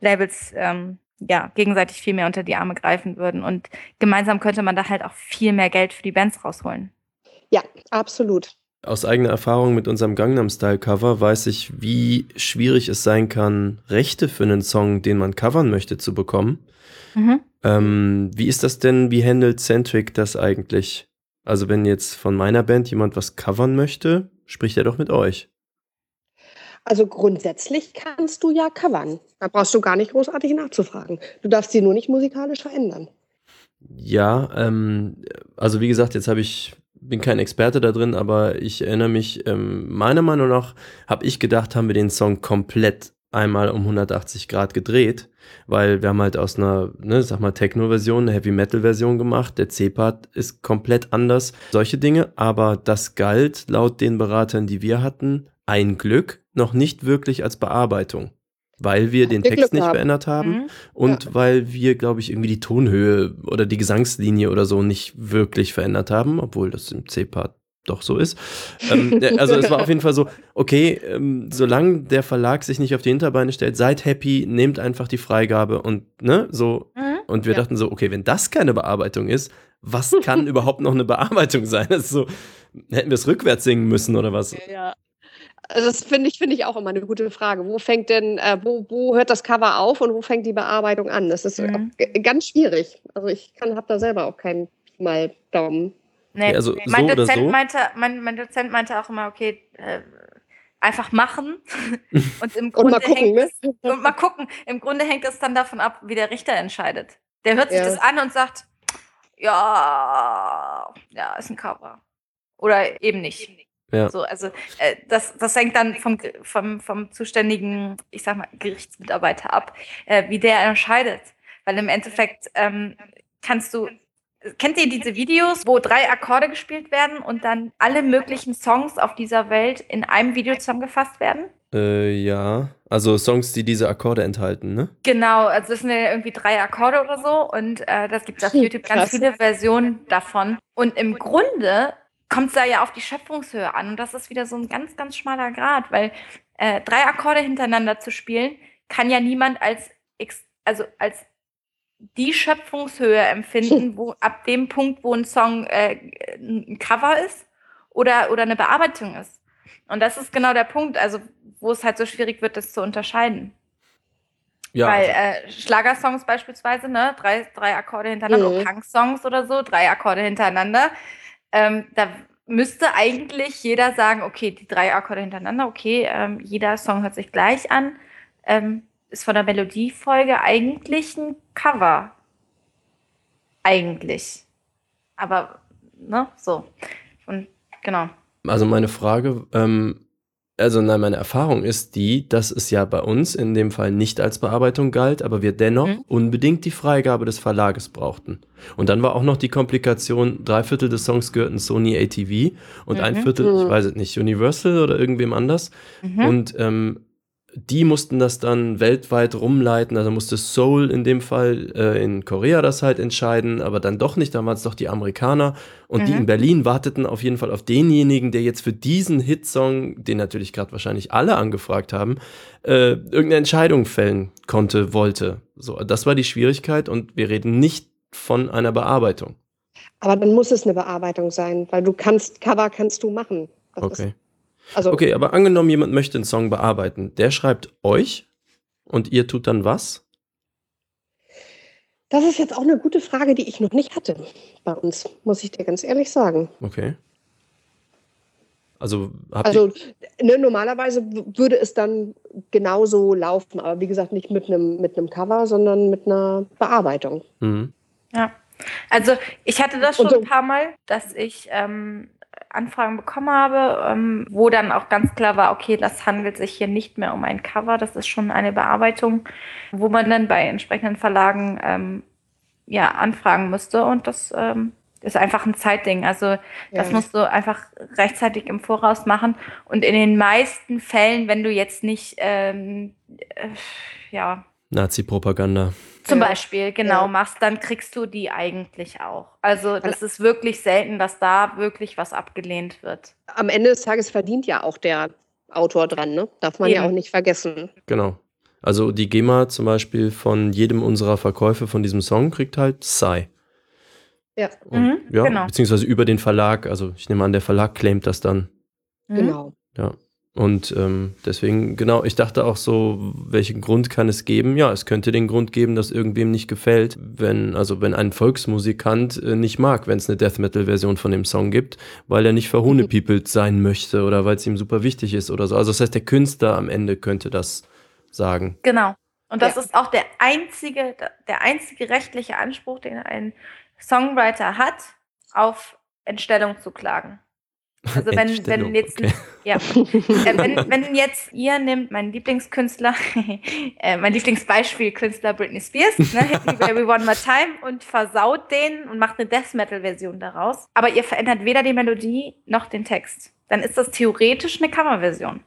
Labels ähm, ja, gegenseitig viel mehr unter die Arme greifen würden. Und gemeinsam könnte man da halt auch viel mehr Geld für die Bands rausholen. Ja, absolut. Aus eigener Erfahrung mit unserem Gangnam Style Cover weiß ich, wie schwierig es sein kann, Rechte für einen Song, den man covern möchte, zu bekommen. Mhm. Ähm, wie ist das denn? Wie handelt Centric das eigentlich? Also wenn jetzt von meiner Band jemand was covern möchte, spricht er doch mit euch. Also grundsätzlich kannst du ja covern. Da brauchst du gar nicht großartig nachzufragen. Du darfst sie nur nicht musikalisch verändern. Ja, ähm, also wie gesagt, jetzt habe ich bin kein Experte da drin, aber ich erinnere mich, ähm, meiner Meinung nach habe ich gedacht, haben wir den Song komplett einmal um 180 Grad gedreht, weil wir haben halt aus einer, ne, sag mal, Techno-Version eine Heavy-Metal-Version gemacht. Der C-Part ist komplett anders. Solche Dinge, aber das galt laut den Beratern, die wir hatten, ein Glück noch nicht wirklich als Bearbeitung. Weil wir den Text nicht haben. verändert haben mhm. und ja. weil wir, glaube ich, irgendwie die Tonhöhe oder die Gesangslinie oder so nicht wirklich verändert haben, obwohl das im C-Part doch so ist. ähm, also es war auf jeden Fall so, okay, ähm, solange der Verlag sich nicht auf die Hinterbeine stellt, seid happy, nehmt einfach die Freigabe und ne, so. Mhm. Und wir ja. dachten so, okay, wenn das keine Bearbeitung ist, was kann [LAUGHS] überhaupt noch eine Bearbeitung sein? Das ist so, hätten wir es rückwärts singen müssen oder was? Ja, also das finde ich, finde ich auch immer eine gute Frage. Wo fängt denn, äh, wo, wo hört das Cover auf und wo fängt die Bearbeitung an? Das ist mhm. ganz schwierig. Also ich habe da selber auch keinen mal Daumen. Nee, also nee. Mein, so Dozent so? meinte, mein, mein Dozent meinte auch immer, okay, äh, einfach machen [LAUGHS] und im Grunde und mal gucken, ne? es, und mal gucken. Im Grunde hängt es dann davon ab, wie der Richter entscheidet. Der hört sich ja. das an und sagt, ja, ja, ist ein Cover. Oder eben nicht. Ja. So, also äh, das, das hängt dann vom, vom, vom zuständigen, ich sag mal, Gerichtsmitarbeiter ab, äh, wie der entscheidet. Weil im Endeffekt ähm, kannst du, kennt ihr diese Videos, wo drei Akkorde gespielt werden und dann alle möglichen Songs auf dieser Welt in einem Video zusammengefasst werden? Äh, ja. Also Songs, die diese Akkorde enthalten, ne? Genau, also das sind ja irgendwie drei Akkorde oder so und äh, das gibt es auf YouTube ganz viele Versionen davon. Und im Grunde kommt es da ja auf die Schöpfungshöhe an und das ist wieder so ein ganz, ganz schmaler Grad, weil äh, drei Akkorde hintereinander zu spielen, kann ja niemand als, also als die Schöpfungshöhe empfinden, [LAUGHS] wo ab dem Punkt, wo ein Song äh, ein Cover ist oder, oder eine Bearbeitung ist. Und das ist genau der Punkt, also wo es halt so schwierig wird, das zu unterscheiden. Ja. Weil äh, Schlagersongs beispielsweise, ne, drei, drei Akkorde hintereinander, mhm. Punk-Songs oder so, drei Akkorde hintereinander, ähm, da müsste eigentlich jeder sagen, okay, die drei Akkorde hintereinander, okay, ähm, jeder Song hört sich gleich an. Ähm, ist von der Melodiefolge eigentlich ein Cover. Eigentlich. Aber, ne, so. Und genau. Also meine Frage, ähm, also nein, meine Erfahrung ist die, dass es ja bei uns in dem Fall nicht als Bearbeitung galt, aber wir dennoch mhm. unbedingt die Freigabe des Verlages brauchten. Und dann war auch noch die Komplikation, drei Viertel des Songs gehörten Sony ATV und mhm. ein Viertel, ich weiß es nicht, Universal oder irgendwem anders. Mhm. Und ähm, die mussten das dann weltweit rumleiten. Also musste Seoul in dem Fall äh, in Korea das halt entscheiden, aber dann doch nicht. Da waren es doch die Amerikaner. Und mhm. die in Berlin warteten auf jeden Fall auf denjenigen, der jetzt für diesen Hitsong, den natürlich gerade wahrscheinlich alle angefragt haben, äh, irgendeine Entscheidung fällen konnte, wollte. So, das war die Schwierigkeit und wir reden nicht von einer Bearbeitung. Aber dann muss es eine Bearbeitung sein, weil du kannst, Cover kannst du machen. Das okay. Also, okay, aber angenommen, jemand möchte einen Song bearbeiten, der schreibt euch und ihr tut dann was? Das ist jetzt auch eine gute Frage, die ich noch nicht hatte bei uns, muss ich dir ganz ehrlich sagen. Okay. Also, also ne, normalerweise würde es dann genauso laufen, aber wie gesagt, nicht mit einem mit Cover, sondern mit einer Bearbeitung. Mhm. Ja. Also ich hatte das schon so, ein paar Mal, dass ich ähm, Anfragen bekommen habe, ähm, wo dann auch ganz klar war, okay, das handelt sich hier nicht mehr um ein Cover, das ist schon eine Bearbeitung, wo man dann bei entsprechenden Verlagen ähm, ja anfragen müsste und das ähm, ist einfach ein Zeitding. Also das ja. musst du einfach rechtzeitig im Voraus machen und in den meisten Fällen, wenn du jetzt nicht ähm, äh, ja Nazi-Propaganda zum ja. Beispiel, genau, ja. machst, dann kriegst du die eigentlich auch. Also das ist wirklich selten, dass da wirklich was abgelehnt wird. Am Ende des Tages verdient ja auch der Autor dran, ne? Darf man Eben. ja auch nicht vergessen. Genau. Also die GEMA zum Beispiel von jedem unserer Verkäufe von diesem Song kriegt halt Sai. Ja. Und, mhm, ja, genau. beziehungsweise über den Verlag. Also ich nehme an, der Verlag claimt das dann. Genau. Ja. Und ähm, deswegen, genau, ich dachte auch so, welchen Grund kann es geben? Ja, es könnte den Grund geben, dass irgendwem nicht gefällt, wenn, also wenn ein Volksmusikant äh, nicht mag, wenn es eine Death Metal-Version von dem Song gibt, weil er nicht verhunepiepelt sein möchte oder weil es ihm super wichtig ist oder so. Also das heißt, der Künstler am Ende könnte das sagen. Genau. Und das ja. ist auch der einzige, der einzige rechtliche Anspruch, den ein Songwriter hat, auf Entstellung zu klagen. Also [LAUGHS] wenn, wenn jetzt okay. [LAUGHS] ja, äh, wenn, wenn jetzt ihr nimmt meinen Lieblingskünstler, [LAUGHS] äh, mein Lieblingsbeispiel Künstler Britney Spears, ne, Baby One More Time und versaut den und macht eine Death Metal Version daraus, aber ihr verändert weder die Melodie noch den Text, dann ist das theoretisch eine Coverversion.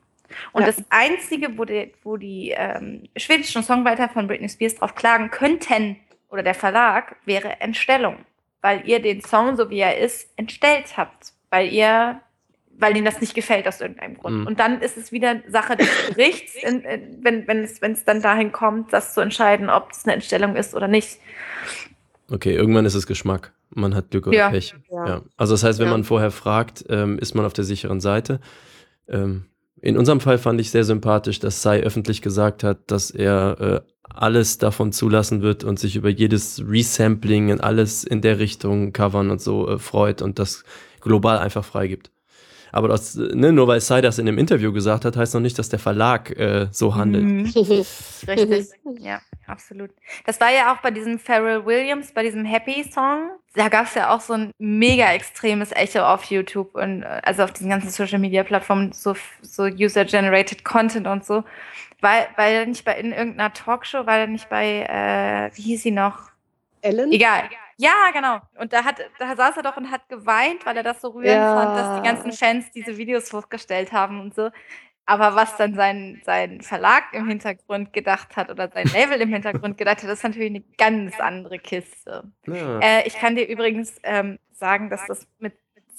Und ja. das Einzige, wo die, wo die ähm, schwedischen Songwriter von Britney Spears drauf klagen könnten, oder der Verlag, wäre Entstellung, weil ihr den Song, so wie er ist, entstellt habt weil ihr, weil ihnen das nicht gefällt aus irgendeinem Grund. Mhm. Und dann ist es wieder Sache des Gerichts, in, in, wenn, wenn, es, wenn es dann dahin kommt, das zu entscheiden, ob es eine Entstellung ist oder nicht. Okay, irgendwann ist es Geschmack. Man hat Glück oder ja. Pech. Ja. ja. Also das heißt, wenn ja. man vorher fragt, ähm, ist man auf der sicheren Seite. Ähm, in unserem Fall fand ich sehr sympathisch, dass Sai öffentlich gesagt hat, dass er äh, alles davon zulassen wird und sich über jedes Resampling und alles in der Richtung covern und so äh, freut und das global einfach freigibt. Aber das, ne, nur weil Sai das in dem Interview gesagt hat, heißt noch nicht, dass der Verlag äh, so handelt. Mhm. [LAUGHS] Richtig, [LAUGHS] ja, absolut. Das war ja auch bei diesem Pharrell Williams, bei diesem Happy Song. Da gab es ja auch so ein mega extremes Echo auf YouTube und äh, also auf diesen ganzen Social Media Plattformen, so, so User-Generated Content und so. Weil, weil er nicht bei in irgendeiner Talkshow, weil er nicht bei, äh, wie hieß sie noch? Ellen? Egal. Ja, genau. Und da, hat, da saß er doch und hat geweint, weil er das so rührend ja. fand, dass die ganzen Fans diese Videos hochgestellt haben und so. Aber was dann sein, sein Verlag im Hintergrund gedacht hat oder sein Label im Hintergrund gedacht hat, ist natürlich eine ganz andere Kiste. Ja. Äh, ich kann dir übrigens ähm, sagen, dass das mit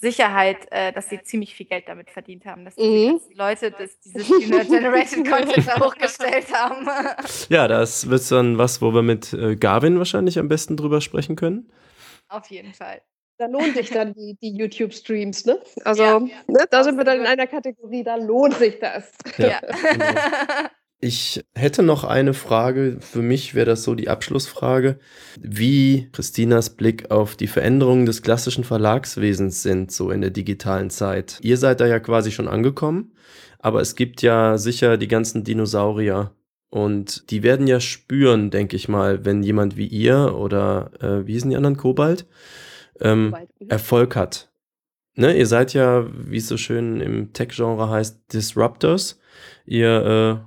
Sicherheit, äh, dass sie ziemlich viel Geld damit verdient haben, dass die, mhm. die Leute das, dieses Generated [LAUGHS] Content da hochgestellt haben. [LAUGHS] Ja, das wird dann was, wo wir mit äh, Garvin wahrscheinlich am besten drüber sprechen können. Auf jeden Fall. Da lohnt sich dann die, die YouTube-Streams, ne? Also, ja, ja. Ne, da sind wir dann in einer Kategorie, da lohnt sich das. Ja. Genau. [LAUGHS] Ich hätte noch eine Frage. Für mich wäre das so die Abschlussfrage, wie Christinas Blick auf die Veränderungen des klassischen Verlagswesens sind, so in der digitalen Zeit. Ihr seid da ja quasi schon angekommen, aber es gibt ja sicher die ganzen Dinosaurier. Und die werden ja spüren, denke ich mal, wenn jemand wie ihr oder äh, wie hießen die anderen, Kobalt, ähm, mhm. Erfolg hat. Ne, ihr seid ja, wie es so schön im Tech-Genre heißt, Disruptors. Ihr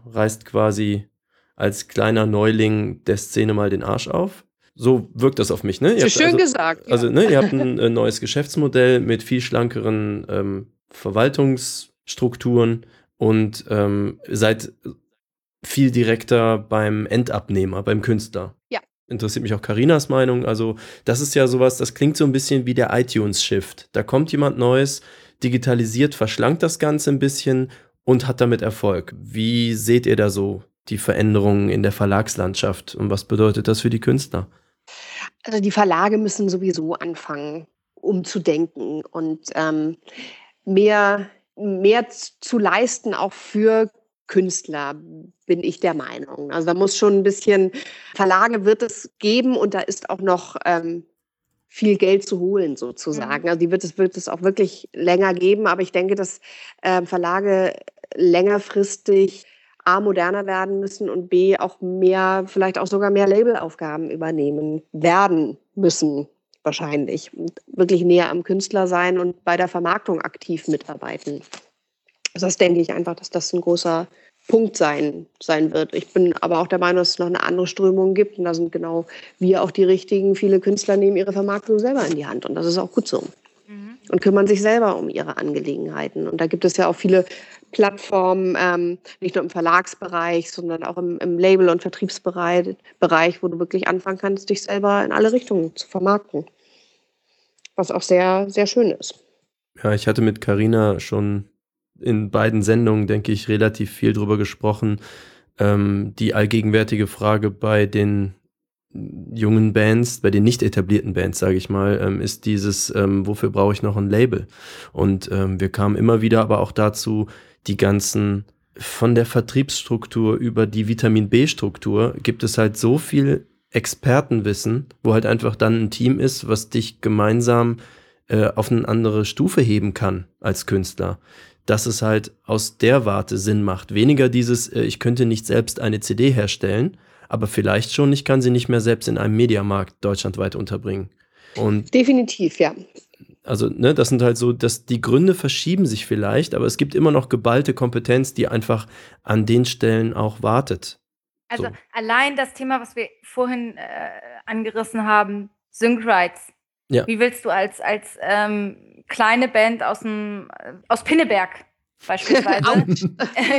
äh, reißt quasi als kleiner Neuling der Szene mal den Arsch auf. So wirkt das auf mich, ne? Ihr schön also, gesagt. Also, ne, ihr habt [LAUGHS] ein äh, neues Geschäftsmodell mit viel schlankeren ähm, Verwaltungsstrukturen und ähm, seid viel direkter beim Endabnehmer, beim Künstler. Ja. Interessiert mich auch Karinas Meinung. Also, das ist ja sowas, das klingt so ein bisschen wie der iTunes-Shift. Da kommt jemand Neues, digitalisiert, verschlankt das Ganze ein bisschen und hat damit Erfolg. Wie seht ihr da so die Veränderungen in der Verlagslandschaft und was bedeutet das für die Künstler? Also die Verlage müssen sowieso anfangen, umzudenken und ähm, mehr, mehr zu leisten, auch für Künstler, bin ich der Meinung. Also da muss schon ein bisschen, Verlage wird es geben und da ist auch noch ähm, viel Geld zu holen sozusagen. Mhm. Also die wird es, wird es auch wirklich länger geben, aber ich denke, dass äh, Verlage längerfristig A, moderner werden müssen und B, auch mehr, vielleicht auch sogar mehr Labelaufgaben übernehmen werden müssen, wahrscheinlich. Und wirklich näher am Künstler sein und bei der Vermarktung aktiv mitarbeiten. Also das denke ich einfach, dass das ein großer Punkt sein, sein wird. Ich bin aber auch der Meinung, dass es noch eine andere Strömung gibt. Und da sind genau wir auch die richtigen. Viele Künstler nehmen ihre Vermarktung selber in die Hand. Und das ist auch gut so. Mhm. Und kümmern sich selber um ihre Angelegenheiten. Und da gibt es ja auch viele Plattformen, ähm, nicht nur im Verlagsbereich, sondern auch im, im Label- und Vertriebsbereich, Bereich, wo du wirklich anfangen kannst, dich selber in alle Richtungen zu vermarkten. Was auch sehr, sehr schön ist. Ja, ich hatte mit Carina schon in beiden Sendungen, denke ich, relativ viel drüber gesprochen. Ähm, die allgegenwärtige Frage bei den jungen Bands, bei den nicht etablierten Bands, sage ich mal, ähm, ist dieses, ähm, wofür brauche ich noch ein Label? Und ähm, wir kamen immer wieder aber auch dazu, die ganzen von der Vertriebsstruktur über die Vitamin B-Struktur gibt es halt so viel Expertenwissen, wo halt einfach dann ein Team ist, was dich gemeinsam äh, auf eine andere Stufe heben kann als Künstler. Dass es halt aus der Warte Sinn macht. Weniger dieses, äh, ich könnte nicht selbst eine CD herstellen, aber vielleicht schon, ich kann sie nicht mehr selbst in einem Mediamarkt deutschlandweit unterbringen. Und Definitiv, ja. Also, ne, das sind halt so, dass die Gründe verschieben sich vielleicht, aber es gibt immer noch geballte Kompetenz, die einfach an den Stellen auch wartet. Also so. allein das Thema, was wir vorhin äh, angerissen haben, Syncrites. Ja. Wie willst du als, als ähm, kleine Band aus dem äh, aus Pinneberg beispielsweise. [LAUGHS]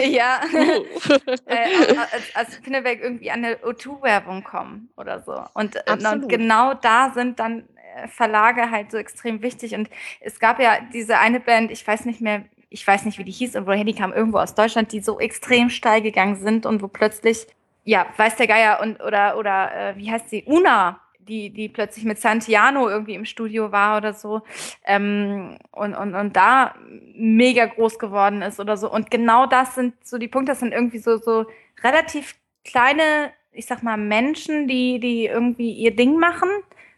ja. Oh. äh, als, als Pinneberg irgendwie an eine O2-Werbung kommen oder so. Und, äh, und, genau da sind dann Verlage halt so extrem wichtig. Und es gab ja diese eine Band, ich weiß nicht mehr, ich weiß nicht, wie die hieß und woher die kam, irgendwo aus Deutschland, die so extrem steil gegangen sind und wo plötzlich, ja, weiß der Geier und oder oder äh, wie heißt sie, Una, die, die plötzlich mit Santiano irgendwie im Studio war oder so ähm, und, und, und da mega groß geworden ist oder so. Und genau das sind so die Punkte, das sind irgendwie so, so relativ kleine, ich sag mal, Menschen, die, die irgendwie ihr Ding machen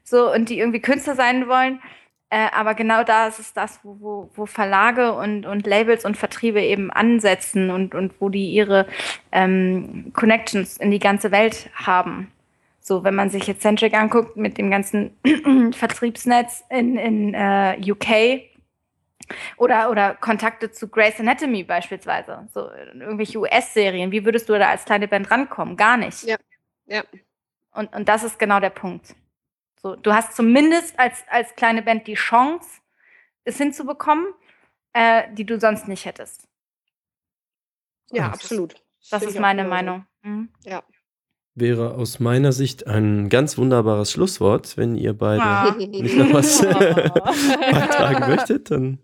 so und die irgendwie Künstler sein wollen. Äh, aber genau da ist es das, wo, wo, wo Verlage und, und Labels und Vertriebe eben ansetzen und, und wo die ihre ähm, Connections in die ganze Welt haben. So, wenn man sich jetzt Centric anguckt mit dem ganzen [CLEARS THROAT] Vertriebsnetz in, in äh, UK oder, oder Kontakte zu Grey's Anatomy beispielsweise, so irgendwelche US-Serien, wie würdest du da als kleine Band rankommen? Gar nicht. Ja, ja. Und, und das ist genau der Punkt. So, du hast zumindest als, als kleine Band die Chance, es hinzubekommen, äh, die du sonst nicht hättest. Ja, das absolut. Ist, das ist meine Meinung. Mhm. Ja. Wäre aus meiner Sicht ein ganz wunderbares Schlusswort, wenn ihr beide ah. nicht noch was [LAUGHS] [LAUGHS] beitragen möchtet, dann.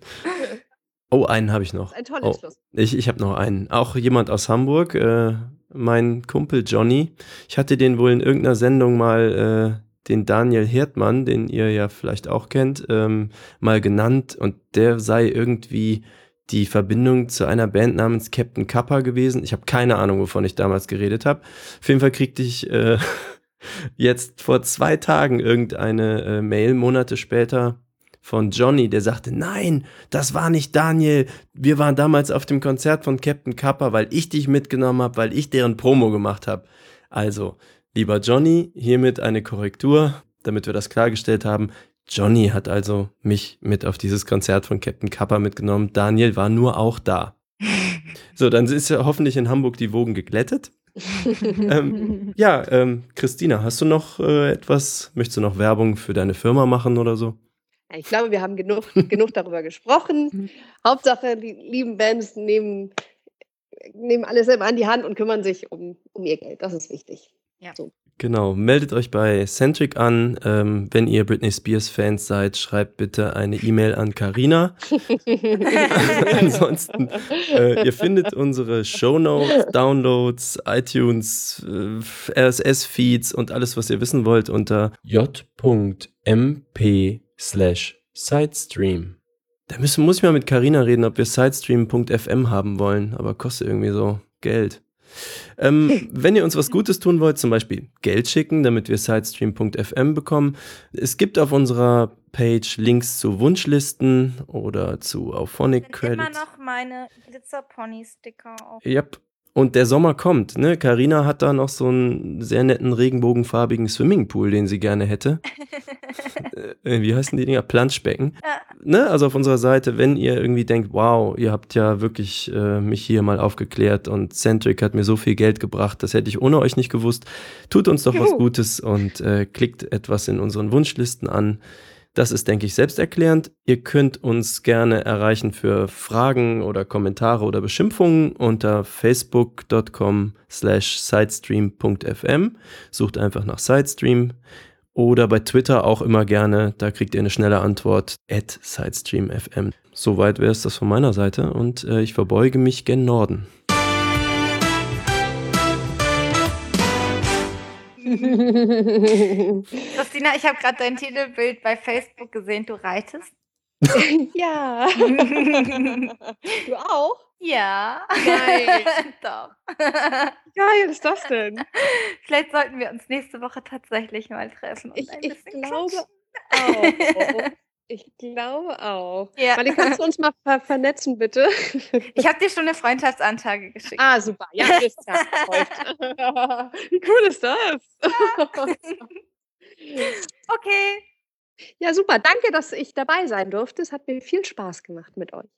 Oh, einen habe ich noch. Ein tolles oh, Schluss. Ich, ich habe noch einen. Auch jemand aus Hamburg, äh, mein Kumpel Johnny. Ich hatte den wohl in irgendeiner Sendung mal, äh, den Daniel Herdmann, den ihr ja vielleicht auch kennt, ähm, mal genannt und der sei irgendwie die Verbindung zu einer Band namens Captain Kappa gewesen. Ich habe keine Ahnung, wovon ich damals geredet habe. Auf jeden Fall kriegte ich äh, [LAUGHS] jetzt vor zwei Tagen irgendeine äh, Mail, Monate später, von Johnny, der sagte, nein, das war nicht Daniel. Wir waren damals auf dem Konzert von Captain Kappa, weil ich dich mitgenommen habe, weil ich deren Promo gemacht habe. Also, lieber Johnny, hiermit eine Korrektur, damit wir das klargestellt haben. Johnny hat also mich mit auf dieses Konzert von Captain Kappa mitgenommen. Daniel war nur auch da. So, dann ist ja hoffentlich in Hamburg die Wogen geglättet. [LAUGHS] ähm, ja, ähm, Christina, hast du noch äh, etwas? Möchtest du noch Werbung für deine Firma machen oder so? Ich glaube, wir haben genug, [LAUGHS] genug darüber gesprochen. Mhm. Hauptsache, die lieben Bands nehmen, nehmen alles selber an die Hand und kümmern sich um, um ihr Geld. Das ist wichtig. Ja. So. Genau, meldet euch bei Centric an. Ähm, wenn ihr Britney Spears Fans seid, schreibt bitte eine E-Mail an Karina. [LAUGHS] Ansonsten, äh, ihr findet unsere Show Notes, Downloads, iTunes, äh, RSS-Feeds und alles, was ihr wissen wollt, unter j.mp slash Sidestream. Da müssen, muss ich mal mit Karina reden, ob wir sidestream.fm haben wollen, aber kostet irgendwie so Geld. Ähm, wenn ihr uns was Gutes tun wollt, zum Beispiel Geld schicken, damit wir sidestream.fm bekommen. Es gibt auf unserer Page Links zu Wunschlisten oder zu Auphonic Credits. immer noch meine Glitzer-Pony-Sticker auf. Yep. Und der Sommer kommt, ne? Carina hat da noch so einen sehr netten regenbogenfarbigen Swimmingpool, den sie gerne hätte. [LAUGHS] äh, wie heißen die Dinger? Planschbecken. Ja. Ne? Also auf unserer Seite, wenn ihr irgendwie denkt, wow, ihr habt ja wirklich äh, mich hier mal aufgeklärt und Centric hat mir so viel Geld gebracht, das hätte ich ohne euch nicht gewusst. Tut uns doch Juhu. was Gutes und äh, klickt etwas in unseren Wunschlisten an. Das ist, denke ich, selbsterklärend. Ihr könnt uns gerne erreichen für Fragen oder Kommentare oder Beschimpfungen unter facebook.com slash sidestream.fm. Sucht einfach nach Sidestream. Oder bei Twitter auch immer gerne, da kriegt ihr eine schnelle Antwort at sidestream.fm. Soweit wäre es das von meiner Seite und äh, ich verbeuge mich gen Norden. Christina, ich habe gerade dein Titelbild bei Facebook gesehen. Du reitest? [LAUGHS] ja. [LAUGHS] du auch? Ja. Nein. [LAUGHS] Doch. Geil ist das denn? Vielleicht sollten wir uns nächste Woche tatsächlich mal treffen. ich, ich glaube auch. Ich glaube auch. Ja. Mali, kannst du uns mal ver vernetzen, bitte? Ich habe dir schon eine Freundschaftsanfrage geschickt. Ah, super. Ja, ist ja [LAUGHS] Wie cool ist das? okay. Ja, super. Danke, dass ich dabei sein durfte. Es hat mir viel Spaß gemacht mit euch.